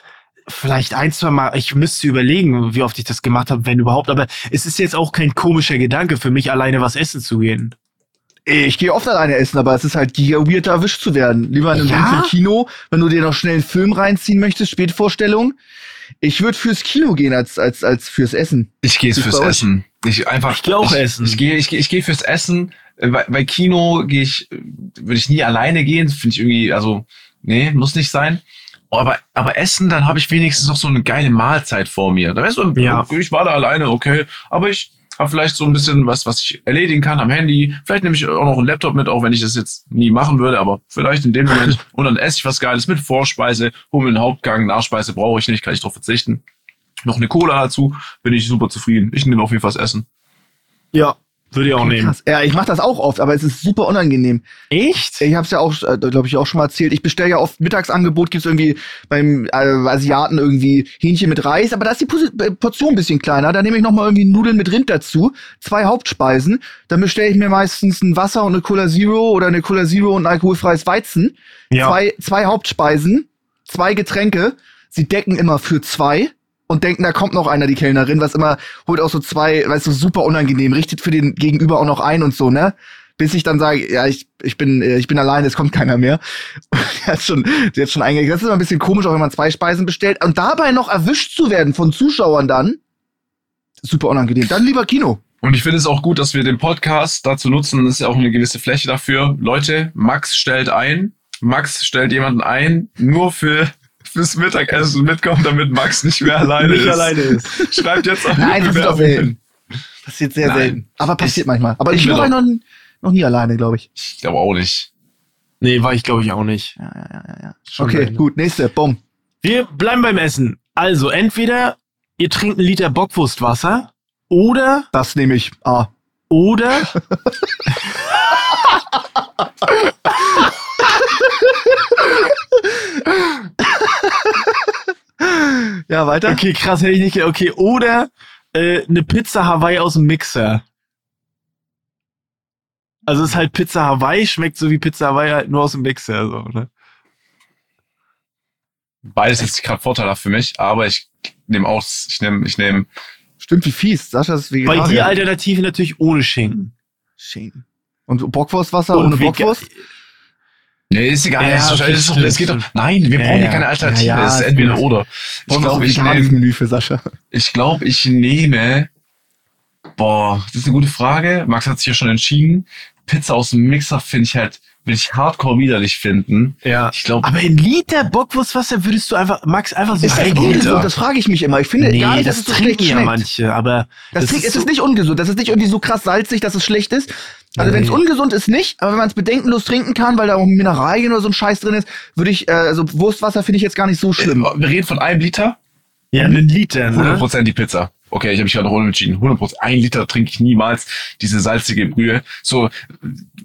Speaker 3: vielleicht ein, zwei Mal, ich müsste überlegen, wie oft ich das gemacht habe, wenn überhaupt, aber es ist jetzt auch kein komischer Gedanke für mich, alleine was essen zu gehen.
Speaker 4: Ich gehe oft alleine essen, aber es ist halt giga weird, da erwischt zu werden. Lieber in einem
Speaker 3: Ja?
Speaker 4: Kino, wenn du dir noch schnell einen Film reinziehen möchtest, Spätvorstellung. Ich würde fürs Kino gehen als, als, als fürs Essen.
Speaker 5: Ich gehe fürs? Essen. Ich einfach.
Speaker 3: Ich geh auch
Speaker 5: ich,
Speaker 3: essen.
Speaker 5: Ich gehe, ich gehe, ich gehe fürs Essen. Äh, Bei, bei Kino gehe ich, äh, würde ich nie alleine gehen. Finde ich irgendwie, also nee, muss nicht sein. Aber, aber Essen, dann habe ich wenigstens noch so eine geile Mahlzeit vor mir. Da weißt du,
Speaker 3: Ja.
Speaker 5: ich war da alleine, okay. Aber ich habe vielleicht so ein bisschen was, was ich erledigen kann am Handy. Vielleicht nehme ich auch noch einen Laptop mit, auch wenn ich das jetzt nie machen würde, aber vielleicht in dem Moment. Und dann esse ich was Geiles mit Vorspeise, einen Hauptgang, Nachspeise brauche ich nicht, kann ich drauf verzichten. Noch eine Cola dazu, bin ich super zufrieden. Ich nehme auf jeden Fall das Essen.
Speaker 3: Ja, würde ich auch nehmen.
Speaker 4: Krass. Ja, ich mache das auch oft, aber es ist super unangenehm.
Speaker 3: Echt?
Speaker 4: Ich habe es ja auch, äh, glaube ich, auch schon mal erzählt. Ich bestelle ja oft Mittagsangebot, gibt's irgendwie beim äh, Asiaten irgendwie Hähnchen mit Reis, aber da ist die äh, Portion ein bisschen kleiner. Da nehme ich noch mal irgendwie Nudeln mit Rind dazu, zwei Hauptspeisen. Dann bestelle ich mir meistens ein Wasser und eine Cola Zero oder eine Cola Zero und ein alkoholfreies Weizen.
Speaker 3: Ja.
Speaker 4: Zwei, zwei Hauptspeisen, zwei Getränke. Sie decken immer für zwei und denken, da kommt noch einer, die Kellnerin, was immer holt auch so zwei, weißt du, super unangenehm, richtet für den Gegenüber auch noch ein und so, ne? Bis ich dann sage, ja, ich, ich bin, äh, ich bin allein, es kommt keiner mehr. Die hat schon, die hat schon eingegangen. Das ist immer ein bisschen komisch, auch wenn man zwei Speisen bestellt. Und dabei noch erwischt zu werden von Zuschauern dann, super unangenehm. Dann lieber Kino.
Speaker 5: Und ich finde es auch gut, dass wir den Podcast dazu nutzen. Das ist ja auch eine gewisse Fläche dafür. Leute, Max stellt ein. Max stellt jemanden ein, nur für fürs Mittagessen mitkommen, damit Max nicht mehr alleine
Speaker 3: Nicht
Speaker 5: ist.
Speaker 3: alleine ist.
Speaker 5: Schreibt jetzt auch
Speaker 4: Nein, das ist doch selten. Passiert sehr
Speaker 5: Nein.
Speaker 4: selten. Aber passiert
Speaker 5: Ich-
Speaker 4: manchmal. Aber
Speaker 5: ich
Speaker 4: ich war noch, noch nie alleine, glaube ich.
Speaker 5: Ich glaube auch nicht.
Speaker 3: Nee, war ich glaube ich auch nicht.
Speaker 4: Ja, ja, ja, ja.
Speaker 3: Schon
Speaker 4: Okay,
Speaker 3: eine.
Speaker 4: gut, nächste. Bumm.
Speaker 3: Wir bleiben beim Essen. Also, entweder ihr trinkt einen Liter Bockwurstwasser oder,
Speaker 4: Das nehme ich. Ah.
Speaker 3: oder
Speaker 4: Ja, weiter.
Speaker 3: Okay, krass, hätte ich nicht gedacht. Okay, oder äh, eine Pizza Hawaii aus dem Mixer. Also es ist halt Pizza Hawaii, schmeckt so wie Pizza Hawaii halt nur aus dem Mixer. So, ne?
Speaker 5: Beides ist gerade vorteilhaft für mich, aber ich nehme auch, ich nehme, ich nehme,
Speaker 4: Stimmt, wie fies. Sascha ist
Speaker 3: Bei
Speaker 4: Vegetarier.
Speaker 3: die Alternative natürlich ohne Schinken.
Speaker 4: Schinken. Und Bockwurstwasser
Speaker 3: Und
Speaker 4: ohne Bockwurst?
Speaker 5: Nee, ist egal,
Speaker 3: Ja,
Speaker 5: ist
Speaker 3: okay,
Speaker 5: ist es geht doch, nein, wir brauchen hier keine Alternative,
Speaker 4: Ja,
Speaker 5: es ist
Speaker 4: ist
Speaker 5: entweder oder. Ich glaube, ich nehme,
Speaker 4: für Sascha.
Speaker 5: ich glaube, ich nehme, boah, das ist eine gute Frage. Max hat sich ja schon entschieden. Pizza aus dem Mixer finde ich halt, will ich hardcore widerlich finden.
Speaker 3: Ja.
Speaker 5: Ich glaube,
Speaker 3: Aber in Liter Bockwurstwasser würdest du einfach, Max, einfach so
Speaker 4: Ist das ungesund? Das frage ich mich immer. Ich finde
Speaker 3: Nee,
Speaker 4: gar nicht, dass
Speaker 3: das
Speaker 4: es so schlecht
Speaker 3: trinken ja
Speaker 4: schmeckt.
Speaker 3: manche, aber
Speaker 4: Das,
Speaker 3: das
Speaker 4: trinkt,
Speaker 3: ist
Speaker 4: es ist
Speaker 3: so-
Speaker 4: nicht ungesund. Das ist nicht irgendwie so krass salzig, dass es schlecht ist. Also wenn es ungesund ist, nicht. Aber wenn man es bedenkenlos trinken kann, weil da auch Mineralien oder so ein Scheiß drin ist, würde ich, äh, also Wurstwasser finde ich jetzt gar nicht so schlimm.
Speaker 5: wir reden von einem Liter,
Speaker 3: ja, einen Liter, ne?
Speaker 5: 100% die Pizza. Okay, ich habe mich gerade noch umentschieden. 100%. Ein Liter trinke ich niemals diese salzige Brühe. So,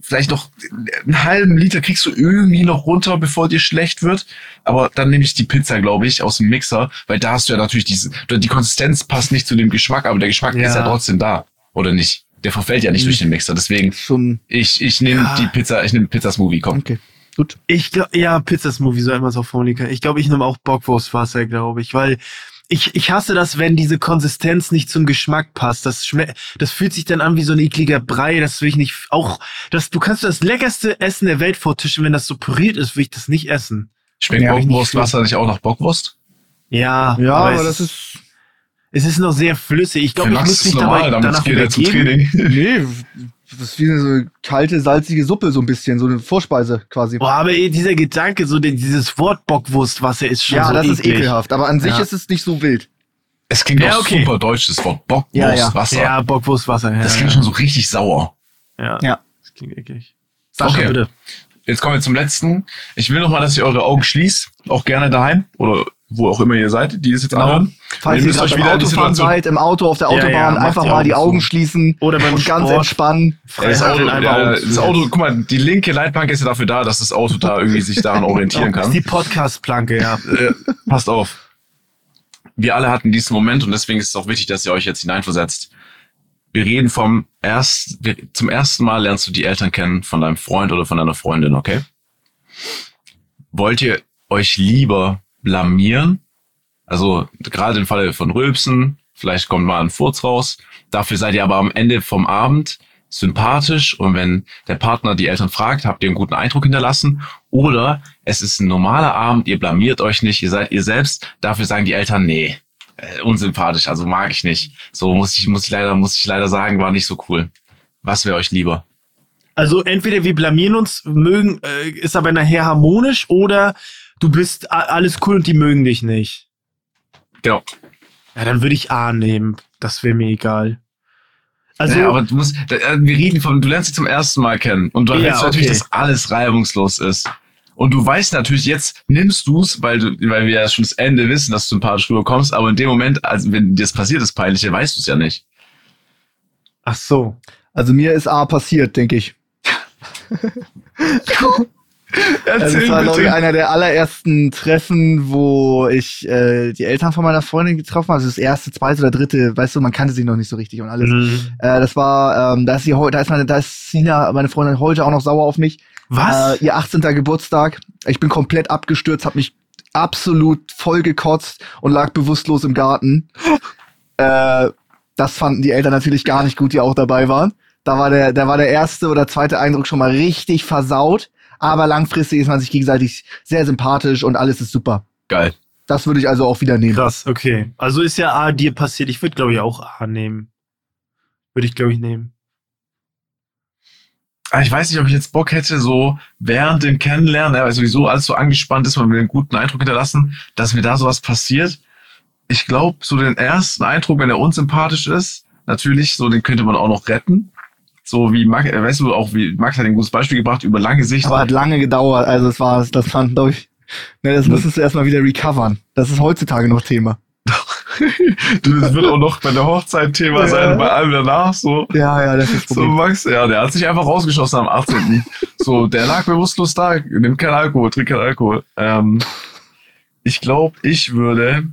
Speaker 5: vielleicht noch einen halben Liter kriegst du irgendwie noch runter, bevor dir schlecht wird. Aber dann nehme ich die Pizza, glaube ich, aus dem Mixer, weil da hast du ja natürlich diese, die Konsistenz passt nicht zu dem Geschmack, aber der Geschmack
Speaker 3: Ja.
Speaker 5: ist ja trotzdem da. Oder nicht? Der verfällt ja nicht durch den Mixer. Deswegen,
Speaker 4: Schon,
Speaker 5: ich, ich nehme
Speaker 3: Ja.
Speaker 5: die Pizza, ich nehme Pizza Smoothie, komm.
Speaker 4: okay. Gut.
Speaker 3: Ich glaube, ja, Pizza Smoothie, so einmal so formulieren kann. Ich glaube, ich nehme auch Bockwurstwasser, glaube ich, weil ich, ich hasse das, wenn diese Konsistenz nicht zum Geschmack passt. Das schmeckt, das fühlt sich dann an wie so ein ekliger Brei. Das will ich nicht, auch, das, du kannst das leckerste Essen der Welt vortischen, wenn das so püriert ist, will ich das nicht essen.
Speaker 5: Schmeckt
Speaker 3: Ja,
Speaker 5: Bockwurstwasser nicht auch nach Bockwurst?
Speaker 3: Ja,
Speaker 4: Ja, aber,
Speaker 3: es,
Speaker 4: das ist.
Speaker 3: Es ist noch sehr flüssig. Ich glaube, ich muss
Speaker 5: ist
Speaker 3: mich
Speaker 5: es
Speaker 3: dabei
Speaker 5: normal, damit
Speaker 3: danach
Speaker 5: geht er zum. Training.
Speaker 4: Nee, das ist wie eine so kalte, salzige Suppe, so ein bisschen, so eine Vorspeise quasi.
Speaker 3: Boah, aber dieser Gedanke, so den, dieses Wort Bockwurstwasser ist schon
Speaker 4: ja,
Speaker 3: so
Speaker 4: das ist
Speaker 3: eklig.
Speaker 4: ekelhaft, aber an sich
Speaker 3: Ja.
Speaker 4: ist es nicht so wild.
Speaker 5: Es klingt
Speaker 3: Ja,
Speaker 5: auch
Speaker 3: okay.
Speaker 5: super deutsch, das Wort Bockwurst,
Speaker 4: Ja, ja.
Speaker 5: Wasser.
Speaker 3: Ja, Bockwurstwasser. Ja,
Speaker 5: das klingt
Speaker 3: ja.
Speaker 5: schon so richtig sauer.
Speaker 3: Ja.
Speaker 4: Ja.
Speaker 3: Das klingt eklig.
Speaker 4: Sascha,
Speaker 5: Okay.
Speaker 3: bitte.
Speaker 5: Jetzt kommen wir zum letzten. Ich will noch mal, dass ihr eure Augen schließt, auch gerne daheim oder wo auch immer ihr seid, die es jetzt anhören.
Speaker 4: Falls
Speaker 5: ihr müsst euch wieder die
Speaker 4: Autofahren
Speaker 5: Situation-
Speaker 4: seid, im Auto, auf der
Speaker 3: Ja,
Speaker 4: Autobahn,
Speaker 3: ja, macht
Speaker 4: einfach
Speaker 3: die
Speaker 4: mal die
Speaker 3: Augen zu.
Speaker 4: schließen
Speaker 3: Oder beim
Speaker 4: und ganz
Speaker 3: Sport.
Speaker 4: entspannen.
Speaker 5: Das Auto, ja, das Auto, guck mal, die linke Leitplanke ist ja dafür da, dass das Auto da irgendwie sich daran orientieren
Speaker 3: Das ist
Speaker 5: kann.
Speaker 3: die Podcast-Planke, ja.
Speaker 5: Äh, passt auf. Wir alle hatten diesen Moment und deswegen ist es auch wichtig, dass ihr euch jetzt hineinversetzt. Wir reden vom erst, zum ersten Mal lernst du die Eltern kennen von deinem Freund oder von deiner Freundin, okay? Wollt ihr euch lieber blamieren? Also gerade im Falle von Rülpsen, vielleicht kommt mal ein Furz raus. Dafür seid ihr aber am Ende vom Abend sympathisch und wenn der Partner die Eltern fragt, habt ihr einen guten Eindruck hinterlassen oder es ist ein normaler Abend, ihr blamiert euch nicht, ihr seid ihr selbst, dafür sagen die Eltern, nee, äh, unsympathisch, also mag ich nicht. So muss ich, muss ich leider, muss ich leider sagen, war nicht so cool. Was wäre euch lieber?
Speaker 3: Also entweder wir blamieren uns, mögen, äh, ist aber nachher harmonisch oder du bist alles cool und die mögen dich nicht.
Speaker 5: Genau.
Speaker 3: Ja, dann würde ich A nehmen. Das wäre mir egal. Also,
Speaker 5: ja, aber du musst, äh, wir reden von, du lernst sie zum ersten Mal kennen und du
Speaker 3: Ja,
Speaker 5: weißt natürlich,
Speaker 3: okay.
Speaker 5: dass alles reibungslos ist. Und du weißt natürlich, jetzt nimmst du's, weil du, weil wir ja schon das Ende wissen, dass du sympathisch rüberkommst, aber in dem Moment, also wenn dir das passiert, das Peinliche, weißt du es ja nicht.
Speaker 3: ach so.
Speaker 4: Also mir ist A passiert, denke ich. Also es war, glaube ich, einer der allerersten Treffen, wo ich äh, die Eltern von meiner Freundin getroffen habe. Also das erste, zweite oder dritte, weißt du, man kannte sie noch nicht so richtig und alles.
Speaker 3: Mhm.
Speaker 4: Äh, das war, ähm, da ist sie heute, da ist meine, da ist Sina, meine Freundin heute auch noch sauer auf mich.
Speaker 3: Was?
Speaker 4: Äh, ihr 18. Geburtstag. Ich bin komplett abgestürzt, habe mich absolut voll gekotzt und lag bewusstlos im Garten. äh, das fanden die Eltern natürlich gar nicht gut, die auch dabei waren. Da war der, da war der erste oder zweite Eindruck schon mal richtig versaut. Aber langfristig ist man sich gegenseitig sehr sympathisch und alles ist super.
Speaker 5: Geil.
Speaker 4: Das würde ich also auch wieder nehmen.
Speaker 3: Krass, okay. Also ist ja A dir passiert. Ich würde, glaube ich, auch A nehmen. Würde ich, glaube ich, nehmen.
Speaker 5: Ah, Ich weiß nicht, ob ich jetzt Bock hätte, so während dem Kennenlernen, weil sowieso alles so angespannt ist, man will einen guten Eindruck hinterlassen, dass mir da sowas passiert. Ich glaube, so den ersten Eindruck, wenn er unsympathisch ist, natürlich, so den könnte man auch noch retten. So wie Max, äh, weißt du, auch wie Max hat ein gutes Beispiel gebracht, über lange Sicht.
Speaker 4: Aber hat lange gedauert. Also es war, das fand, glaube ich, ne, das musstest du erstmal wieder recovern. Das ist heutzutage noch Thema.
Speaker 5: Das wird auch noch bei der Hochzeit Thema
Speaker 4: Ja.
Speaker 5: sein, bei allem danach, so.
Speaker 4: Ja, ja, das ist
Speaker 5: So. Max, ja, der hat sich einfach rausgeschossen am 18. so, der lag bewusstlos da, nimmt keinen Alkohol, trinkt keinen Alkohol. Ähm, ich glaube, ich würde,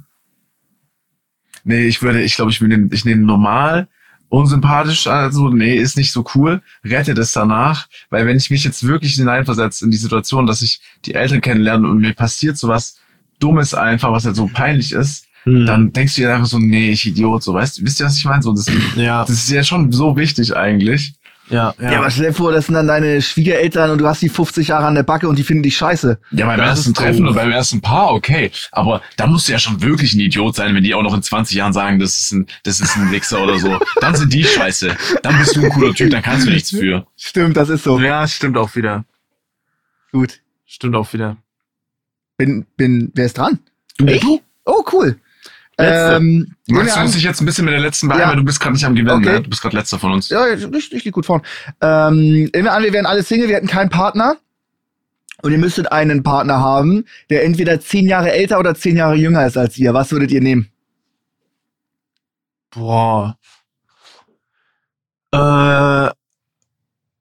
Speaker 5: nee, ich würde, ich glaube, ich würde, ich nehme normal, unsympathisch, also, nee, ist nicht so cool, rette das danach, weil wenn ich mich jetzt wirklich hineinversetze in die Situation, dass ich die Eltern kennenlerne und mir passiert sowas Dummes einfach, was halt so peinlich ist,
Speaker 3: Hm.
Speaker 5: dann denkst du dir einfach so, nee, ich Idiot, so, weißt du, wisst ihr, was ich meine? So, das,
Speaker 3: ja,
Speaker 5: das ist ja schon so wichtig eigentlich.
Speaker 3: Ja, ja.
Speaker 4: Ja, aber stell dir vor, das sind dann deine Schwiegereltern und du hast die 50 Jahre an der Backe und die finden dich scheiße.
Speaker 5: Ja, beim
Speaker 4: Das
Speaker 5: ersten Treffen
Speaker 4: doof.
Speaker 5: oder beim ersten Paar, okay. Aber da musst du ja schon wirklich ein Idiot sein, wenn die auch noch in 20 Jahren sagen, das ist ein, das ist ein Wichser oder so. Dann sind die scheiße. Dann bist du ein cooler Typ, dann kannst du nichts für.
Speaker 4: Stimmt, das ist so.
Speaker 3: ja, stimmt auch wieder.
Speaker 4: Gut.
Speaker 3: Stimmt auch wieder.
Speaker 4: Bin, bin, wer ist dran?
Speaker 5: Du,
Speaker 4: Ich?
Speaker 5: du?
Speaker 4: Oh, cool.
Speaker 3: Letzte.
Speaker 4: Ähm,
Speaker 5: Max, du musst dich jetzt ein bisschen mit der letzten beeilen,
Speaker 4: Ja.
Speaker 5: weil du bist gerade nicht am Gewinnen,
Speaker 4: Okay.
Speaker 5: ne? Du bist gerade letzter von uns.
Speaker 4: Ja, richtig, richtig gut vorn. Ähm, nehmen wir an, wir wären alle Single, wir hätten keinen Partner. Und ihr müsstet einen Partner haben, der entweder zehn Jahre älter oder zehn Jahre jünger ist als ihr. Was würdet ihr nehmen?
Speaker 3: Boah. Äh,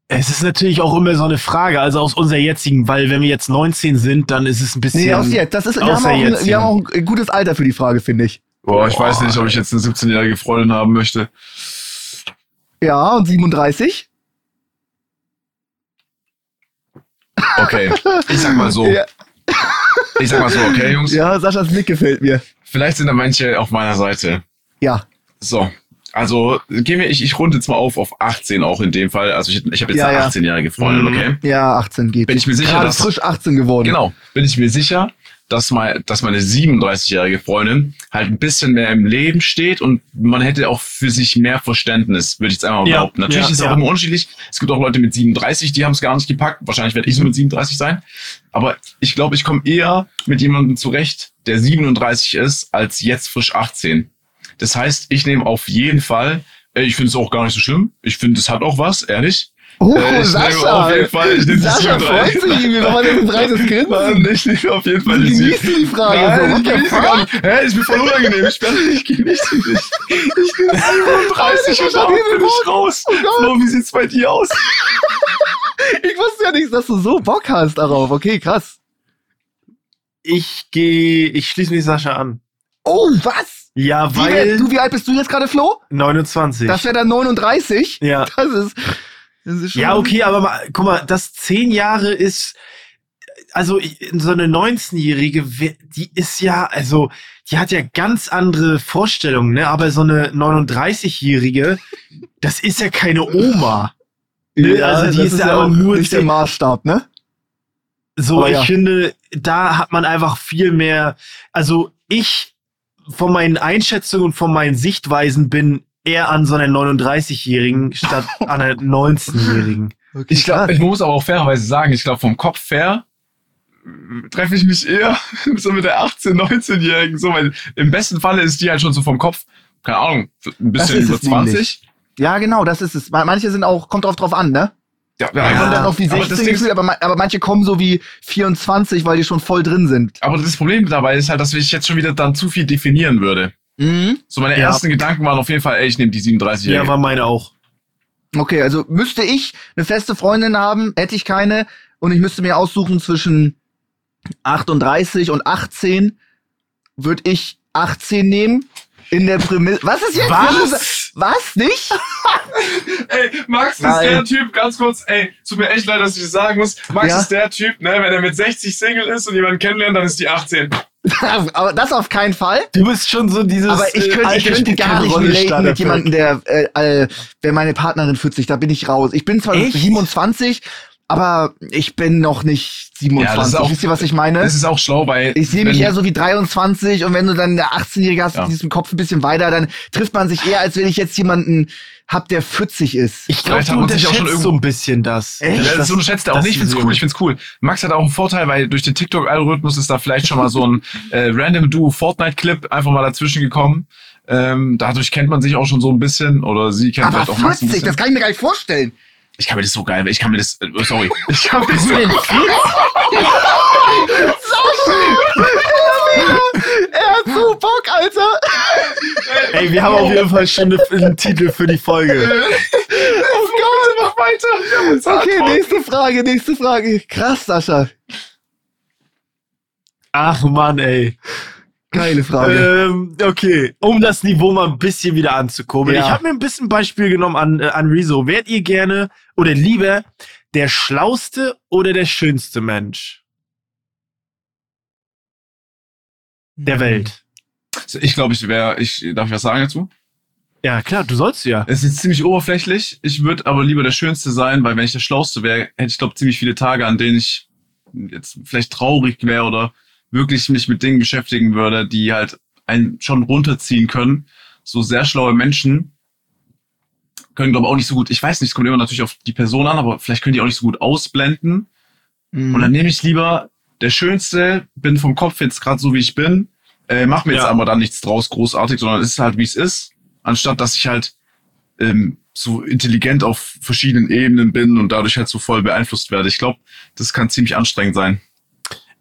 Speaker 3: es ist natürlich auch immer so eine Frage, also aus unserer jetzigen, weil wenn wir jetzt 19 sind, dann ist es ein bisschen.
Speaker 4: Nee, aus jetzt. Das ist, wir, haben auch ein,
Speaker 3: jetzt,
Speaker 4: wir haben auch ein gutes Alter für die Frage, finde ich.
Speaker 5: Boah, ich weiß nicht, ob ich jetzt eine 17-jährige Freundin haben möchte.
Speaker 4: Ja, und 37?
Speaker 5: Okay. Ich sag mal so.
Speaker 4: Ja,
Speaker 5: Ich sag mal so, okay, Jungs?
Speaker 4: ja Saschas Blick gefällt mir.
Speaker 5: Vielleicht sind da manche auf meiner Seite.
Speaker 4: Ja.
Speaker 5: So. Also gehen wir, ich, ich runde jetzt mal auf auf 18 auch in dem Fall. Also ich, ich habe jetzt
Speaker 4: Ja,
Speaker 5: eine
Speaker 4: ja.
Speaker 5: 18-jährige Freundin,
Speaker 3: Mhm.
Speaker 5: okay?
Speaker 4: Ja, 18 geht.
Speaker 5: Bin ich mir sicher,
Speaker 4: Gerade
Speaker 5: dass
Speaker 4: frisch 18 geworden.
Speaker 5: Genau, bin ich mir sicher, dass, mein, dass meine 37-jährige Freundin halt ein bisschen mehr im Leben steht und man hätte auch für sich mehr Verständnis, würde ich jetzt einmal
Speaker 3: Ja,
Speaker 5: behaupten. Natürlich
Speaker 3: ja,
Speaker 5: ist es
Speaker 3: ja.
Speaker 5: auch immer unterschiedlich. Es gibt auch Leute mit 37, die haben es gar nicht gepackt. Wahrscheinlich werde ich so mit 37 sein. Aber ich glaube, ich komme eher mit jemandem zurecht, der 37 ist, als jetzt frisch 18. Das heißt, ich nehme auf jeden Fall, ich finde es auch gar nicht so schlimm. Ich finde, es hat auch was, ehrlich.
Speaker 4: Oh,
Speaker 5: Äh, ich
Speaker 4: Sascha.
Speaker 5: auf jeden Fall, ich die
Speaker 4: Sascha
Speaker 5: 37.
Speaker 4: freut sich irgendwie, wenn man jetzt ein breites Grinsen.
Speaker 5: Mann, ich nehme auf jeden Fall
Speaker 4: Du
Speaker 5: die
Speaker 4: genießt die Frage.
Speaker 5: Nein,
Speaker 4: so.
Speaker 5: ich genieße gar nicht. Hä, ist mir voll unangenehm. Ich, bin, ich genieße sie nicht. Ich bin 37 und damit bin ich raus.
Speaker 4: Oh.
Speaker 5: Flo, wie sieht's bei dir aus?
Speaker 4: Ich wusste ja nicht, dass du so Bock hast darauf. Okay, krass.
Speaker 3: Ich gehe, ich schließe mich Sascha an.
Speaker 4: Oh, was?
Speaker 3: Ja,
Speaker 4: Wie,
Speaker 3: weil
Speaker 4: du, wie alt bist du jetzt gerade, Flo?
Speaker 3: 29.
Speaker 4: Das wäre dann 39.
Speaker 3: ja.
Speaker 4: Das ist.
Speaker 3: Ja, okay, aber mal, guck mal, das zehn Jahre ist, also so eine 19-Jährige, wer- die ist ja, also die hat ja ganz andere Vorstellungen, ne? Aber so eine 39-Jährige, das ist ja keine Oma. Ne? also die
Speaker 4: das
Speaker 3: ist, ja auch nur
Speaker 4: nicht der Maßstab, ne?
Speaker 3: So,
Speaker 4: Aber
Speaker 3: ich
Speaker 4: ja.
Speaker 3: finde, da hat man einfach viel mehr, also ich von meinen Einschätzungen und von meinen Sichtweisen bin eher an so einer 39-Jährigen statt an einer 19-Jährigen.
Speaker 4: Okay,
Speaker 5: Ich glaube, ich muss aber auch fairerweise sagen, ich glaube, vom Kopf her äh, treffe ich mich eher so mit der 18-, 19-Jährigen. So, weil im besten Falle ist die halt schon so vom Kopf, keine Ahnung, ein bisschen über
Speaker 4: es nämlich.
Speaker 5: 20.
Speaker 4: Ja, genau, das ist es. Manche sind auch, kommt drauf drauf an, ne?
Speaker 5: Ja,
Speaker 4: Ja, kommt dann auf wie
Speaker 5: aber
Speaker 4: 16
Speaker 5: das Ding ist-
Speaker 4: gefühlt, aber, ma- aber manche kommen so wie 24, weil die schon voll drin sind.
Speaker 5: Aber das Problem dabei ist halt, dass ich jetzt schon wieder dann zu viel definieren würde.
Speaker 4: Mhm.
Speaker 5: So meine
Speaker 3: Ja.
Speaker 5: ersten Gedanken waren auf jeden Fall, ey, ich nehme die 37
Speaker 3: Ja, war meine auch.
Speaker 4: Okay, also müsste ich eine feste Freundin haben, hätte ich keine und ich müsste mir aussuchen zwischen 38 und 18, würde ich 18 nehmen. In der Prämisse. Was ist jetzt?
Speaker 3: Was?
Speaker 4: Was? Nicht?
Speaker 5: Ey, Max ist
Speaker 4: Nein.
Speaker 5: der Typ, ganz kurz, ey, tut mir echt leid, dass ich das sagen muss. Max
Speaker 4: Ja?
Speaker 5: ist der Typ, ne, wenn er mit 60 Single ist und jemanden kennenlernt, dann ist die 18.
Speaker 4: Aber das auf keinen Fall.
Speaker 3: Du bist schon so dieses.
Speaker 4: Aber ich
Speaker 3: äh,
Speaker 4: könnte, ich
Speaker 3: Alter
Speaker 4: könnte gar nicht relaten mit jemandem, der, äh, äh, wäre meine Partnerin 40, da bin ich raus. Ich bin zwar
Speaker 3: Echt?
Speaker 4: 27, aber ich bin noch nicht
Speaker 5: Ja, das
Speaker 4: 27.
Speaker 5: ist auch-
Speaker 4: Wisst ihr, was ich meine?
Speaker 5: Das ist auch schlau, weil.
Speaker 4: Ich sehe mich eher so wie 23 und wenn du dann der 18-Jährige hast,
Speaker 5: Ja.
Speaker 4: mit diesem Kopf ein bisschen weiter, dann trifft man sich eher, als wenn ich jetzt jemanden hab, der 40 ist.
Speaker 3: Ich glaube, du
Speaker 5: hat man sich auch schon
Speaker 3: unterschätzt
Speaker 5: irgendwo-
Speaker 3: so ein bisschen das.
Speaker 4: Echt?
Speaker 5: Ja,
Speaker 3: Das-
Speaker 5: das unterschätzt er auch
Speaker 3: das
Speaker 5: nicht. Ich find's cool, ich find's cool. Max hat auch einen Vorteil, weil durch den TikTok-Algorithmus ist da vielleicht schon mal so ein äh, random Duo Fortnite-Clip einfach mal dazwischen gekommen. Ähm, dadurch kennt man sich auch schon so ein bisschen oder sie kennt
Speaker 4: Aber
Speaker 5: vielleicht auch Max ein
Speaker 4: 40,
Speaker 5: bisschen.
Speaker 4: das kann ich mir gar nicht vorstellen.
Speaker 5: Ich kann mir das so geil, ich kann mir das, äh, sorry. Ich kann mir das so,
Speaker 4: Er hat so Bock, Alter.
Speaker 3: Ey, wir haben auf jeden Fall schon eine- einen Titel für die Folge.
Speaker 5: oh Gott, mach weiter.
Speaker 4: Okay, nächste Frage, nächste Frage. Krass, Sascha.
Speaker 3: Ach Mann, ey.
Speaker 4: Geile Frage.
Speaker 3: Ähm, okay, um das Niveau mal ein bisschen wieder anzukurbeln.
Speaker 4: Ja.
Speaker 3: Ich habe mir ein bisschen Beispiel genommen an, äh, an Rezo. Wärt ihr gerne oder lieber der schlauste oder der schönste Mensch der Welt?
Speaker 5: Ich glaube, ich wäre, ich, darf ich was sagen dazu?
Speaker 3: Ja, klar, du sollst ja.
Speaker 5: Es ist ziemlich oberflächlich. Ich würde aber lieber der Schönste sein, weil wenn ich der Schlauste wäre, hätte ich glaube ziemlich viele Tage, an denen ich jetzt vielleicht traurig wäre oder wirklich mich mit Dingen beschäftigen würde, die halt einen schon runterziehen können. So sehr schlaue Menschen können glaube auch nicht so gut, ich weiß nicht, es kommt immer natürlich auf die Person an, aber vielleicht können die auch nicht so gut ausblenden.
Speaker 4: Mhm.
Speaker 5: Und dann nehme ich lieber der Schönste, bin vom Kopf jetzt gerade so, wie ich bin, äh, mach mir jetzt
Speaker 3: Ja.
Speaker 5: aber dann nichts draus großartig, sondern es ist halt, wie es ist, anstatt dass ich halt ähm, so intelligent auf verschiedenen Ebenen bin und dadurch halt so voll beeinflusst werde. Ich glaube, das kann ziemlich anstrengend sein.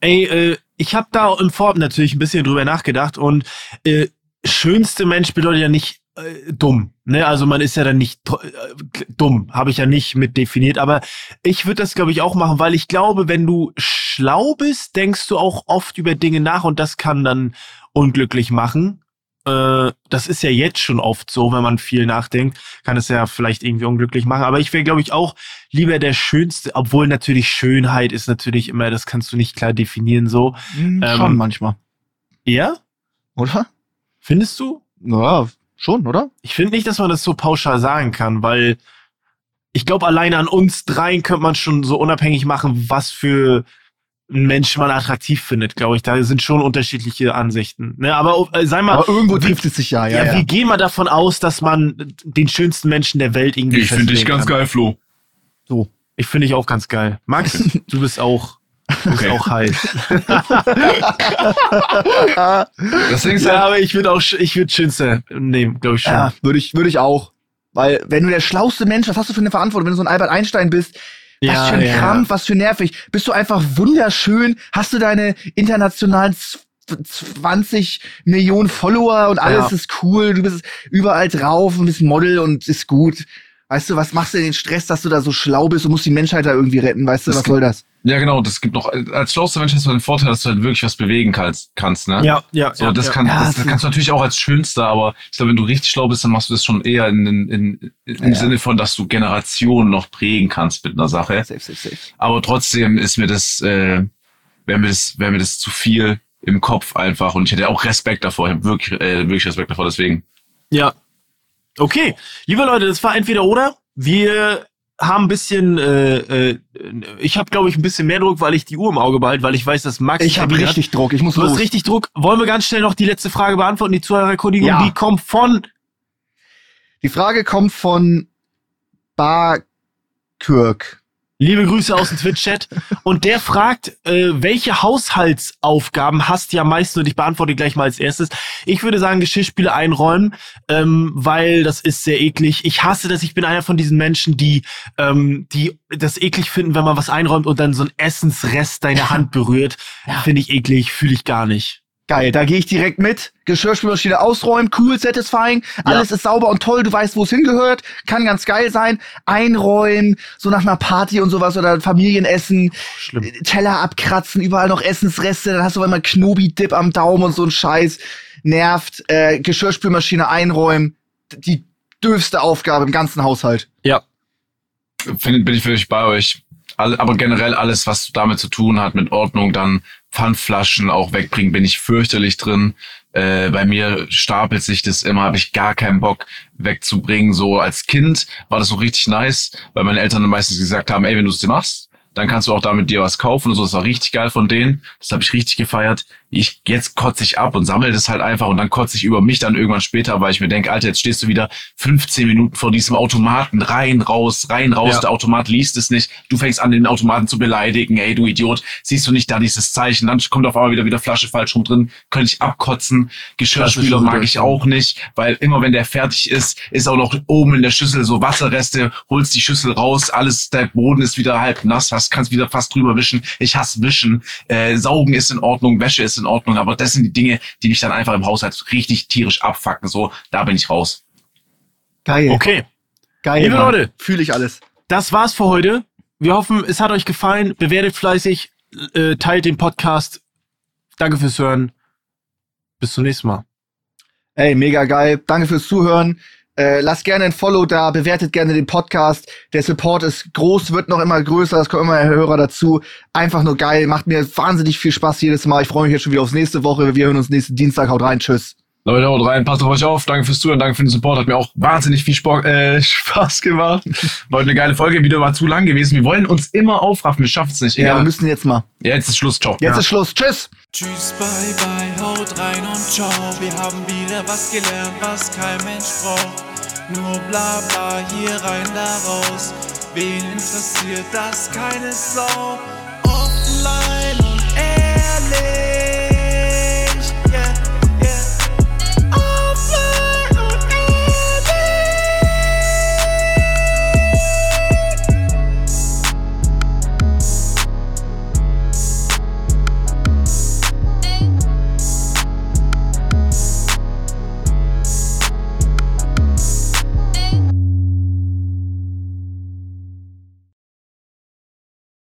Speaker 3: Ey, äh, ich habe da im Vorab natürlich ein bisschen drüber nachgedacht und äh, schönste Mensch bedeutet ja nicht äh, dumm. Ne? Also man ist ja dann nicht äh, dumm, habe ich ja nicht mit definiert. Aber ich würde das, glaube ich, auch machen, weil ich glaube, wenn du schlau bist, denkst du auch oft über Dinge nach und das kann dann unglücklich machen. Äh, das ist ja jetzt schon oft so, wenn man viel nachdenkt, kann es ja vielleicht irgendwie unglücklich machen. Aber ich wäre, glaube ich, auch lieber der Schönste, obwohl natürlich Schönheit ist natürlich immer, das kannst du nicht klar definieren so.
Speaker 4: Mhm,
Speaker 3: ähm,
Speaker 4: schon manchmal.
Speaker 3: Ja?
Speaker 4: Oder?
Speaker 3: Findest du?
Speaker 4: Naja, schon, oder?
Speaker 3: Ich finde nicht, dass man das so pauschal sagen kann, weil ich glaube, alleine an uns dreien könnte man schon so unabhängig machen, was für ein Mensch man attraktiv findet, glaube ich. Da sind schon unterschiedliche Ansichten. Ne? Aber äh, sei mal,
Speaker 4: Aber irgendwo trifft es sich ja, ja.
Speaker 3: ja,
Speaker 4: ja.
Speaker 3: wie gehen wir davon aus, dass man den schönsten Menschen der Welt irgendwie
Speaker 5: Ich finde dich ganz
Speaker 3: kann?
Speaker 5: geil, Flo.
Speaker 4: So.
Speaker 3: Ich finde dich auch ganz geil. Max, du bist auch, du bist
Speaker 5: Okay.
Speaker 3: auch heiß.
Speaker 5: Deswegen ist
Speaker 3: ja,
Speaker 5: halt,
Speaker 3: aber ich würde auch, ich würde schönster nehmen, glaube ich schon.
Speaker 4: Ja, würde ich, würde ich auch. Weil, wenn du der schlauste Mensch, was hast du für eine Verantwortung, wenn du so ein Albert Einstein bist, was
Speaker 3: Ja,
Speaker 4: für ein
Speaker 3: ja.
Speaker 4: Krampf, was für nervig. Bist du einfach wunderschön, hast du deine internationalen z- 20 Millionen Follower und alles
Speaker 3: Ja.
Speaker 4: ist cool, du bist überall drauf und bist Model und ist gut. Weißt du, was machst du den Stress, dass du da so schlau bist und musst die Menschheit da irgendwie retten, weißt du,
Speaker 5: Das
Speaker 4: was soll das?
Speaker 5: Ja genau, das gibt noch, als schlauster Mensch hast du den Vorteil, dass du halt wirklich was bewegen kannst, kannst ne?
Speaker 3: Ja, ja.
Speaker 5: So,
Speaker 3: ja,
Speaker 5: das,
Speaker 3: ja.
Speaker 5: kann,
Speaker 4: Ja,
Speaker 5: das, das kannst du natürlich auch als Schönster, aber ich glaube, wenn du richtig schlau bist, dann machst du das schon eher in, in, in, im
Speaker 4: Ja.
Speaker 5: Sinne von, dass du Generationen noch prägen kannst mit einer Sache.
Speaker 4: Safe, safe, safe.
Speaker 5: Aber trotzdem ist mir das, äh, wäre mir das, wäre mir das zu viel im Kopf einfach und ich hätte auch Respekt davor, ich hab wirklich, äh, wirklich Respekt davor, deswegen.
Speaker 3: Ja. Okay, liebe Leute, das war entweder oder. Wir haben ein bisschen, äh, äh, ich habe glaube ich ein bisschen mehr Druck, weil ich die Uhr im Auge behalte, weil ich weiß, dass Max
Speaker 4: Ich habe richtig Druck, ich muss
Speaker 3: Hat. Du hast
Speaker 4: los.
Speaker 3: richtig Druck. Wollen wir ganz schnell noch die letzte Frage beantworten, die Zuhörerkundigung?
Speaker 4: Ja.
Speaker 3: Die kommt von
Speaker 4: Die Frage kommt von Barkirk.
Speaker 3: Liebe Grüße aus dem Twitch-Chat. Und der fragt, äh, welche Haushaltsaufgaben hast du am meisten? Und ich beantworte gleich mal als erstes. Ich würde sagen, Geschirrspüle einräumen, ähm, weil das ist sehr eklig. Ich hasse das. Ich bin einer von diesen Menschen, die, ähm, die das eklig finden, wenn man was einräumt und dann so ein Essensrest deine Hand berührt. Finde ich eklig, fühle ich gar nicht.
Speaker 4: Geil, da gehe ich direkt mit. Geschirrspülmaschine ausräumen, cool, satisfying. Alles ist sauber und toll, du weißt, wo es hingehört. Kann ganz geil sein. Einräumen, so nach einer Party und sowas oder Familienessen.
Speaker 3: Schlimm.
Speaker 4: Teller abkratzen, überall noch Essensreste. Dann hast du immer Knobi-Dip am Daumen und so ein Scheiß. Nervt. Äh, Geschirrspülmaschine einräumen. Die dürfste Aufgabe im ganzen Haushalt.
Speaker 3: Ja.
Speaker 5: Find, bin ich völlig bei euch. Alle, aber generell alles, was damit zu tun hat, mit Ordnung, dann Pfandflaschen auch wegbringen, bin ich fürchterlich drin. Äh, bei mir stapelt sich das immer, habe ich gar keinen Bock wegzubringen. So als Kind war das so richtig nice, weil meine Eltern meistens gesagt haben, ey, wenn du es dir machst, dann kannst du auch damit dir was kaufen und so. Das war richtig geil von denen. Das habe ich richtig gefeiert. Ich jetzt kotze ich ab und sammle das halt einfach und dann kotze ich über mich dann irgendwann später, weil ich mir denke, Alter, jetzt stehst du wieder 15 Minuten vor diesem Automaten, rein, raus, rein, raus.
Speaker 3: Ja.
Speaker 5: Der Automat liest es nicht. Du fängst an, den Automaten zu beleidigen. Ey, du Idiot, siehst du nicht da dieses Zeichen? Dann kommt auf einmal wieder wieder Flasche falsch rum drin. Könnte ich abkotzen. Geschirrspüler mag ich auch nicht, weil immer wenn der fertig ist, ist auch noch oben in der Schüssel so Wasserreste, holst die Schüssel raus, alles, der Boden ist wieder halb nass, hast, kannst wieder fast drüber wischen. Ich hasse Wischen. Äh, Saugen ist in Ordnung, Wäsche ist in Ordnung, aber das sind die Dinge, die mich dann einfach im Haushalt richtig tierisch abfacken. So, da bin ich raus.
Speaker 4: Geil.
Speaker 3: Okay.
Speaker 4: Geil.
Speaker 3: Liebe Leute.
Speaker 4: Fühle ich alles.
Speaker 3: Das war's für heute. Wir hoffen, es hat euch gefallen. Bewertet fleißig, äh, teilt den Podcast. Danke fürs Hören. Bis zum nächsten Mal.
Speaker 4: Ey, mega geil. Danke fürs Zuhören. Äh, lasst gerne ein Follow da, bewertet gerne den Podcast. Der Support ist groß, wird noch immer größer, es kommen immer mehr Hörer dazu. Einfach nur geil, macht mir wahnsinnig viel Spaß jedes Mal. Ich freue mich jetzt schon wieder aufs nächste Woche. Wir hören uns nächsten Dienstag. Haut rein, tschüss.
Speaker 5: Leute, haut rein, passt auf euch auf. Danke fürs Zuhören, danke für den Support. Hat mir auch wahnsinnig viel Sport, äh, Spaß gemacht. War heute eine geile Folge, wieder mal zu lang gewesen. Wir wollen uns immer aufraffen, wir schaffen es nicht.
Speaker 4: Ja, wir
Speaker 5: Egal.
Speaker 4: müssen jetzt mal.
Speaker 5: Ja, jetzt ist Schluss, ciao.
Speaker 4: Jetzt ist Schluss. Tschüss.
Speaker 1: Tschüss, bye bye, haut rein und ciao. Wir haben wieder was gelernt, was kein Mensch braucht. Nur bla bla, hier rein, da raus. Wen interessiert das? Keine Sau. Offline